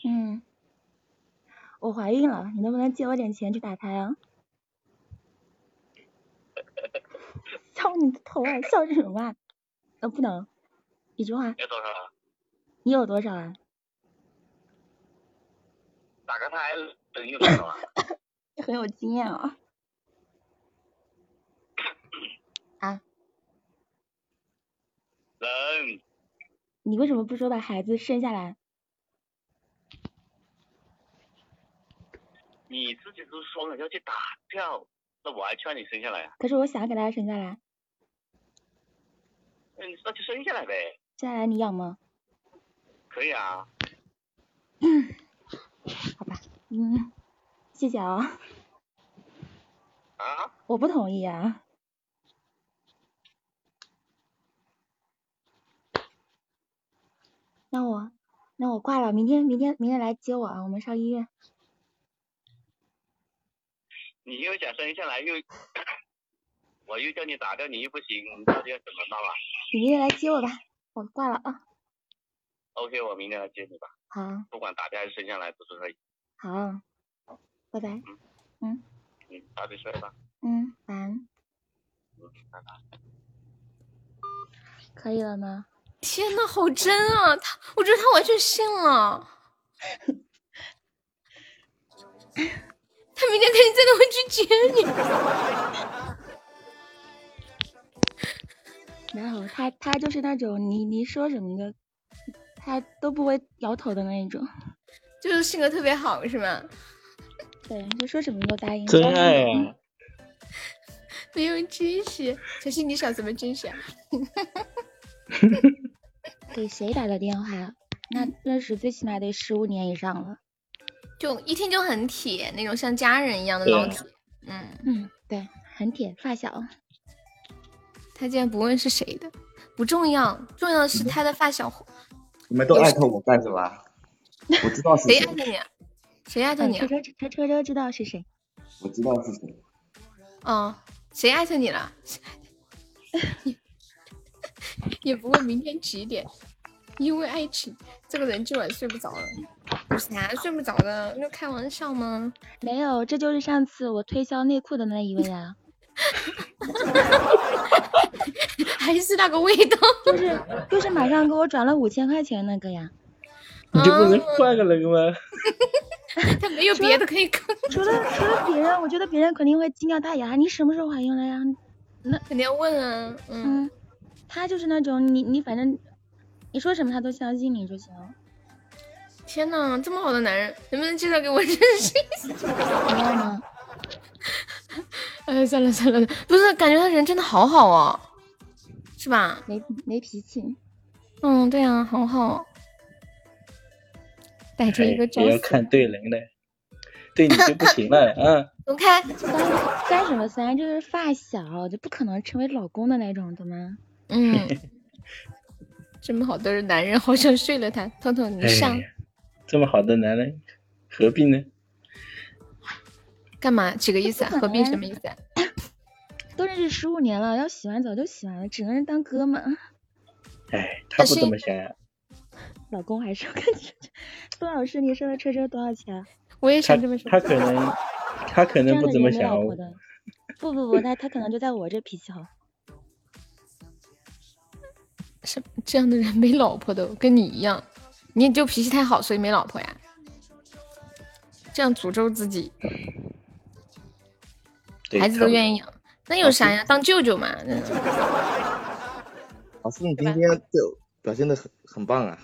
嗯。我怀孕了，你能不能借我点钱去打胎啊？笑你的头啊！笑什么啊？呃，不能，一句话。你有多少？你有多少啊？打个胎等于多少啊？你 很有经验啊。啊？能。你为什么不说把孩子生下来？你自己都说了要去打掉，那我还劝你生下来啊？可是我想给大家生下来。嗯，那就生下来呗。生下来你养吗？可以啊。嗯，好吧，嗯，谢谢啊。啊？我不同意啊。那我，那我挂了，明天，明天，明天来接我啊，我们上医院。你又想生下来，又 我又叫你打掉，你又不行，你到底要怎么办啊？你明天来接我吧，我挂了啊。OK，我明天来接你吧。好。不管打掉还是生下来都是可以。好，拜拜。嗯。嗯。嗯，早点睡吧。嗯，晚安。嗯，拜拜。可以了吗？天呐，好真啊！他，我觉得他完全信了。他明天肯定真的会去接你。没有他他就是那种你你说什么的，他都不会摇头的那一种，就是性格特别好，是吗？对，就说什么都答应。真爱啊！没有惊喜，小新你想什么惊喜啊？给谁打的电话？那认识最起码得十五年以上了。就一听就很铁，那种像家人一样的老铁。嗯嗯，对，很铁，发小。他竟然不问是谁的，不重要，重要的是他的发小。你们都艾特我干什么？我知道是谁。谁艾特你？谁艾特你？车车车车车知道是谁？我知道是谁。哦，谁艾特你了？也不问明天几点，因为爱情，这个人今晚睡不着了。有啥睡不着的？那开玩笑吗？没有，这就是上次我推销内裤的那一位啊。还是那个味道，就是就是马上给我转了五千块钱那个呀。你就不能换个人吗？他没有别的可以坑。除了除了别人，我觉得别人肯定会惊掉大牙。你什么时候怀孕了呀？那肯定要问啊。嗯，他就是那种你你反正你说什么他都相信你就行。天哪，这么好的男人，能不能介绍给我认识一下？不要吗？哎，算了算了，不是，感觉他人真的好好哦，是吧？没没脾气。嗯，对啊，好好。带着一个也要看对人的，对你就不行了啊！走开！三什么三？就是发小，就不可能成为老公的那种，懂吗？嗯。这么好的男人，好想睡了他。彤彤，你上。这么好的男人，何必呢？干嘛？几个意思啊？何必什么意思啊？都认识十五年了，要洗完早就洗完了，只能是当哥们。哎，他不这么想呀。老公还是要看杜 老师，你说的车车多少钱？我也想这么说。他可能，他可能不怎么想。不不不，他他可能就在我这脾气好。什这样的人没老婆的，跟你一样，你就脾气太好，所以没老婆呀？这样诅咒自己，孩子都愿意养，那有啥呀？当舅舅嘛。老师，你今天就表现的很很棒啊。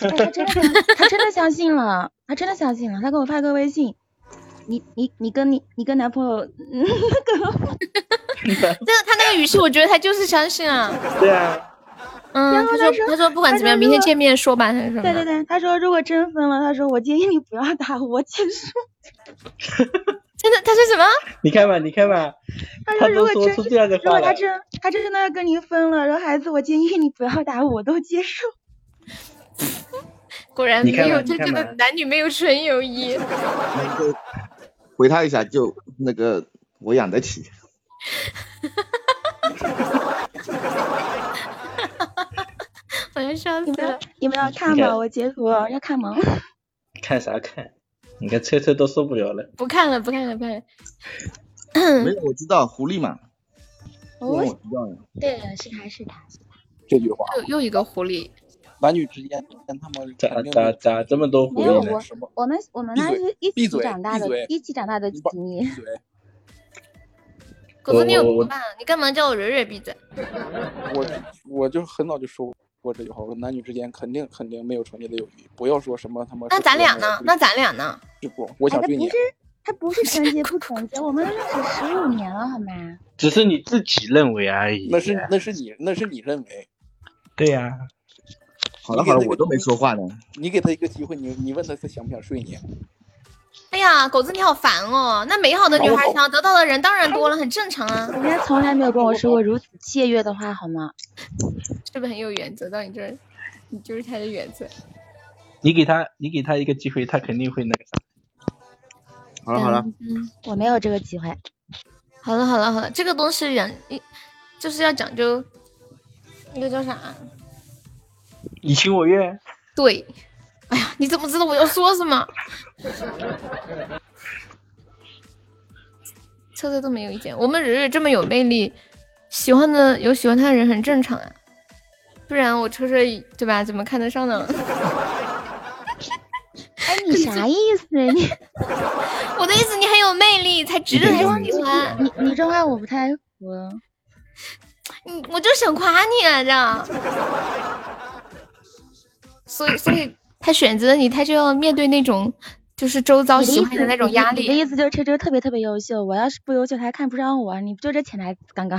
他真的，他真的相信了，他真的相信了。他给我发个微信，你你你跟你你跟男朋友那个，真的，他那个语气，我觉得他就是相信啊。对啊，嗯，他说他说不管怎么样，明天见面说吧，他说。对对对，他说如果真分了，他说我建议你不要打我结束。真的，他说什么？你看吧，你看吧，他都说出这样的话如果他真他真的要跟你分了，然后孩子，我建议你不要打我，我都接受。果然没有真正的男女没有纯友谊。回他一下，就那个我养得起。我要笑死了！你们要看吗？我截图要看吗？看啥看？你看车车都受不了了。不看了，不看了，不看了。没有，我知道狐狸嘛。我知道呀。对，是他是他。这句话。又又一个狐狸。男女之间跟他们咋咋咋这么多狐狸呢？我我们我们那是一起长大的，一起长大的亲密。狗子，你有毒吧？你干嘛叫我蕊蕊闭嘴？我我就很早就说过这句话，我说男女之间肯定肯定没有纯洁的友谊，不要说什么他妈。那咱俩呢？那咱俩呢？不，我想对你。不是，他不是纯洁不纯洁，我们认识十五年了，好吗？只是你自己认为而已。那是那是你那是你认为。对呀。好了好了，我都没说话呢。你给他一个机会，你你问他他想不想睡你？哎呀，狗子你好烦哦！那美好的女孩想要得到的人当然多了，很正常啊。人家从来没有跟我说过如此僭越的话，好吗？是不是很有原则？到你这儿，你就是他的原则。你给他，你给他一个机会，他肯定会那个啥。好了好了，嗯，我没有这个机会。好了好了好了，这个东西讲一就是要讲究，那个叫啥？你情我愿。对，哎呀，你怎么知道我要说什么？车车都没有意见，我们蕊蕊这么有魅力，喜欢的有喜欢他的人很正常啊，不然我车车对吧？怎么看得上呢？哎，你啥意思？你 我的意思，你很有魅力，才值得他喜欢。你你这话我不太服。你我就想夸你啊，这样。所以，所以他选择你，他就要面对那种就是周遭喜欢的那种压力。你的意思就是车车特别特别优秀，我要是不优秀，他还看不上我，你不就这潜台词？刚刚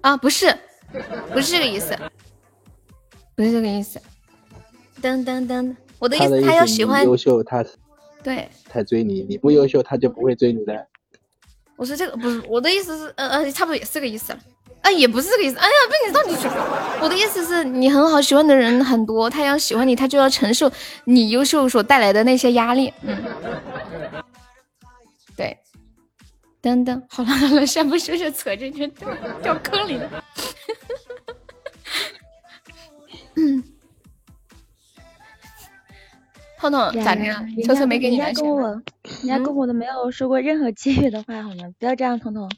啊，不是，不是这个意思，不是这个意思。噔噔噔，我的意思，他要喜欢优秀，他对才追你，你不优秀，他就不会追你的。我说这个不是我的意思是，呃呃，差不多也是个意思。啊，也不是这个意思。哎呀，被你到底说，我的意思是你很好，喜欢的人很多，他要喜欢你，他就要承受你优秀所带来的那些压力。嗯，对。等等，好了好，了先不说说扯进去掉掉坑里。了。嗯。彤彤咋的了？秋秋没给你？你家公公，你家公公都没有说过任何尖锐的话，好吗？不要这样，彤彤，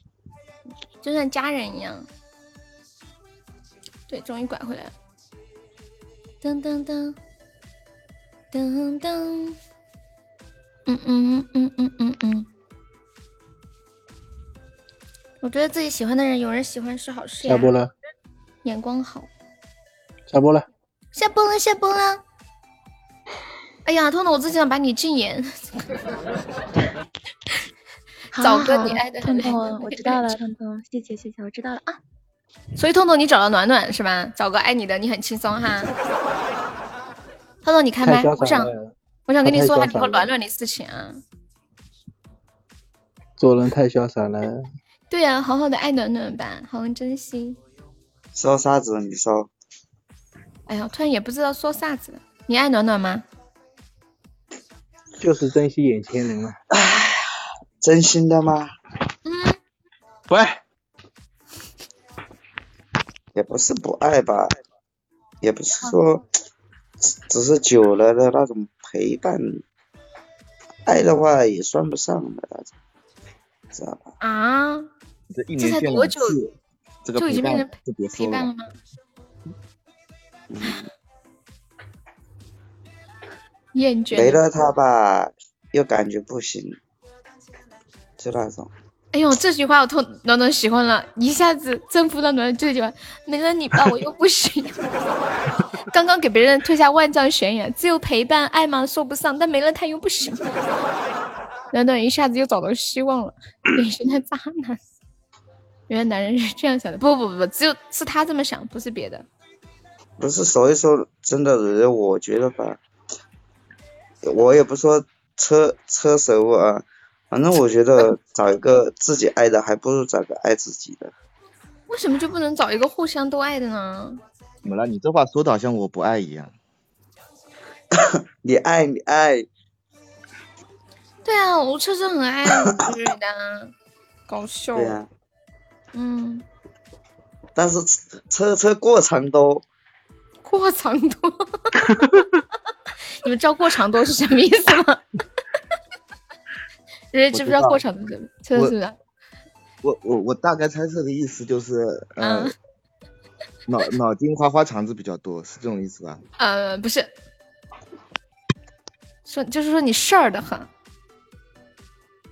就像家人一样。对，终于拐回来了。噔噔噔，噔噔，嗯嗯嗯嗯嗯嗯嗯。我觉得自己喜欢的人有人喜欢是好事呀。下播了。眼光好。下播了。下播了，下播了。哎呀，彤彤，我只想把你禁言。找个你爱的彤彤，我知道了，彤彤，谢谢谢谢，我知道了啊。所以痛痛，你找到暖暖是吧？找个爱你的，你很轻松哈。彤彤，你开麦，我想我想跟你说下你和暖暖的事情啊。做人太潇洒了。对呀，好好的爱暖暖吧，好好珍惜。说啥子？你说。哎呀，突然也不知道说啥子。你爱暖暖吗？就是珍惜眼前人啊。哎呀，真心的吗？嗯。不爱。也不是不爱吧，也不是说，只是久了的那种陪伴。爱的话也算不上的那种，知道吧？啊。这一年见多久？这个就已经变成陪陪伴了吗？厌倦。没了他吧，又感觉不行，就那种。哎呦，这句话我痛暖暖喜欢了，一下子征服了暖暖这句话。没了你吧，我又不行。刚刚给别人推下万丈悬崖，只有陪伴爱吗？说不上，但没了他又不行。暖暖一下子又找到希望了，典型的渣男。原来男人是这样想的，不不不不，只有是他这么想，不是别的。不是，所以说真的，我觉得吧，我也不说车车手啊，反正我觉得找一个自己爱的，还不如找个爱自己的。为什么就不能找一个互相都爱的呢？怎么了？你这话说的好像我不爱一样。你 爱你爱。对啊，我车车很爱女的，搞笑。对啊。嗯。但是车车过长多。过长多，你们知道过长多是什么意思吗？人家知不知道过长多是什么？是？我我我大概猜测的意思就是，嗯，脑脑筋花花肠子比较多，是这种意思吧？呃，不是，说就是说你事儿的很，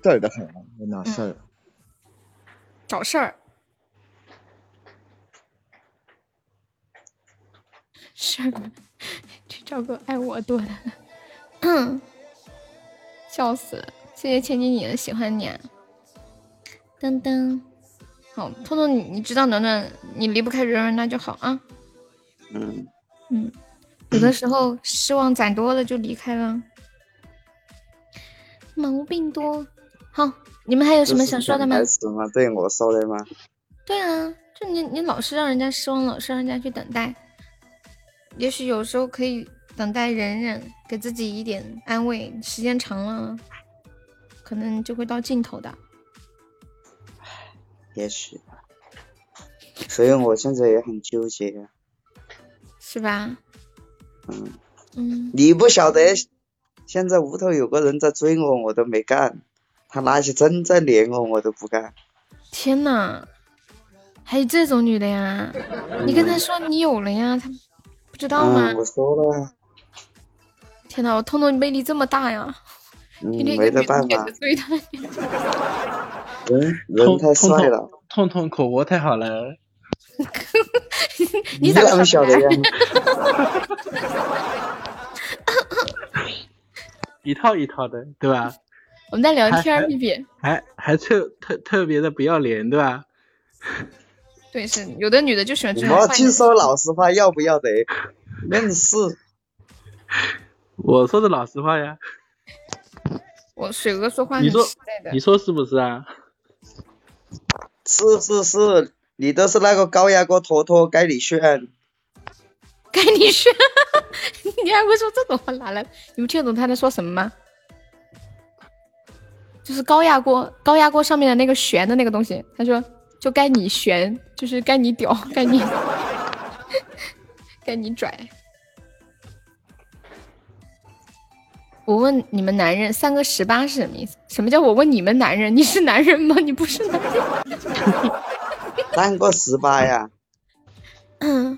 事儿的很，哪事儿？找事儿。事儿，去找个爱我多的，嗯，笑死了！谢谢千金你喜欢你，啊。噔噔，好，彤彤，你你知道暖暖，你离不开人儿，那就好啊。嗯嗯，有的时候失望攒多了就离开了，毛病多。好，你们还有什么想说的吗？对我说的吗？对啊，就你你老是让人家失望，老是让人家去等待。也许有时候可以等待忍忍，给自己一点安慰。时间长了，可能就会到尽头的。也许吧。所以我现在也很纠结。是吧？嗯嗯。你不晓得，现在屋头有个人在追我，我都没干。他拿起针在连我，我都不干。天呐，还有这种女的呀？你跟他说你有了呀，他。不知道吗？我说了。天哪，我彤彤魅力这么大呀！嗯，没得办法。人人太帅了。彤彤口活太好了。你咋么晓得呀？一套一套的，对吧？我们在聊天，皮皮。还还特特特别的不要脸，对吧？对，是有的女的就喜欢这种。我净说老实话，要不要得？硬是。我说的老实话呀。我水哥说话你说，你说是不是啊？是是是，你都是那个高压锅坨坨，该你炫。该你炫，你还会说这种话？哪来？你们听得懂他在说什么吗？就是高压锅，高压锅上面的那个旋的那个东西。他说。就该你悬，就是该你屌，该你，该你拽。我问你们男人三个十八是什么意思？什么叫我问你们男人？你是男人吗？你不是男人。三个十八呀？嗯，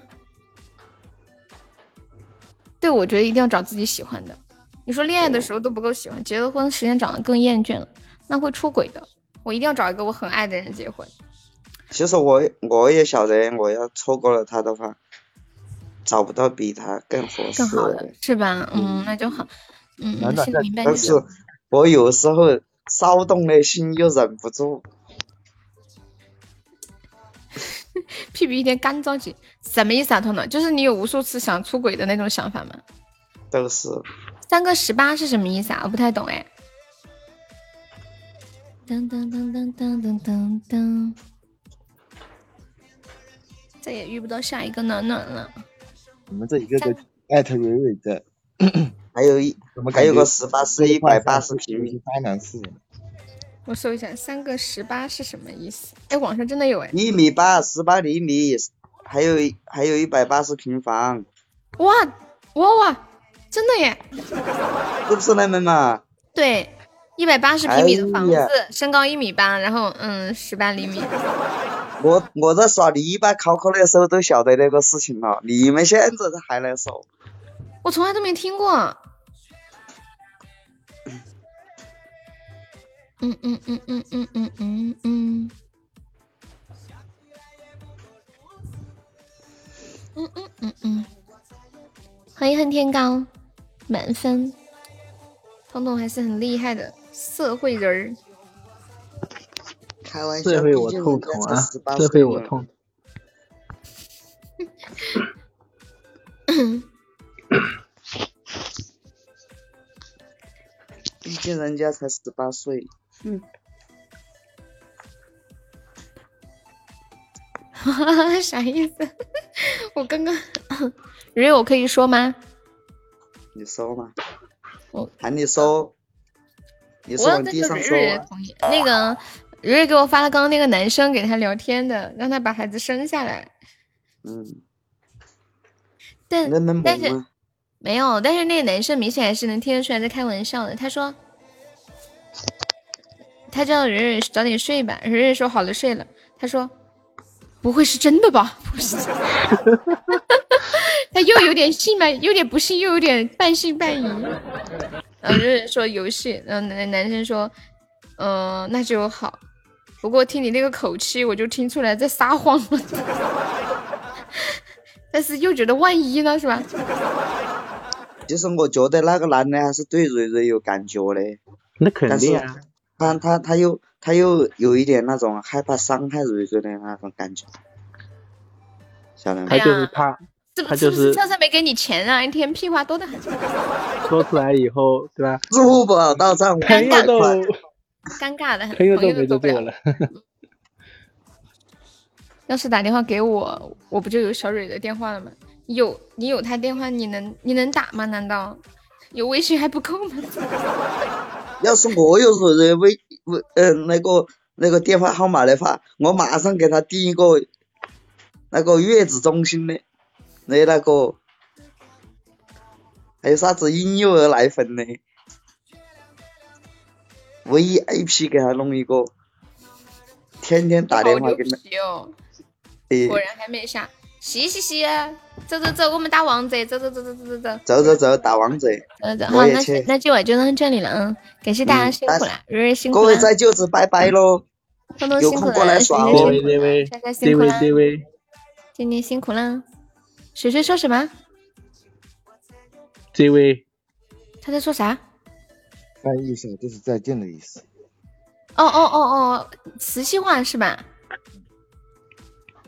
对，我觉得一定要找自己喜欢的。你说恋爱的时候都不够喜欢，结了婚时间长得更厌倦了，那会出轨的。我一定要找一个我很爱的人结婚。其实我我也晓得，我要错过了他的话，找不到比他更合适更好的，是吧？嗯，那就好。嗯，明白。但是，我有时候骚动的心又忍不住。屁屁一天干着急，什么意思啊？彤彤，就是你有无数次想出轨的那种想法吗？都是。三个十八是什么意思啊？我不太懂哎。噔噔噔噔噔噔噔噔，再也遇不到下一个暖暖了。你们这一个个艾特蕊蕊的，还有一还有个十八是一百八十平米，三男四。我搜一下，三个十八是什么意思？哎，网上真的有哎。一米八，十八厘米，还有还有一百八十平方。哇哇哇！真的耶，是不是那么嘛？对，一百八十平米的房子，身高一米八，然后嗯，十八厘米。我我在耍泥巴考考的时候都晓得那个事情了，你们现在还来说？我从来都没听过。嗯嗯嗯嗯嗯嗯嗯嗯。嗯嗯嗯嗯。欢迎恨天高。满分，彤彤还是很厉害的社会人儿。开玩笑，这回我痛痛啊！这回我痛。毕竟人家才十八岁。嗯。哈哈，啥意思？我刚刚，瑞，我可以说吗？你说嘛，我喊你说，你是往地上说。那个蕊蕊给我发了刚刚那个男生给他聊天的，让他把孩子生下来。嗯。但但是没有，但是那个男生明显还是能听得出来在开玩笑的。他说，他叫蕊蕊早点睡吧。蕊蕊说好了睡了。他说，不会是真的吧？不是。他又有点信吧，有点不信，又有点半信半疑。然后蕊蕊说游戏，然后男男生说，嗯，那就好。不过听你那个口气，我就听出来在撒谎了。但是又觉得万一呢，是吧？其实我觉得那个男的还是对蕊蕊有感觉的。那肯定啊。他他他又他又有一点那种害怕伤害蕊蕊的那种感觉。晓得吗？他就是怕。他就是车车没给你钱啊！一天屁话多的很。说出来以后，对吧？支付宝到账，尴尬都尴尬的很，朋友都没得做了。要是打电话给我，我不就有小蕊的电话了吗？有你有他电话，你能你能打吗？难道有微信还不够吗？要是我有蕊蕊微微呃那个那个电话号码的话，我马上给他订一个那个月子中心的。那那个，还有啥子婴幼儿奶粉的，VIP 给他弄一个，天天打电话给他。果然还没下，嘻嘻嘻，走走走，我们打王者，走走走走走走走。走走走，打王者。走走，好，那那今晚就到这里了，嗯，感谢大家辛苦了，瑞瑞辛苦了。各位在就子拜拜喽，有空过来耍哦。这位这位这位这位，今天辛苦了。水水说什么？这位，他在说啥？翻译一下，就是再见的意思。哦哦哦哦，磁性话是吧？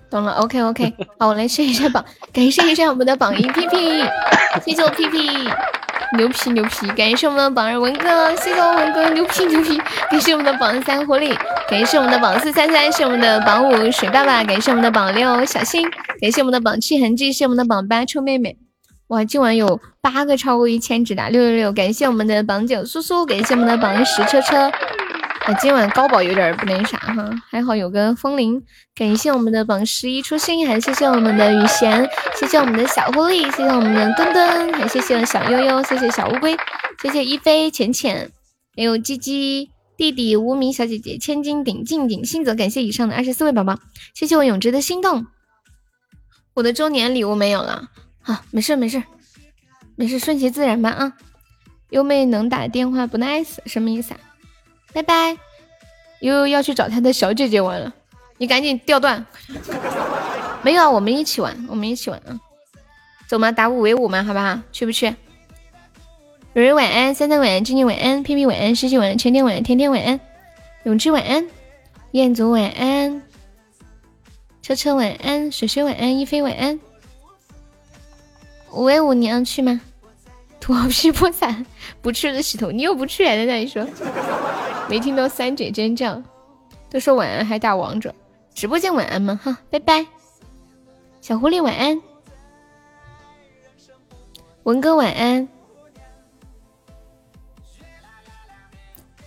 懂了，OK OK。好，我来试一下榜，感谢一下我们的榜一屁屁，谢谢我屁屁。牛皮牛皮，感谢我们的榜二文哥，谢谢我文哥，牛皮牛皮，感谢我们的榜三狐狸，感谢我们的榜四三三，是我们的榜五水爸爸，感谢我们的榜六小新，感谢我们的榜七痕迹，谢我们的榜八臭妹妹，哇，今晚有八个超过一千值的，六六六，感谢我们的榜九苏苏，感谢我们的榜十车车。啊今晚高宝有点不那啥哈，还好有个风铃。感谢我们的榜十一初心，还谢谢我们的雨贤，谢谢我们的小狐狸，谢谢我们的墩墩，还谢谢小悠悠，谢谢小乌龟，谢谢一飞浅浅，还有鸡鸡弟弟无名小姐姐千金顶静顶信泽，感谢以上的二十四位宝宝，谢谢我永志的心动。我的周年礼物没有了，啊，没事没事没事，顺其自然吧啊。优妹能打电话不 nice 什么意思啊？拜拜，悠悠要去找他的小姐姐玩了，你赶紧掉段。没有啊，我们一起玩，我们一起玩啊。走吗？打五 v 五吗？好不好？去不去？蕊蕊晚安，三三晚安，静静晚安，屁屁晚安，西西晚安，全天晚安，天天晚安，永志晚安，彦祖晚安，车车晚安，水水晚安，一飞晚安。五 v 五你要去吗？土豪批破伞，不去的洗头，你又不去还在那里说，没听到三姐尖叫，都说晚安还打王者，直播间晚安吗？哈，拜拜，小狐狸晚安。文哥晚安，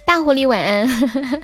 大狐狸晚安。